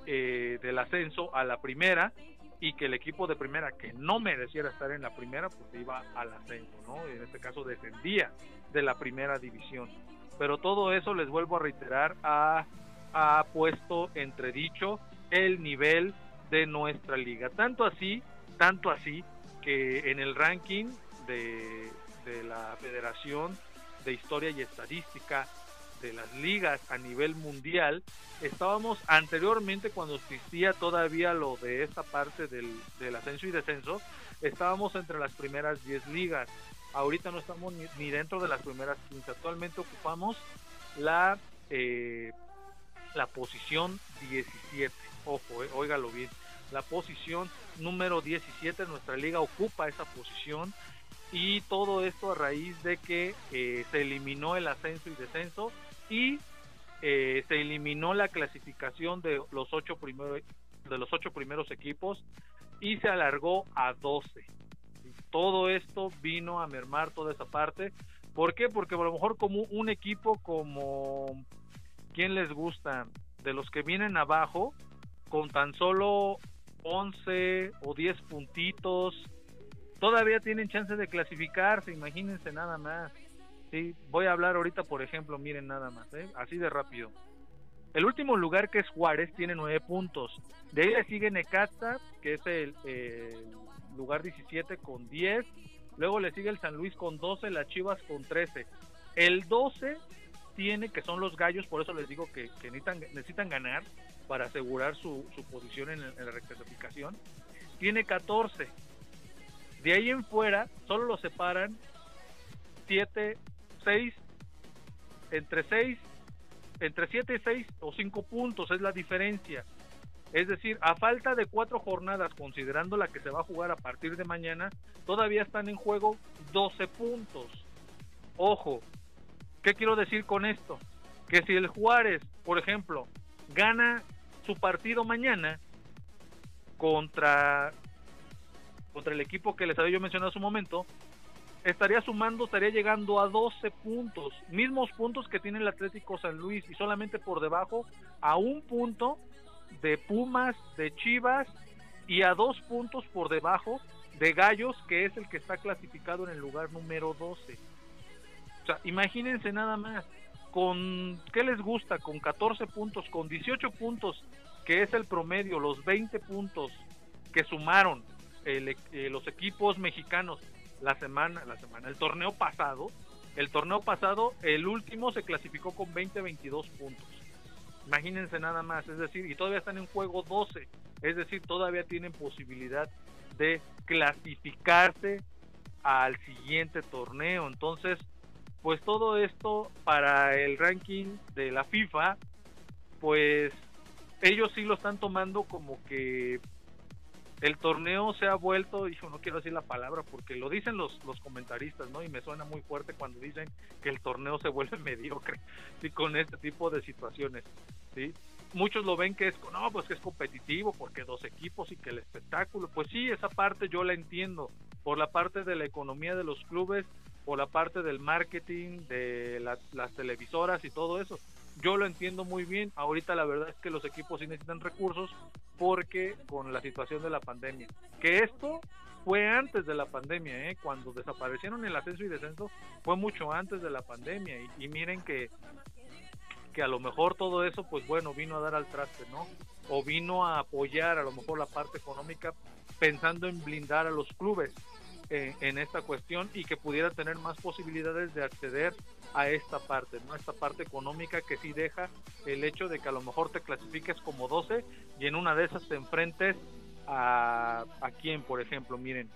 eh, del ascenso a la primera y que el equipo de primera que no mereciera estar en la primera, pues iba al ascenso, ¿no? En este caso descendía de la primera división. Pero todo eso, les vuelvo a reiterar, ha, ha puesto entredicho el nivel de nuestra liga. Tanto así, tanto así, que en el ranking de, de la federación de historia y estadística de las ligas a nivel mundial, estábamos anteriormente cuando existía todavía lo de esta parte del, del ascenso y descenso, estábamos entre las primeras 10 ligas. Ahorita no estamos ni, dentro de las primeras 15. Actualmente ocupamos la, eh, la posición 17. Ojo, eh, óigalo bien. La posición número 17 nuestra liga ocupa esa posición y todo esto a raíz de que eh, se eliminó el ascenso y descenso y eh, se eliminó la clasificación de los ocho primeros de los ocho primeros equipos y se alargó a 12 todo esto vino a mermar toda esa parte ¿por qué? porque a lo mejor como un equipo como ¿quién les gusta? de los que vienen abajo con tan solo 11 o 10 puntitos todavía tienen chance de clasificarse, imagínense nada más. Sí, voy a hablar ahorita, por ejemplo, miren nada más, ¿eh? así de rápido. El último lugar que es Juárez tiene nueve puntos. De ahí le sigue Necaxa, que es el, lugar 17 con 10. Luego le sigue el San Luis con 12, las Chivas con 13. El 12 tiene, que son los gallos, por eso les digo que, necesitan, necesitan ganar para asegurar su, posición en, en la reclasificación. Tiene 14. De ahí en fuera, solo lo separan 7, 6, entre 6, entre 7, 6 o 5 puntos es la diferencia. Es decir, a falta de cuatro jornadas, considerando la que se va a jugar a partir de mañana, todavía están en juego 12 puntos. Ojo, ¿qué quiero decir con esto? Que si el Juárez, por ejemplo, gana su partido mañana contra contra el equipo que les había yo mencionado hace un momento, estaría sumando, estaría llegando a 12 puntos, mismos puntos que tiene el Atlético San Luis y solamente por debajo a un punto de Pumas, de Chivas y a dos puntos por debajo de Gallos, que es el que está clasificado en el lugar número 12. O sea, imagínense nada más, con, ¿qué les gusta? Con 14 puntos, con 18 puntos que es el promedio, los 20 puntos que sumaron el, eh, los equipos mexicanos la semana, la semana, el torneo pasado, el torneo pasado, el último se clasificó con 20-22 puntos. Imagínense nada más, es decir, y todavía están en juego 12, es decir, todavía tienen posibilidad de clasificarse al siguiente torneo. Entonces, pues todo esto para el ranking de la FIFA, pues ellos sí lo están tomando como que el torneo se ha vuelto, hijo, no quiero decir la palabra porque lo dicen los, los comentaristas, ¿no? Y me suena muy fuerte cuando dicen que el torneo se vuelve mediocre, ¿sí? Con este tipo de situaciones, ¿sí? Muchos lo ven que es, no, pues que es competitivo porque dos equipos y que el espectáculo, pues sí, esa parte yo la entiendo, por la parte de la economía de los clubes, por la parte del marketing, de las televisoras y todo eso, yo lo entiendo muy bien. Ahorita la verdad es que los equipos sí necesitan recursos porque con la situación de la pandemia. Que esto fue antes de la pandemia, ¿eh? cuando desaparecieron el ascenso y descenso, fue mucho antes de la pandemia. Y, miren que, que a lo mejor todo eso, pues bueno, vino a dar al traste, ¿no? O vino a apoyar a lo mejor la parte económica pensando en blindar a los clubes eh, en esta cuestión y que pudiera tener más posibilidades de acceder a esta parte, ¿no? Esta parte económica que sí deja el hecho de que a lo mejor te clasifiques como 12 y en una de esas te enfrentes a, a quién, por ejemplo, miren,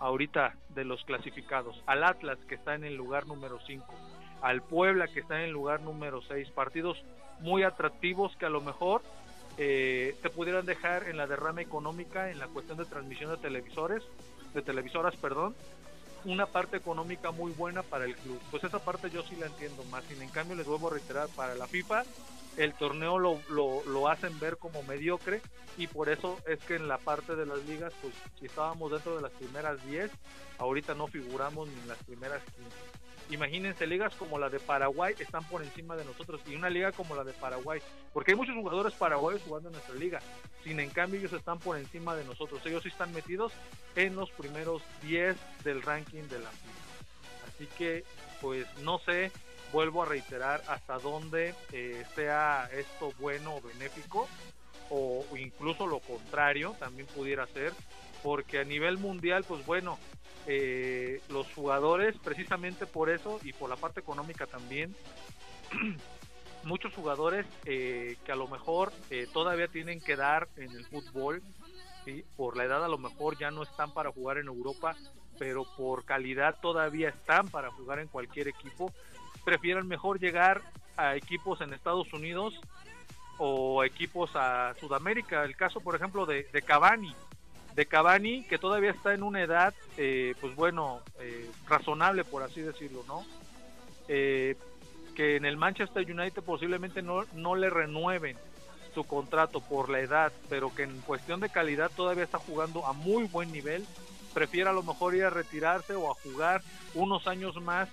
ahorita de los clasificados, al Atlas que está en el lugar número 5, al Puebla que está en el lugar número 6, partidos muy atractivos que a lo mejor eh, te pudieran dejar en la derrama económica en la cuestión de transmisión de televisores, de televisoras, perdón, una parte económica muy buena para el club. Pues esa parte yo sí la entiendo más. Sin en cambio, les vuelvo a reiterar, para la FIFA el torneo lo, lo, hacen ver como mediocre y por eso es que en la parte de las ligas, pues si estábamos dentro de las primeras 10, ahorita no figuramos ni en las primeras 15. Imagínense, ligas como la de Paraguay están por encima de nosotros y una liga como la de Paraguay, porque hay muchos jugadores paraguayos jugando en nuestra liga, sin en cambio ellos están por encima de nosotros, ellos sí están metidos en los primeros 10 del ranking de la FIFA. Así que, pues no sé, vuelvo a reiterar hasta dónde eh, sea esto bueno o benéfico, o incluso lo contrario también pudiera ser, porque a nivel mundial, pues bueno, eh, los jugadores, precisamente por eso y por la parte económica también, muchos jugadores eh, que a lo mejor eh, todavía tienen que dar en el fútbol, por la edad a lo mejor ya no están para jugar en Europa, pero por calidad todavía están para jugar en cualquier equipo, prefieren mejor llegar a equipos en Estados Unidos o equipos a Sudamérica. El caso, por ejemplo, de, de Cavani de Cavani, que todavía está en una edad, eh, pues bueno, eh, razonable, por así decirlo, ¿no? Eh, que en el Manchester United posiblemente no, no le renueven su contrato por la edad, pero que en cuestión de calidad todavía está jugando a muy buen nivel, prefiere a lo mejor ir a retirarse o a jugar unos años más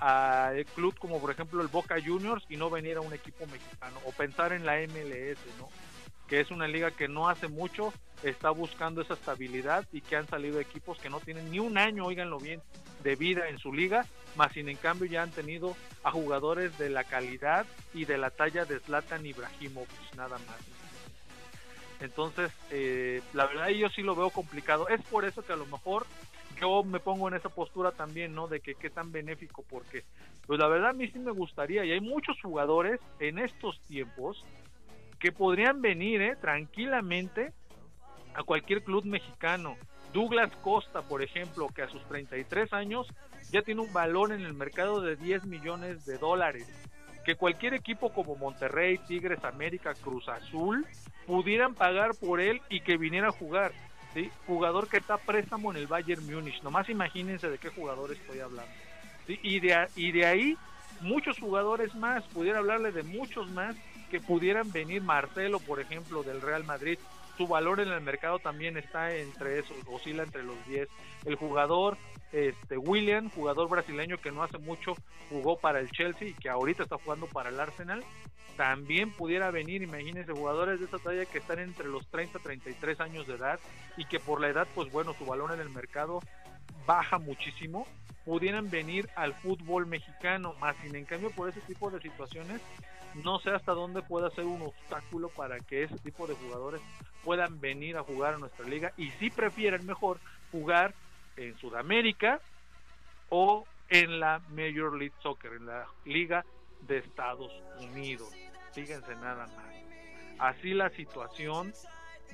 a club como por ejemplo el Boca Juniors y no venir a un equipo mexicano o pensar en la MLS, ¿no? Que es una liga que no hace mucho está buscando esa estabilidad y que han salido equipos que no tienen ni un año, oiganlo bien, de vida en su liga, más sin en cambio ya han tenido a jugadores de la calidad y de la talla de Zlatan Ibrahimovic, nada más. Entonces, eh, la verdad yo sí lo veo complicado. Es por eso que a lo mejor yo me pongo en esa postura también, ¿no? De que qué tan benéfico, porque pues la verdad a mí sí me gustaría, y hay muchos jugadores en estos tiempos que podrían venir ¿eh? tranquilamente a cualquier club mexicano. Douglas Costa, por ejemplo, que a sus 33 años ya tiene un valor en el mercado de 10 millones de dólares. Que cualquier equipo como Monterrey, Tigres, América, Cruz Azul pudieran pagar por él y que viniera a jugar. ¿sí? Jugador que está préstamo en el Bayern Múnich. Nomás imagínense de qué jugador estoy hablando. Y, de, y de ahí muchos jugadores más, pudiera hablarle de muchos más que pudieran venir Marcelo, por ejemplo, del Real Madrid. Su valor en el mercado también está entre esos, oscila entre los 10. El jugador este William, jugador brasileño que no hace mucho jugó para el Chelsea y que ahorita está jugando para el Arsenal, también pudiera venir, imagínense, jugadores de esa talla que están entre los 30 33 años de edad y que por la edad, pues bueno, su valor en el mercado baja muchísimo pudieran venir al fútbol mexicano, más sin en cambio por ese tipo de situaciones no sé hasta dónde pueda ser un obstáculo para que ese tipo de jugadores puedan venir a jugar a nuestra liga y si prefieren mejor jugar en Sudamérica o en la Major League Soccer, en la Liga de Estados Unidos. Fíjense nada más. Así la situación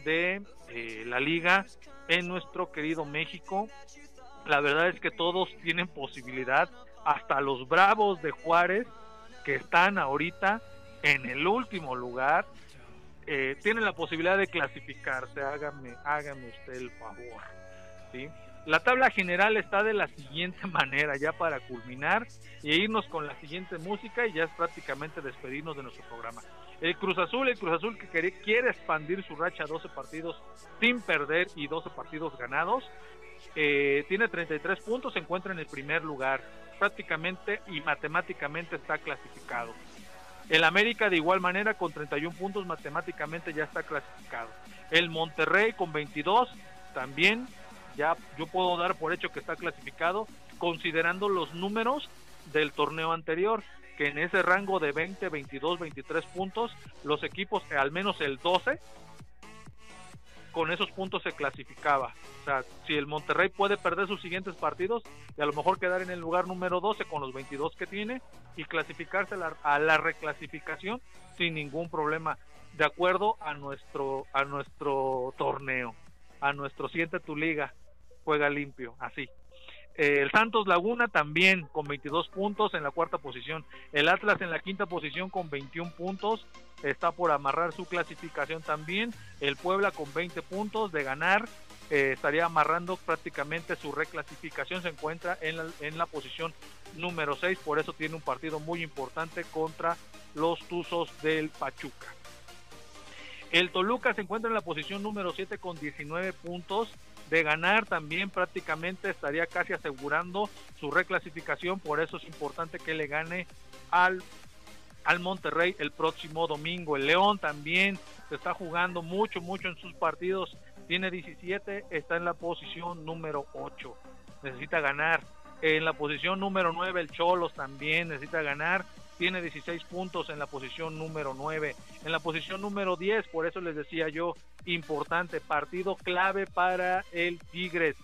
de eh, la liga en nuestro querido México. La verdad es que todos tienen posibilidad, hasta los Bravos de Juárez, que están ahorita en el último lugar, eh, tienen la posibilidad de clasificarse. Hágame, hágame usted el favor. ¿sí? La tabla general está de la siguiente manera, ya para culminar y irnos con la siguiente música y ya es prácticamente despedirnos de nuestro programa. El Cruz Azul, el Cruz Azul que quiere, expandir su racha a 12 partidos sin perder y 12 partidos ganados, eh, tiene 33 puntos, se encuentra en el primer lugar, prácticamente y matemáticamente está clasificado. El América de igual manera con 31 puntos matemáticamente ya está clasificado. El Monterrey con 22 también ya yo puedo dar por hecho que está clasificado considerando los números del torneo anterior que en ese rango de 20, 22, 23 puntos los equipos al menos el 12 con esos puntos se clasificaba. O sea, si el Monterrey puede perder sus siguientes partidos y a lo mejor quedar en el lugar número 12 con los 22 que tiene y clasificarse a la, reclasificación sin ningún problema, de acuerdo a nuestro, a nuestro torneo, a nuestro siente tu liga, juega limpio, así. Eh, el Santos Laguna también con 22 puntos en la cuarta posición. El Atlas en la quinta posición con 21 puntos. Está por amarrar su clasificación también. El Puebla con 20 puntos de ganar. Eh, estaría amarrando prácticamente su reclasificación. Se encuentra en la, en la posición número 6. Por eso tiene un partido muy importante contra los Tuzos del Pachuca. El Toluca se encuentra en la posición número 7 con 19 puntos de ganar también prácticamente estaría casi asegurando su reclasificación, por eso es importante que le gane al, al Monterrey el próximo domingo. El León también se está jugando mucho, mucho en sus partidos, tiene 17, está en la posición número 8, necesita ganar. En la posición número 9 el Cholos también necesita ganar tiene 16 puntos en la posición número 9. En la posición número 10, por eso les decía yo, importante, partido clave para el Tigres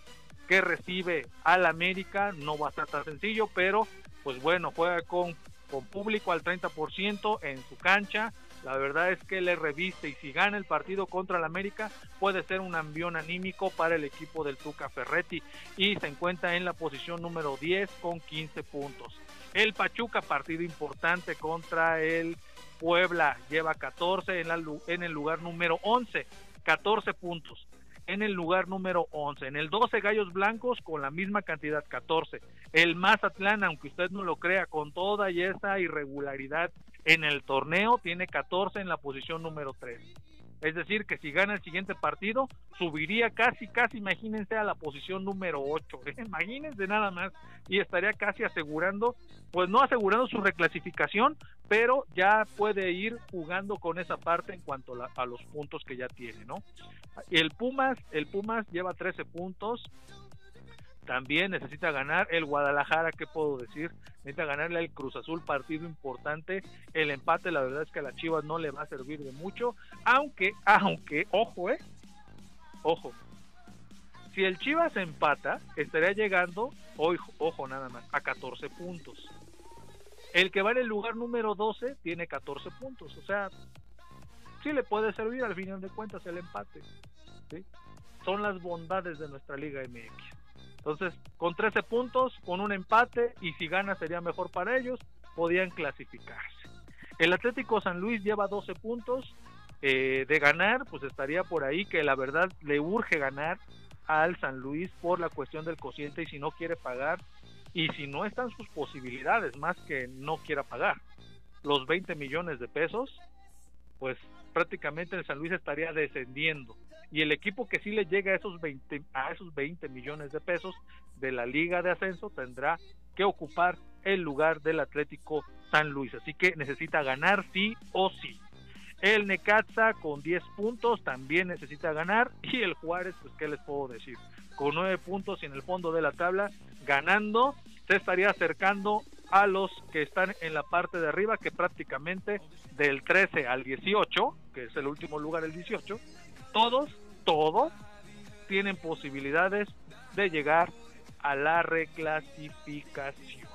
que recibe al América, no va a estar tan sencillo, pero pues bueno, juega con, con público al 30% en su cancha, la verdad es que le reviste y si gana el partido contra el América puede ser un ambión anímico para el equipo del Tuca Ferretti y se encuentra en la posición número 10 con 15 puntos. El Pachuca, partido importante contra el Puebla, lleva 14 en, el lugar número 11, 14 puntos. En el lugar número 11. En el 12 Gallos Blancos con la misma cantidad, 14. El Mazatlán, aunque usted no lo crea, con toda esa irregularidad en el torneo, tiene 14 en la posición número 3. Es decir, que si gana el siguiente partido, subiría casi, casi, imagínense, a la posición número 8. Imagínense nada más. Y estaría casi asegurando, pues no asegurando su reclasificación, pero ya puede ir jugando con esa parte en cuanto a los puntos que ya tiene, ¿no? El Pumas, el Pumas lleva 13 puntos, también necesita ganar el Guadalajara, ¿qué puedo decir? Necesita ganarle al Cruz Azul, partido importante. El empate, la verdad es que a la Chivas no le va a servir de mucho, aunque, aunque, ojo, eh, ojo. Si el Chivas empata, estaría llegando, ojo, ojo nada más, a 14 puntos. El que va en el lugar número 12 tiene 14 puntos, o sea, sí le puede servir al final de cuentas el empate. ¿sí? Son las bondades de nuestra Liga MX. Entonces, con 13 puntos, con un empate, y si gana sería mejor para ellos, podían clasificarse. El Atlético San Luis lleva 12 puntos. Eh, de ganar, pues estaría por ahí que la verdad le urge ganar al San Luis por la cuestión del cociente y si no quiere pagar y si no están sus posibilidades más que no quiera pagar los 20 millones de pesos, pues prácticamente el San Luis estaría descendiendo y el equipo que sí le llega a esos 20 a esos 20 millones de pesos de la Liga de Ascenso tendrá que ocupar el lugar del Atlético San Luis, así que necesita ganar sí o sí. El Necaxa con 10 puntos también necesita ganar y el Juárez, pues qué les puedo decir, con 9 puntos y en el fondo de la tabla ganando se estaría acercando a los que están en la parte de arriba, que prácticamente del 13 al 18, que es el último lugar, el 18, todos, todos tienen posibilidades de llegar a la reclasificación.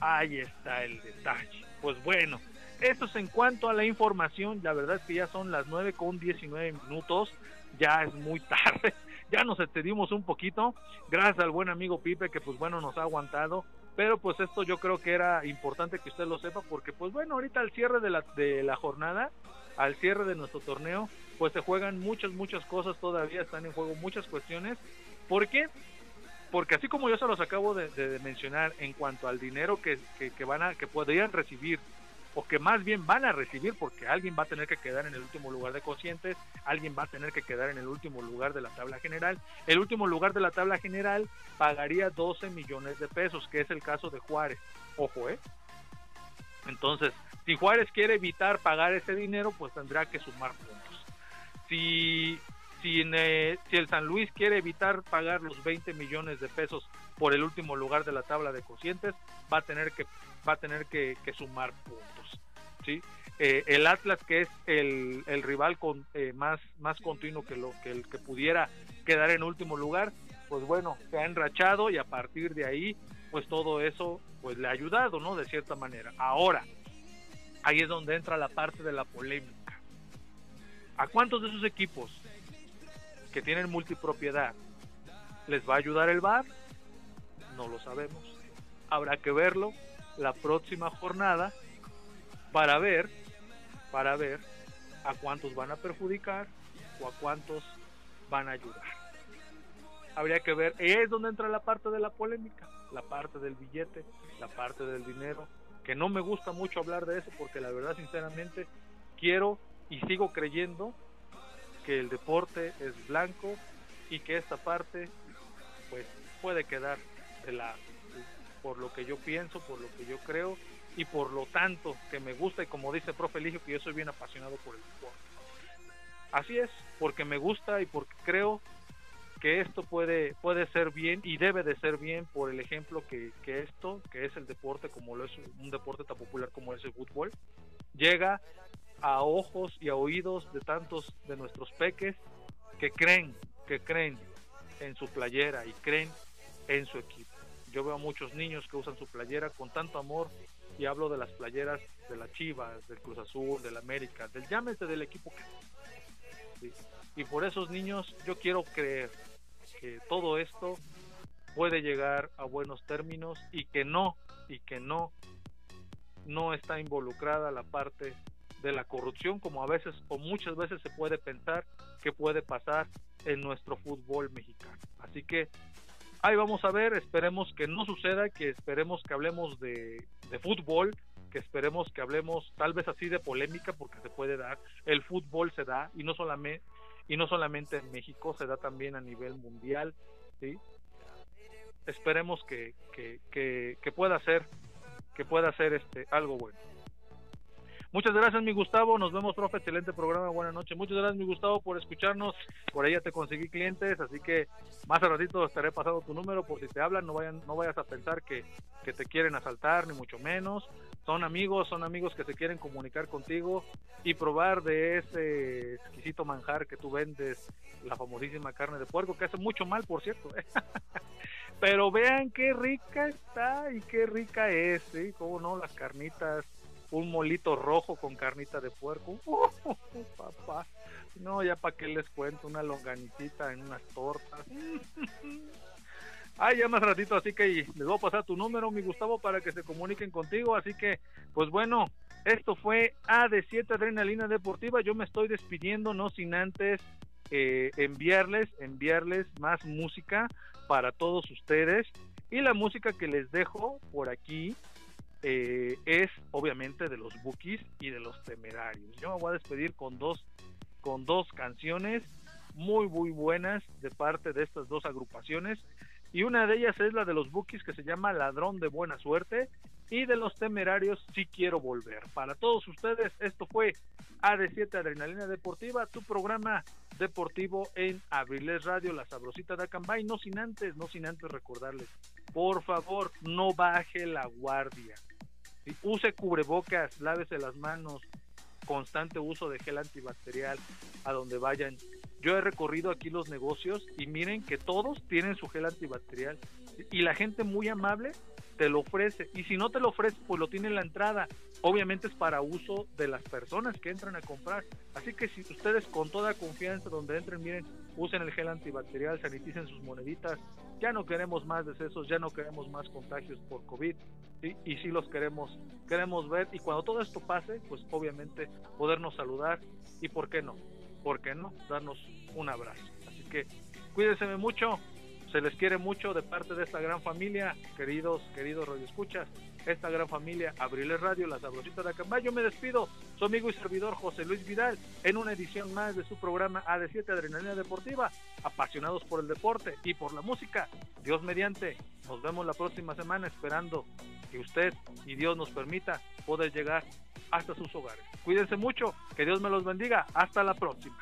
Ahí está el detalle. Pues bueno, esto es en cuanto a la información. La verdad es que ya son las 9 con 19 minutos. Ya es muy tarde. Ya nos excedimos un poquito. Gracias al buen amigo Pipe que pues bueno nos ha aguantado. Pero pues esto yo creo que era importante que usted lo sepa porque pues bueno, ahorita al cierre de la, de la jornada, al cierre de nuestro torneo, pues se juegan muchas, muchas cosas todavía, están en juego muchas cuestiones. ¿Por qué? Porque así como yo se los acabo de, mencionar en cuanto al dinero que, que, que, van a, que podrían recibir o que más bien van a recibir porque alguien va a tener que quedar en el último lugar de conscientes, alguien va a tener que quedar en el último lugar de la tabla general. El último lugar de la tabla general pagaría 12 millones de pesos, que es el caso de Juárez. Ojo, ¿eh? Entonces, si Juárez quiere evitar pagar ese dinero, pues tendrá que sumar puntos. Si, si, el San Luis quiere evitar pagar los 20 millones de pesos por el último lugar de la tabla de conscientes, va a tener que va a tener que, sumar puntos. Eh, el Atlas, que es el, el rival con, eh, más, más continuo que, lo, que el que pudiera quedar en último lugar, pues bueno, se ha enrachado y a partir de ahí, pues todo eso pues le ha ayudado, ¿no? De cierta manera. Ahora, ahí es donde entra la parte de la polémica. ¿A cuántos de esos equipos que tienen multipropiedad les va a ayudar el VAR? No lo sabemos. Habrá que verlo la próxima jornada para ver, para ver a cuántos van a perjudicar o a cuántos van a ayudar. Habría que ver, es donde entra la parte de la polémica, la parte del billete, la parte del dinero, que no me gusta mucho hablar de eso porque la verdad sinceramente quiero y sigo creyendo que el deporte es blanco y que esta parte pues puede quedar de lado por lo que yo pienso, por lo que yo creo y por lo tanto que me gusta y como dice el profe Eligio que yo soy bien apasionado por el deporte. Así es, porque me gusta y porque creo que esto puede, puede ser bien y debe de ser bien por el ejemplo que, que esto, que es el deporte como lo es un deporte tan popular como es el fútbol, llega a ojos y a oídos de tantos de nuestros peques que creen, que creen en su playera y creen en su equipo. Yo veo a muchos niños que usan su playera con tanto amor y hablo de las playeras de la Chivas, del Cruz Azul, del América, del llámese del equipo que. Y por esos niños yo quiero creer que todo esto puede llegar a buenos términos y que no, y que no, no está involucrada la parte de la corrupción como a veces o muchas veces se puede pensar que puede pasar en nuestro fútbol mexicano. Así que ahí vamos a ver, esperemos que no suceda, que esperemos que hablemos de, de, fútbol, que esperemos que hablemos tal vez así de polémica porque se puede dar, el fútbol se da y no solamente y no solamente en México, se da también a nivel mundial, ¿sí? Esperemos que, que, que, que pueda ser que pueda ser este algo bueno. Muchas gracias, mi Gustavo. Nos vemos, profe. Excelente programa. Buenas noches. Muchas gracias, mi Gustavo, por escucharnos. Por ya te conseguí clientes, así que más a ratito estaré pasando tu número por si te hablan. No vayan, no vayas a pensar que, que te quieren asaltar, ni mucho menos. Son amigos, son amigos que se quieren comunicar contigo y probar de ese exquisito manjar que tú vendes, la famosísima carne de puerco, que hace mucho mal, por cierto. ¿eh? Pero vean qué rica está y qué rica es, ¿sí? Cómo no, las carnitas un molito rojo con carnita de puerco. Uh, papá. No, ya para qué les cuento, una longanicita en unas tortas. Ay, ya más ratito, así que les voy a pasar tu número, mi Gustavo, para que se comuniquen contigo. Así que, pues bueno, esto fue AD7 Adrenalina Deportiva. Yo me estoy despidiendo, no sin antes eh, enviarles, enviarles más música para todos ustedes. Y la música que les dejo por aquí eh, es obviamente de los Bookies y de los Temerarios. Yo me voy a despedir con dos, con dos canciones muy muy buenas de parte de estas dos agrupaciones y una de ellas es la de los Bookies que se llama Ladrón de Buena Suerte y de los Temerarios Si Quiero Volver. Para todos ustedes esto fue AD7 Adrenalina Deportiva, tu programa deportivo en Abriles Radio, la sabrosita de Acambay, no sin antes, no sin antes recordarles por favor, no baje la guardia. Use cubrebocas, lávese las manos, constante uso de gel antibacterial a donde vayan. Yo he recorrido aquí los negocios y miren que todos tienen su gel antibacterial. Y la gente muy amable te lo ofrece. Y si no te lo ofrece pues lo tiene en la entrada. Obviamente es para uso de las personas que entran a comprar. Así que si ustedes con toda confianza donde entren miren usen el gel antibacterial saniticen sus moneditas. Ya no queremos más decesos ya no queremos más contagios por covid y sí los queremos queremos ver. Y cuando todo esto pase pues obviamente podernos saludar. Y por qué no por qué no darnos un abrazo. Así que cuídense mucho. Se les quiere mucho de parte de esta gran familia, queridos, queridos radioescuchas, esta gran familia Abriles Radio, la sabrosita de Acambay. Yo me despido, su amigo y servidor José Luis Vidal, en una edición más de su programa AD7 Adrenalina Deportiva, apasionados por el deporte y por la música. Dios mediante, nos vemos la próxima semana esperando que usted y Dios nos permita poder llegar hasta sus hogares. Cuídense mucho, que Dios me los bendiga, hasta la próxima.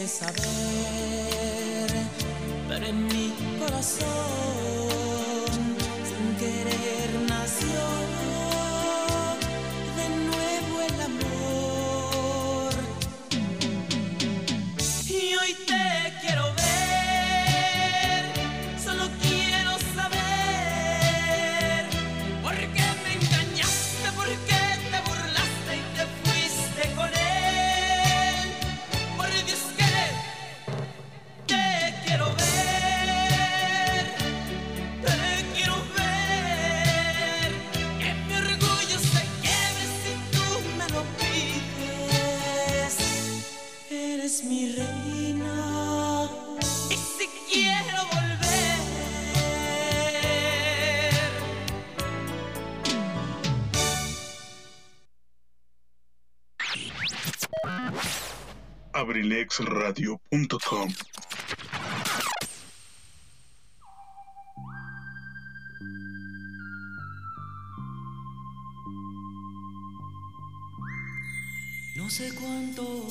quisiste saber, pero en mi corazón. No sé cuánto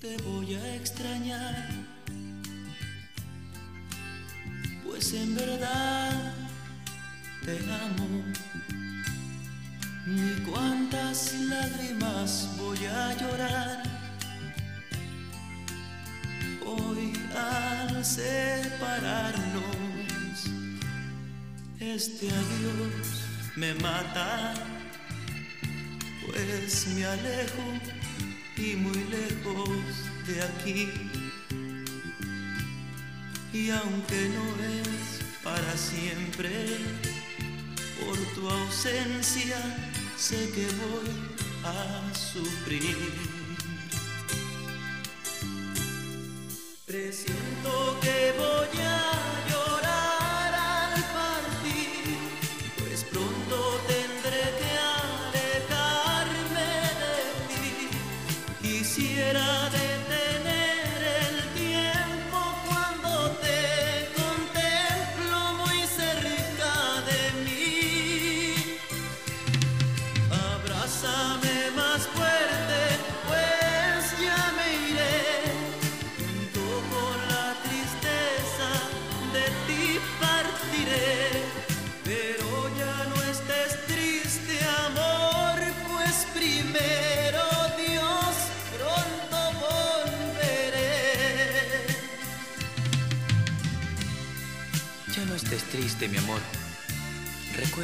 te voy a extrañar, pues en verdad te amo. ni cuántas lágrimas voy a llorar. Al separarnos, este adiós me mata, pues me alejo y muy lejos de aquí. Y aunque no es para siempre, por tu ausencia sé que voy a sufrir. Presiento que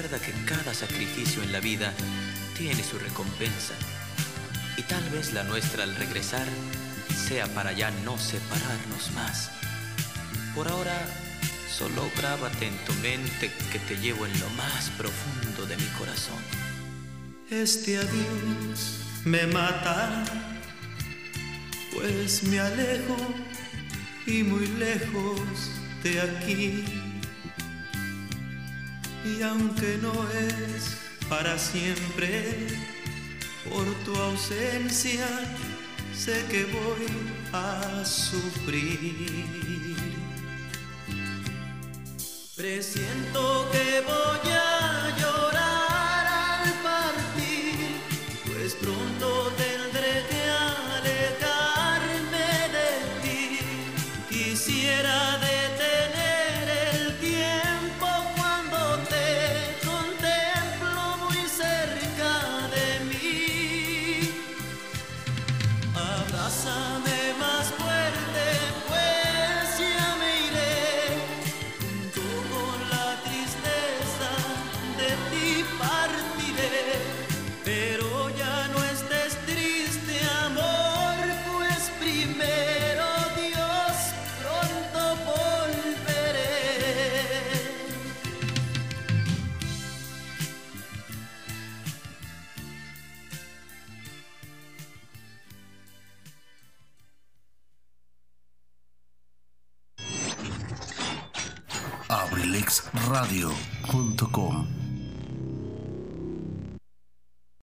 Recuerda que cada sacrificio en la vida tiene su recompensa. Y tal vez la nuestra al regresar sea para ya no separarnos más. Por ahora, solo grábate en tu mente que te llevo en lo más profundo de mi corazón. Este adiós me mata, pues me alejo y muy lejos de aquí. Y aunque no es para siempre, por tu ausencia sé que voy a sufrir. Presiento que voy a abrilexradio.com